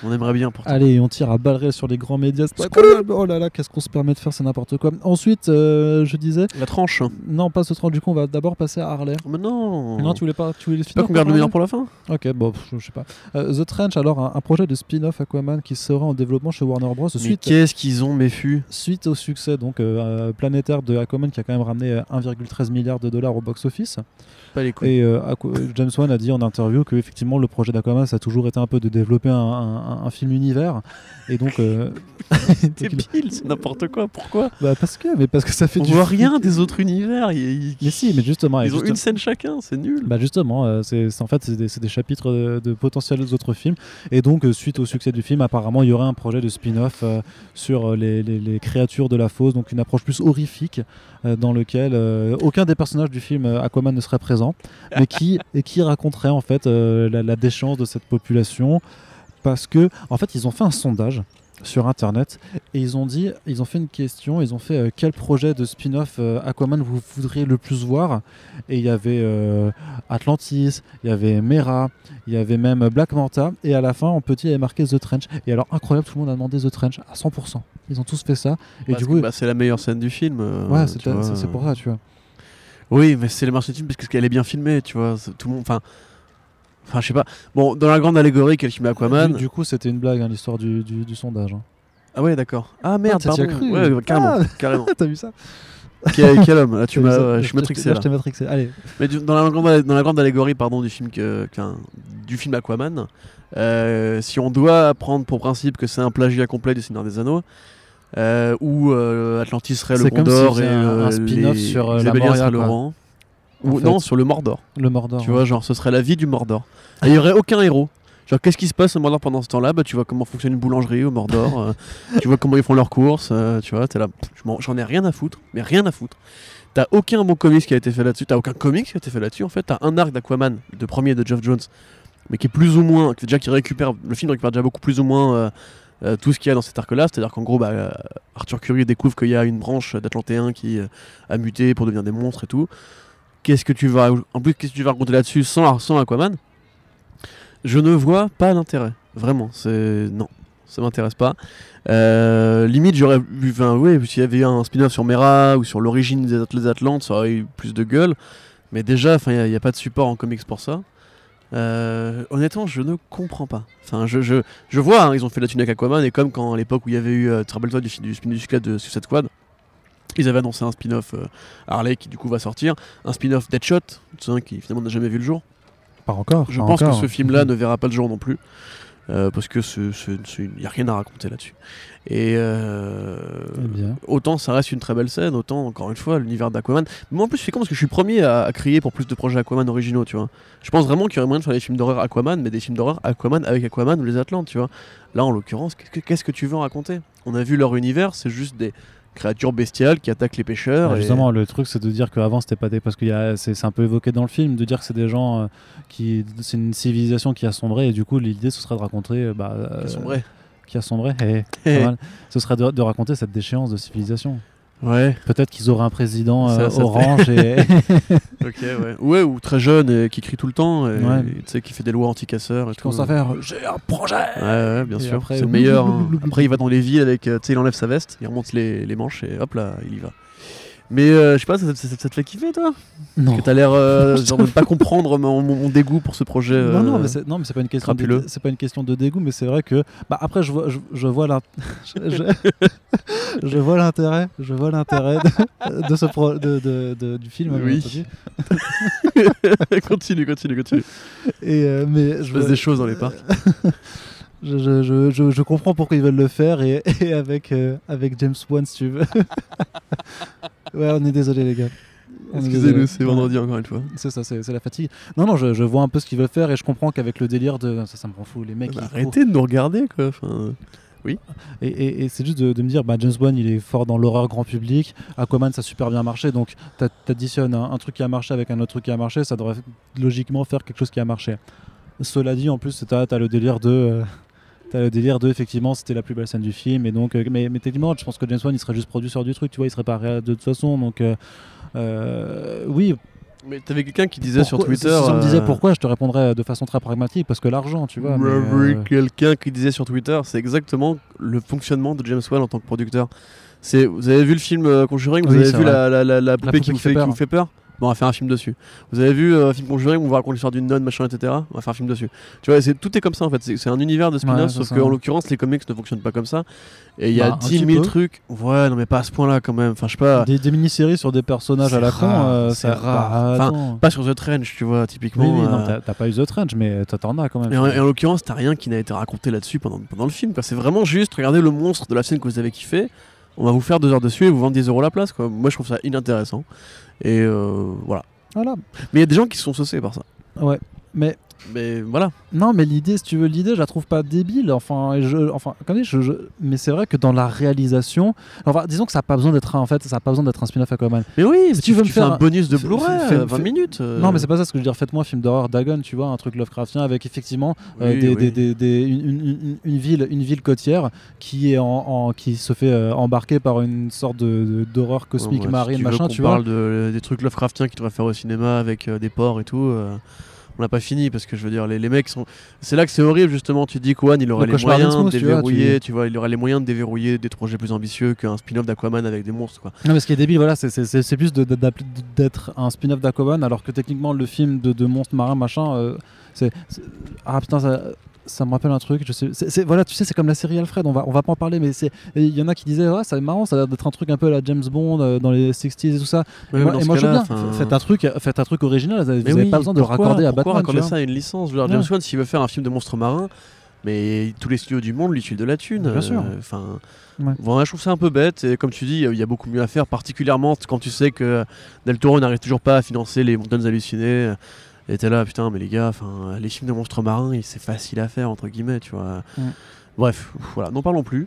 On aimerait bien pour Allez, on tire à balles sur les grands médias. pas. Oh là là, qu'est-ce qu'on se permet de faire, c'est n'importe quoi. Ensuite, euh, je disais, La tranche. non, pas ce 30 du coup, on va d'abord passer à Harley. Mais non. Non, tu voulais pas, tu voulais pas finir qu'on garde le meilleur pour la fin Ok, bon, pff, je sais pas. Euh, The Trench, alors un, un projet de spin-off Aquaman qui sera en développement chez Warner Bros. Mais Suite, qu'est-ce qu'ils ont suite au succès donc euh, planétaire de Aquaman qui a quand même ramené euh, 1,13 milliard de dollars au box-office. Pas les couilles. Et euh, James Wan a dit en interview que effectivement le projet d'Aquaman ça a toujours été un peu de développer un, un- un film univers. Et donc, euh, [LAUGHS] Débile, c'est n'importe quoi. Pourquoi? Bah, parce que mais parce que ça fait On du voit rien des autres univers. Ils, Mais si, mais justement, ils ont juste- une scène chacun, c'est nul. Bah justement, euh, c'est en fait c'est des, chapitres de, de potentiels autres films et donc euh, suite au succès du film, apparemment il y aurait un projet de spin-off euh, sur euh, les, les- créatures de la fosse, donc une approche plus horrifique euh, dans lequel euh, aucun des personnages du film euh, Aquaman ne serait présent, mais qui et qui raconterait en fait euh, la, la déchéance de cette population parce que en fait ils ont fait un sondage sur internet et ils ont dit ils ont fait une question ils ont fait euh, quel projet de spin-off euh, Aquaman vous voudriez le plus voir? Et il y avait euh, Atlantis il y avait Mera il y avait même Black Manta et à la fin en petit il y avait marqué The Trench. Et alors incroyable tout le monde a demandé The Trench à 100% ils ont tous fait ça. Et Parce du coup bah, c'est la meilleure scène du film. ouais c'est pour ça tu vois. Oui, mais c'est le marché du film parce qu'elle est bien filmée, tu vois. Tout le monde, enfin, enfin, je sais pas. Bon, dans la grande allégorie qu'elle filme Aquaman. du, du coup c'était une blague hein, l'histoire du, du- du sondage hein. Ah ouais, d'accord. Ah merde, Ah, t'y as pardon. cru. Ouais, carrément, Ah. carrément. [LAUGHS] t'as vu ça quel, quel homme Là, tu [LAUGHS] m'as, je suis matrixé là, là. je t'ai matrixé allez Mais du- dans la grande, dans la grande allégorie, pardon, du film que, du film Aquaman, euh, si on doit prendre pour principe que c'est un plagiat complet du Seigneur des Anneaux. Euh, où euh, Atlantis serait le Gondor et un- un spin-off sur, euh, la Moria, le rang. Ou fait. non, sur le Mordor. le Mordor Tu ouais. vois, genre ce serait la vie du Mordor. Il y aurait aucun héros. Genre, qu'est-ce qui se passe au Mordor pendant ce temps-là? Bah, Tu vois comment fonctionne une boulangerie au Mordor, euh, [LAUGHS] tu vois comment ils font leurs courses, euh, tu vois, t'es là, j'en ai rien à foutre, mais rien à foutre. T'as aucun bon comics qui a été fait là-dessus, t'as aucun comics qui a été fait là-dessus, en fait, t'as un arc d'Aquaman, de premier de Geoff Jones, mais qui est plus ou moins, déjà qui récupère, le film récupère déjà beaucoup plus ou moins euh, tout ce qu'il y a dans cet arc-là, c'est-à-dire qu'en gros, bah, Arthur Curry découvre qu'il y a une branche d'Atlantéens qui a muté pour devenir des monstres et tout. Qu'est-ce que tu vas, en plus, qu'est-ce que tu vas raconter là-dessus sans, sans Aquaman? Je ne vois pas l'intérêt, vraiment, c'est non, ça m'intéresse pas. Euh, limite, j'aurais vu, ouais, s'il y avait eu un spin-off sur Mera ou sur l'origine des Atlantes, ça aurait eu plus de gueule. Mais déjà, il n'y a, pas de support en comics pour ça. Euh, honnêtement, je ne comprends pas. Je, vois, hein, ils ont fait la thune avec Aquaman, et comme quand à l'époque où il y avait eu euh, rappelles-toi du, du spin-off de Suicide Squad, ils avaient annoncé un spin-off euh, Harley qui du coup va sortir, un spin-off Deadshot, qui finalement n'a jamais vu le jour. Pas encore. Je pas pense encore. que ce film-là ne verra pas le jour non plus. euh, parce que il n'y a rien à raconter là-dessus. Et euh, Eh bien. autant ça reste une très belle scène, autant encore une fois l'univers d'Aquaman. Moi en plus je fais con parce que je suis premier à, à crier pour plus de projets Aquaman originaux, tu vois. Je pense vraiment qu'il y aurait moyen de faire des films d'horreur Aquaman, mais des films d'horreur Aquaman avec Aquaman ou les Atlantes, tu vois. Là en l'occurrence, qu'est-ce que, qu'est-ce que tu veux en raconter? On a vu leur univers, c'est juste des créatures bestiales qui attaquent les pêcheurs. Et- Justement, le truc, c'est de dire qu'avant, c'était pas des. Parce que y a- c'est un peu évoqué dans le film, de dire que c'est des gens euh, qui. C'est une civilisation qui a sombré, et du coup, l'idée, ce serait de raconter. euh, Bah, euh, Qui sont vrais. Qui a sombré. eh, pas [LAUGHS] mal. Ce serait de, de raconter cette déchéance de civilisation. Ouais, Peut-être qu'ils auraient un président euh, ça orange et. [LAUGHS] [LAUGHS] ok, ouais. Ouais, ou très jeune et qui crie tout le temps, et, Ouais. et tu sais, qui fait des lois anti-casseurs. et Qui commence à faire J'ai un projet Ouais, ouais, bien Et sûr. après, C'est le meilleur. hein. [LAUGHS] Après, il va dans les villes avec. euh, Tu sais, il enlève sa veste, il remonte les, les manches et hop là, il y va. Mais euh, je sais pas, ça, ça- ça- ça te fait kiffer toi? Non. Que t'as l'air euh, [LAUGHS] genre de ne pas comprendre mon, dégoût pour ce projet. Non, non, euh, mais c'est, non, mais c'est pas une question. De, c'est pas une question de dégoût, mais c'est vrai que. Bah après, je vois, je, je vois l'int- [LAUGHS] je, je- [LAUGHS] je vois l'intérêt, je vois l'intérêt de, de ce pro- de, du film. Oui. bien entendu. continue, continue, continue. Et euh, mais je, vois- des choses dans les parcs. je, je, je, je- je comprends pourquoi ils veulent le faire et, et avec euh, avec James Wan, si tu veux. Ouais, on est désolé les gars. Excusez-nous, c'est vendredi encore une fois. C'est ça, c'est, la fatigue. Non, non, je, je vois un peu ce qu'ils veulent faire et je comprends qu'avec le délire de ça, ça me rend fou. Les mecs, Bah, courent. arrêtez de nous regarder quoi. Enfin, Et, et- et c'est juste de, de me dire, bah, James Bond, il est fort dans l'horreur grand public. Aquaman, ça a super bien marché. Donc, t'a- t'additionnes un, un truc qui a marché avec un autre truc qui a marché, ça devrait logiquement faire quelque chose qui a marché. Cela dit, en plus, t'as as le délire de. euh, T'as le délire de, effectivement, c'était la plus belle scène du film. Et donc, euh, mais, mais techniquement, je pense que James Wan, il serait juste producteur du truc, tu vois, il serait pas réel de toute façon. Donc, euh, euh, oui. Mais t'avais quelqu'un qui disait sur Twitter. Si, si on me disait pourquoi, je te répondrais de façon très pragmatique, parce que l'argent, tu vois. quelqu'un qui disait sur Twitter, c'est exactement le fonctionnement de James Wan en tant que producteur. C'est, vous avez vu le film Conjuring Vous Oui, avez vu la, la, la, la poupée qui, vous fait qui vous fait peur? Bon, on va faire un film dessus. Vous avez vu euh, un film Conjuring où on vous raconte l'histoire d'une nonne, machin, etc. On va faire un film dessus. Tu vois, c'est, tout est comme ça en fait. C'est, un univers de spin-off, Ouais, sauf qu'en l'occurrence, les comics ne fonctionnent pas comme ça. Et il y a Bah, un 10 petit 000 peu. trucs. Ouais, non, mais pas à ce point-là quand même. Enfin, je sais pas. Des, des mini-séries sur des personnages à la con, euh, c'est rare. bah, Enfin. Pas sur The Trench, tu vois, typiquement. oui, euh, t'as- pas eu The Trench, mais t'en as quand même. Et en, l'occurrence, t'as rien qui n'a été raconté là-dessus pendant, pendant le film. C'est vraiment juste, regardez le monstre de la scène que vous avez kiffé. On va vous faire deux heures dessus et vous vendre 10 euros la place. Quoi. Moi, je trouve ça inintéressant. Et euh, voilà. Voilà. Mais il y a des gens qui se sont saucés par ça. Ouais. Mais Mais voilà. non, mais l'idée, si tu veux, l'idée, je la trouve pas débile. Enfin, je, enfin, comme dit, je, je- mais c'est vrai que dans la réalisation, enfin, disons que ça a pas besoin d'être, un- en fait, ça a pas besoin d'être un spin-off Aquaman. Mais oui, Si tu veux me faire un bonus de Blu-ray, fais- euh, 20 fais- minutes. euh, Non, mais c'est pas ça ce que je veux dire. Faites-moi un film d'horreur Dagon, tu vois, un truc Lovecraftien avec effectivement euh, Oui, des, oui. des- des- des- une, une- une- une ville, une ville côtière qui est en, en- qui se fait euh, embarquer par une sorte de, d'horreur cosmique Ouais, ouais, si marine, tu machin, tu vois. parle de, des trucs Lovecraftiens qui devraient faire au cinéma avec euh, des porcs et tout. On n'a pas fini parce que je veux dire, les, les mecs sont. C'est là que c'est horrible justement. Tu dis qu'Owan il aurait Le les moyens de d'Innsmouth, tu vois, déverrouiller, tu- tu vois, il aurait les moyens de déverrouiller des projets plus ambitieux qu'un spin-off d'Aquaman avec des monstres quoi. Non, mais ce qui est débile, voilà, c'est- plus d'être un spin-off d'Aquaman, alors que techniquement, le film de, de monstres marins, machin, euh, c'est. c'est- Ah putain, ça. Ça me rappelle un truc, je sais. voilà, tu sais, c'est comme la série Alfred. On va, on va pas en parler, mais c'est. Il y en a qui disaient, ouais, c'est marrant, ça a l'air d'être un truc un peu à la James Bond euh, dans les 60s et tout ça. Ouais, et moi, et ce moi, je veux cas-là, bien. Faites un truc, faites un truc original. Vous n'avez oui, pas besoin de le raccorder à Batman. raccorder ça à une licence Je veux dire, Ouais. James Wan, s'il veut faire un film de monstres marins, mais tous les studios du monde lui tuent de la thune. Bien sûr. euh, Enfin, Ouais. voilà, je trouve ça un peu bête. Et comme tu dis, il y a beaucoup mieux à faire, particulièrement quand tu sais que Del Toro n'arrive toujours pas à financer les montagnes hallucinées. Et t'es là, putain, mais les gars, enfin, les films de monstres marins, c'est facile à faire, entre guillemets, tu vois. Mm. Bref, voilà, n'en parlons plus.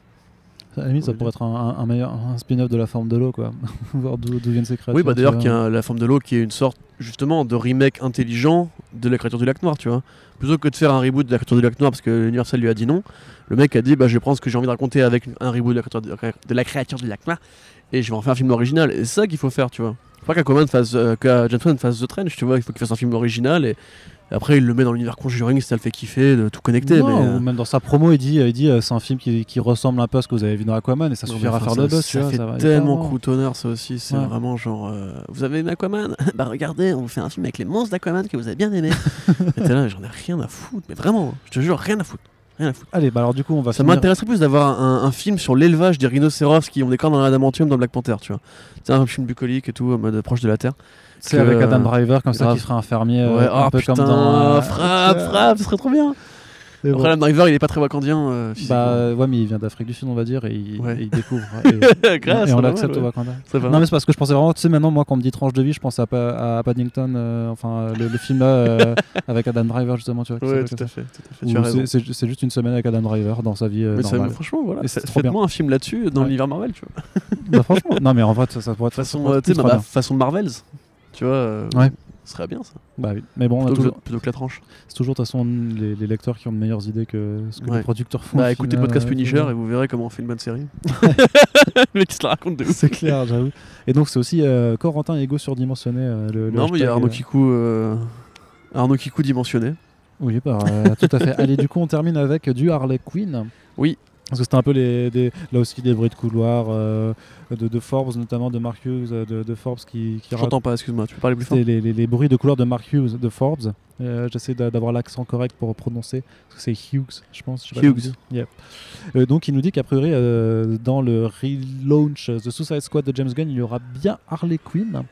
À la limite, ça pourrait être un, un- un meilleur un spin-off de la forme de l'eau, quoi. [LAUGHS] Voir d'où viennent ces créatures. Oui, bah d'ailleurs, qu'il y a la forme de l'eau qui est une sorte, justement, de remake intelligent de la créature du lac noir, tu vois. Plutôt que de faire un reboot de la créature du lac noir parce que Universal lui a dit non, le mec a dit, bah je vais prendre ce que j'ai envie de raconter avec un reboot de la créature, de la créature du lac noir et je vais en faire un film original. Et c'est ça qu'il faut faire, tu vois. Faut pas qu'Aquaman fasse, euh, que James Wan fasse The Trench, tu vois. Il faut qu'il fasse un film original et, et après il le met dans l'univers Conjuring si ça le fait kiffer, de tout connecter. Non, mais, euh, ou même dans sa promo, il dit, il dit euh, c'est un film qui, qui ressemble un peu à ce que vous avez vu dans Aquaman et ça suffira à faire le tu Ça vois, fait ça va tellement fort. croutonneur ça aussi. C'est Ouais. vraiment genre. euh, vous avez aimé Aquaman [LAUGHS] Bah regardez, on vous fait un film avec les monstres d'Aquaman que vous avez bien aimé. [LAUGHS] et t'es là, j'en ai rien à foutre. Mais vraiment, je te jure, rien à foutre. Rien à foutre. Allez, bah alors du coup, on va Ça finir- m'intéresserait plus d'avoir un, un film sur l'élevage des rhinocéros qui ont des cornes dans l'adamantium dans Black Panther, tu vois. C'est un film bucolique et tout, en mode proche de la Terre. C'est avec Adam euh, Driver comme ça qui ferait un fermier ouais, un oh peu putain, comme dans euh, frappe, frappe, ce serait trop bien. Bon. Adam Driver, il est pas très wakandien. euh. Bah ouais, mais il vient d'Afrique du Sud, on va dire, et il, Ouais. et il découvre. [LAUGHS] Et, Grâce, et on l'accepte mal, au ouais. Wakanda. Non, mais c'est parce que je pensais vraiment, tu sais, maintenant, moi, quand on me dit tranche de vie, je pense à, Pa- à Paddington, euh, enfin, le, le film là, euh, avec Adam Driver, justement, tu vois. Ouais, tout à fait. Tout à fait. c'est- juste une semaine avec Adam Driver dans sa vie euh, Mais normale. franchement, voilà. Faites-moi un film là-dessus dans Ouais. l'univers Marvel, tu vois. Bah, franchement, non, mais en vrai, ça, ça pourrait être façon, façon Marvels, tu vois. Ouais. Ce serait bien ça. Bah oui. Mais bon, on a Plutôt, toujours- que, plutôt que la tranche. c'est toujours de toute façon les, les lecteurs qui ont de meilleures idées que ce que Ouais. les producteurs font. Bah écoutez final, podcast euh, Punisher euh, et vous verrez comment on fait une bonne série. [LAUGHS] le mec il se la raconte de ouf. C'est clair, j'avoue. Et donc, c'est aussi euh, Corentin Ego surdimensionné. euh, le, le Non mais il y a Arnaud Kikou, Arnaud Kikou dimensionné. Oui, bah, tout à fait. Allez, du coup, on termine avec du Harley Quinn. Oui. Parce que c'était un peu les, des- là aussi des bruits de couloir euh, de, de Forbes, notamment de Mark Hughes, euh, de, de Forbes qui, qui J'entends pas, excuse-moi, tu peux parler plus fort les, les- les bruits de couloir de Mark Hughes de Forbes. Euh, J'essaie d'a- d'avoir l'accent correct pour prononcer. Parce que c'est Hughes, je pense. je Hughes. Euh, donc il nous dit qu'a priori, dans le relaunch The Suicide Squad de James Gunn, il y aura bien Harley Quinn.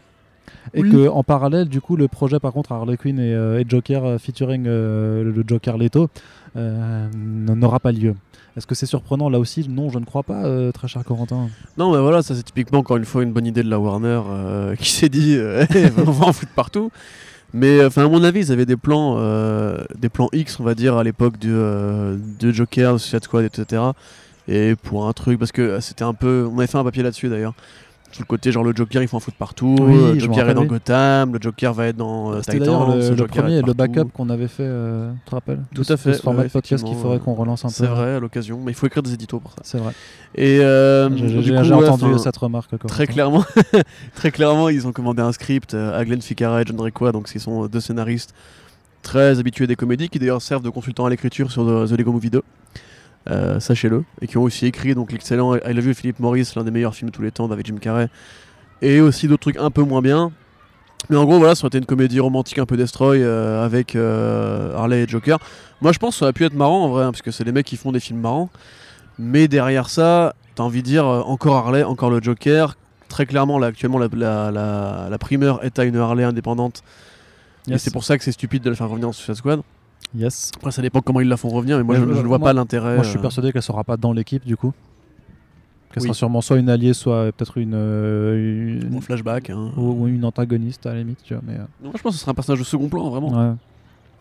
Et Oui. que en parallèle, du coup, le projet par contre Harley Quinn et, et Joker featuring le Joker Leto n'aura pas lieu. Est-ce que c'est surprenant là aussi Non, je ne crois pas, euh, très cher Corentin. Non mais voilà, ça c'est typiquement encore une fois une bonne idée de la Warner euh, [LAUGHS] qui s'est dit euh, [LAUGHS] on va en foutre partout. Mais enfin à mon avis ils avaient des plans, euh, des plans X on va dire à l'époque de, euh, de Joker, de Suicide Squad etc. Et pour un truc parce que c'était un peu, on avait fait un papier là-dessus d'ailleurs. Tout le côté genre le Joker il faut en foutre partout, Oui, le Joker est dans oui. Gotham, le Joker va être dans euh, d'ailleurs le, premier, le backup qu'on avait fait, euh, tu te rappelles Tout à fait, Ce format ouais, podcast qu'il faudrait qu'on relance un peu. C'est vrai à l'occasion, mais il faut écrire des éditos pour ça. C'est vrai. Et euh, J'ai ouais, entendu cette remarque. Corentin. Très clairement, [LAUGHS] très clairement, ils ont commandé un script euh, à Glenn Ficarra et John Requa, donc ce sont euh, deux scénaristes très habitués des comédies, qui d'ailleurs servent de consultants à l'écriture sur The Lego Movie 2. Euh, Sachez-le, et qui ont aussi écrit donc l'excellent I Love You Philippe Morris, l'un des meilleurs films de tous les temps avec Jim Carrey, et aussi d'autres trucs un peu moins bien. Mais en gros, voilà, ça aurait été une comédie romantique un peu destroy euh, avec euh, Harley et Joker. Moi, je pense que ça aurait pu être marrant en vrai, hein, parce que c'est les mecs qui font des films marrants. Mais derrière ça, t'as envie de dire encore Harley, encore le Joker. Très clairement, là, actuellement, la, la, la- la primeur est à une Harley indépendante. Et c'est pour ça que c'est stupide de le faire revenir dans Suicide Squad. Yes. Après, ça dépend comment ils la font revenir, mais moi, Mais je, je- je ne vois moi- pas l'intérêt. Moi, je suis euh, persuadé qu'elle sera pas dans l'équipe du coup. Qu'elle Oui. sera sûrement soit une alliée, soit peut-être une, euh, une- en flashback. hein. ou, ou une antagoniste à la limite, tu vois. Mais, euh, Moi, je pense que ce sera un personnage de second plan, vraiment. ouais.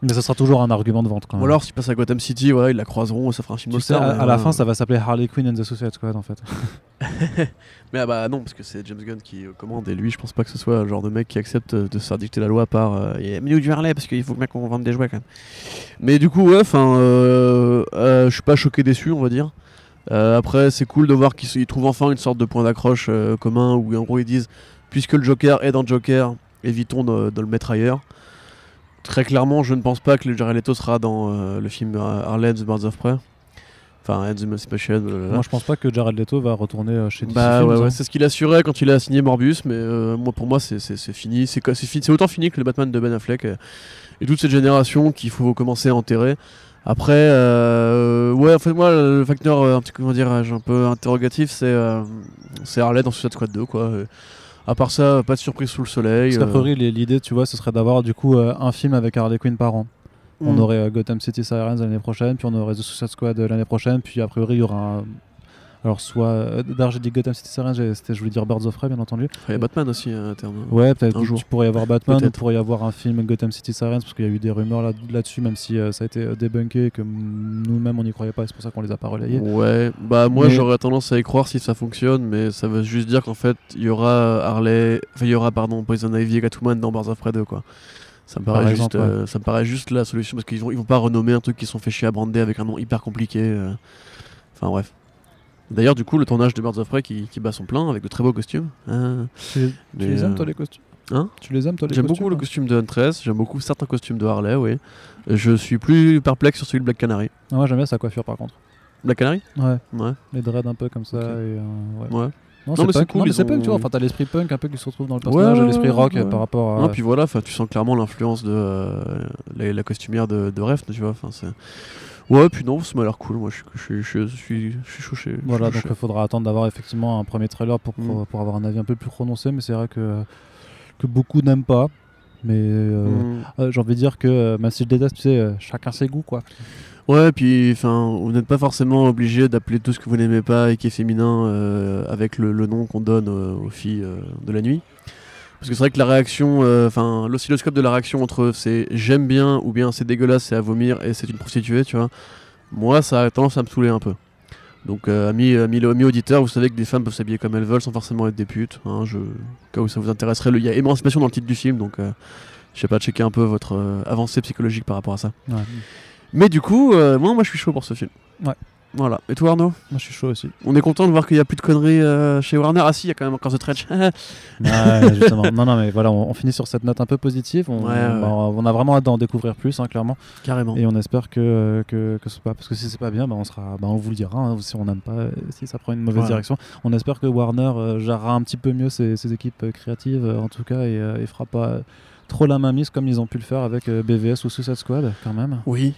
Mais ça sera toujours un argument de vente quand Ou même. alors, s'ils passent à Gotham City, voilà, ils la croiseront et ça fera un film tu de sais, à, la fin, ça va s'appeler Harley Quinn and the Suicide Squad en fait. [LAUGHS] [LAUGHS] Mais ah bah non, parce que c'est James Gunn qui commande et lui, je pense pas que ce soit le genre de mec qui accepte de se faire dicter la loi par. Euh, Il y a du Harley parce qu'il faut bien qu'on vende des jouets quand même. Mais du coup, ouais, enfin, euh, euh, je suis pas choqué déçu, on va dire. Euh, après, c'est cool de voir qu'ils trouvent enfin une sorte de point d'accroche commun où en gros ils disent puisque le Joker est dans Joker, évitons de, de le mettre ailleurs. Très clairement, je ne pense pas que le Jared Leto sera dans euh, le film and the Birds of Prey. Enfin, Emancipation, blablabla. Moi, je pense pas que Jared Leto va retourner euh, chez DC Bah Films, ouais, ouais, hein. c'est ce qu'il assurait quand il a signé Morbius, mais euh, moi pour moi c'est fini. C'est autant fini que le Batman de Ben Affleck et toute cette génération qu'il faut commencer à enterrer. Après, euh, ouais, en fait moi le facteur un petit comment un peu interrogatif, c'est euh, c'est Harley dans Suicide Squad 2 quoi. À part ça, pas de surprise sous le soleil. Parce qu'a euh, priori, l'idée, tu vois, ce serait d'avoir du coup euh, un film avec Harley Quinn par an. On hmm. aurait euh, Gotham City Sirens l'année prochaine, puis on aurait The Suicide Squad l'année prochaine, puis a priori il y aura un, Alors, soit. euh, D'ailleurs, j'ai dit Gotham City Sirens, je voulais dire Birds of Prey, bien entendu. Il y a Batman aussi à terme. Ouais, peut-être Un que jour. tu pourrais y avoir Batman, Peut-être. pourrait y avoir un film Gotham City Sirens, parce qu'il y a eu des rumeurs là- là-dessus, même si euh, ça a été euh, débunké, et que nous-mêmes on n'y croyait pas, c'est pour ça qu'on les a pas relayés. Ouais, bah moi j'aurais tendance à y croire si ça fonctionne, mais ça veut juste dire qu'en fait il y aura Harley, enfin il y aura pardon Poison Ivy et Catwoman dans Birds of Prey 2 quoi. Ça me Par paraît exemple, juste, euh, ça me paraît juste la solution parce qu'ils vont ils vont pas renommer un truc qui sont fait chier à brander avec un nom hyper compliqué. euh. Enfin bref. D'ailleurs du coup le tournage de Birds of Prey qui, qui bat son plein avec de très beaux costumes. Tu, les- tu Mais, les aimes, toi, les costumes Hein Tu les aimes, toi, les J'aime beaucoup le hein costume de Huntress, j'aime beaucoup certains costumes de Harley, oui. Je suis plus perplexe sur celui de Black Canary. Ah, Moi, j'aime bien sa coiffure, par contre. Black Canary Ouais, Ouais. les dreads un peu comme ça. Et, euh, ouais. Ouais. Non, mais c'est cool, Non, mais c'est punk, tu vois. Enfin, t'as l'esprit punk un peu qui se retrouve dans le personnage, ouais, l'esprit rock euh, ouais. par rapport à. Non, puis voilà, tu sens clairement l'influence de euh, la, la costumière de, de tu vois. Enfin, c'est... Ouais, puis non, ça m'a l'air cool. Moi, je, suis- je, suis- chaud Voilà, donc il faudra attendre d'avoir effectivement un premier trailer pour, pour, Mm. pour avoir un avis un peu plus prononcé, mais c'est vrai que, que beaucoup n'aiment pas. Mais euh, Mm. euh, j'ai envie de dire que même si je déteste, tu sais, euh, chacun ses goûts quoi. Ouais, puis enfin, vous n'êtes pas forcément obligé d'appeler tout ce que vous n'aimez pas et qui est féminin euh, avec le, le nom qu'on donne aux filles de la nuit. Parce que c'est vrai que la réaction, euh, enfin, l'oscilloscope de la réaction entre c'est j'aime bien ou bien c'est dégueulasse, c'est à vomir et c'est une prostituée, tu vois. Moi, ça a tendance à me saouler un peu. Donc, euh, amis, amis, amis auditeurs, vous savez que des femmes peuvent s'habiller comme elles veulent sans forcément être des putes. Hein, je, au cas où ça vous intéresserait, il y a émancipation dans le titre du film, donc euh, je sais pas, checker un peu votre euh, avancée psychologique par rapport à ça. Ouais. Mais du coup, euh, moi, moi je suis chaud pour ce film. Ouais. Voilà. Et toi Arnaud? Moi je suis chaud aussi. On est content de voir qu'il n'y a plus de conneries euh, chez Warner. Ah si, il y a quand même encore The [LAUGHS] justement. Non, non, mais voilà, on, on finit sur cette note un peu positive. On, Ouais, ouais. bah, on a vraiment hâte d'en découvrir plus, hein, clairement. Carrément. Et on espère que, que, que ce soit pas. Parce que si c'est pas bien, bah, on, sera, bah, on vous le dira. hein, si on n'aime pas, euh, si ça prend une mauvaise Ouais. direction. On espère que Warner euh, gérera un petit peu mieux ses, ses équipes euh, créatives, euh, en tout cas, et, et fera pas trop la mainmise comme ils ont pu le faire avec BVS ou Suicide Squad, quand même. Oui.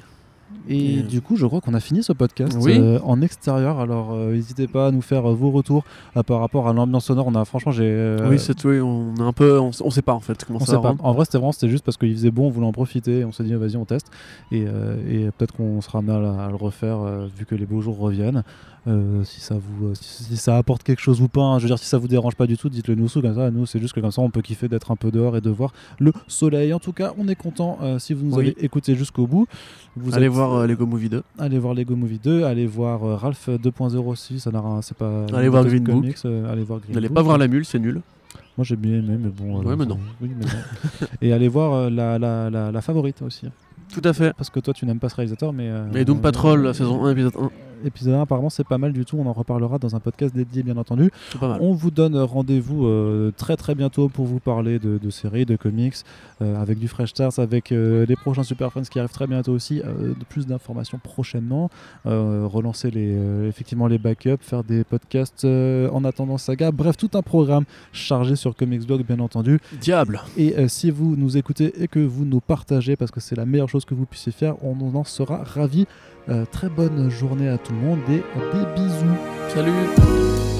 Et Et, euh, du coup, je crois qu'on a fini ce podcast Oui. euh, en extérieur. Alors, euh, n'hésitez pas à nous faire euh, vos retours par rapport à l'ambiance sonore. On a franchement, j'ai. Oui, c'est tout. oui, On est un peu, on, on sait pas en fait comment on ça sait pas. En vrai, c'était vraiment, c'était juste parce qu'il faisait bon, on voulait en profiter. Et on s'est dit, vas-y, on teste. Et, et peut-être qu'on sera amené à, le refaire vu que les beaux jours reviennent. Euh, si ça vous, euh, si, si ça apporte quelque chose ou pas. hein. Je veux dire, si ça vous dérange pas du tout, dites-le nous sous comme ça. Nous, c'est juste que comme ça, on peut kiffer d'être un peu dehors et de voir le soleil. En tout cas, on est content euh, si vous nous Oui. avez écouté jusqu'au bout. Vous Allez êtes- voir euh, Lego Movie 2. Allez voir Lego Movie 2, allez voir Ralph 2.0 aussi, ça n'a rien, c'est pas. Allez voir Green Comics, Book. allez voir Green N'allez pas voir la mule, c'est nul. Moi j'ai bien aimé, mais bon. Ouais, mais ça- non. oui, mais non. Et allez voir la, la, la, la favorite aussi. Tout à fait. Parce que toi tu n'aimes pas ce réalisateur, mais. Et Doom Patrol, saison 1, épisode 1. Épisode 1, apparemment c'est pas mal du tout, on en reparlera dans un podcast dédié bien entendu. On vous donne rendez-vous euh, très très bientôt pour vous parler de, de séries, de comics, euh, avec du Fresh Stars, avec euh, les prochains Super Friends qui arrivent très bientôt aussi, de plus d'informations prochainement, relancer les, effectivement les backups, faire des podcasts en attendant saga, bref tout un programme chargé sur Comics Blog bien entendu. Diable. Et si vous nous écoutez et que vous nous partagez, parce que c'est la meilleure chose que vous puissiez faire, on en sera ravis. Euh, très bonne journée à tout le monde et des bisous. Salut.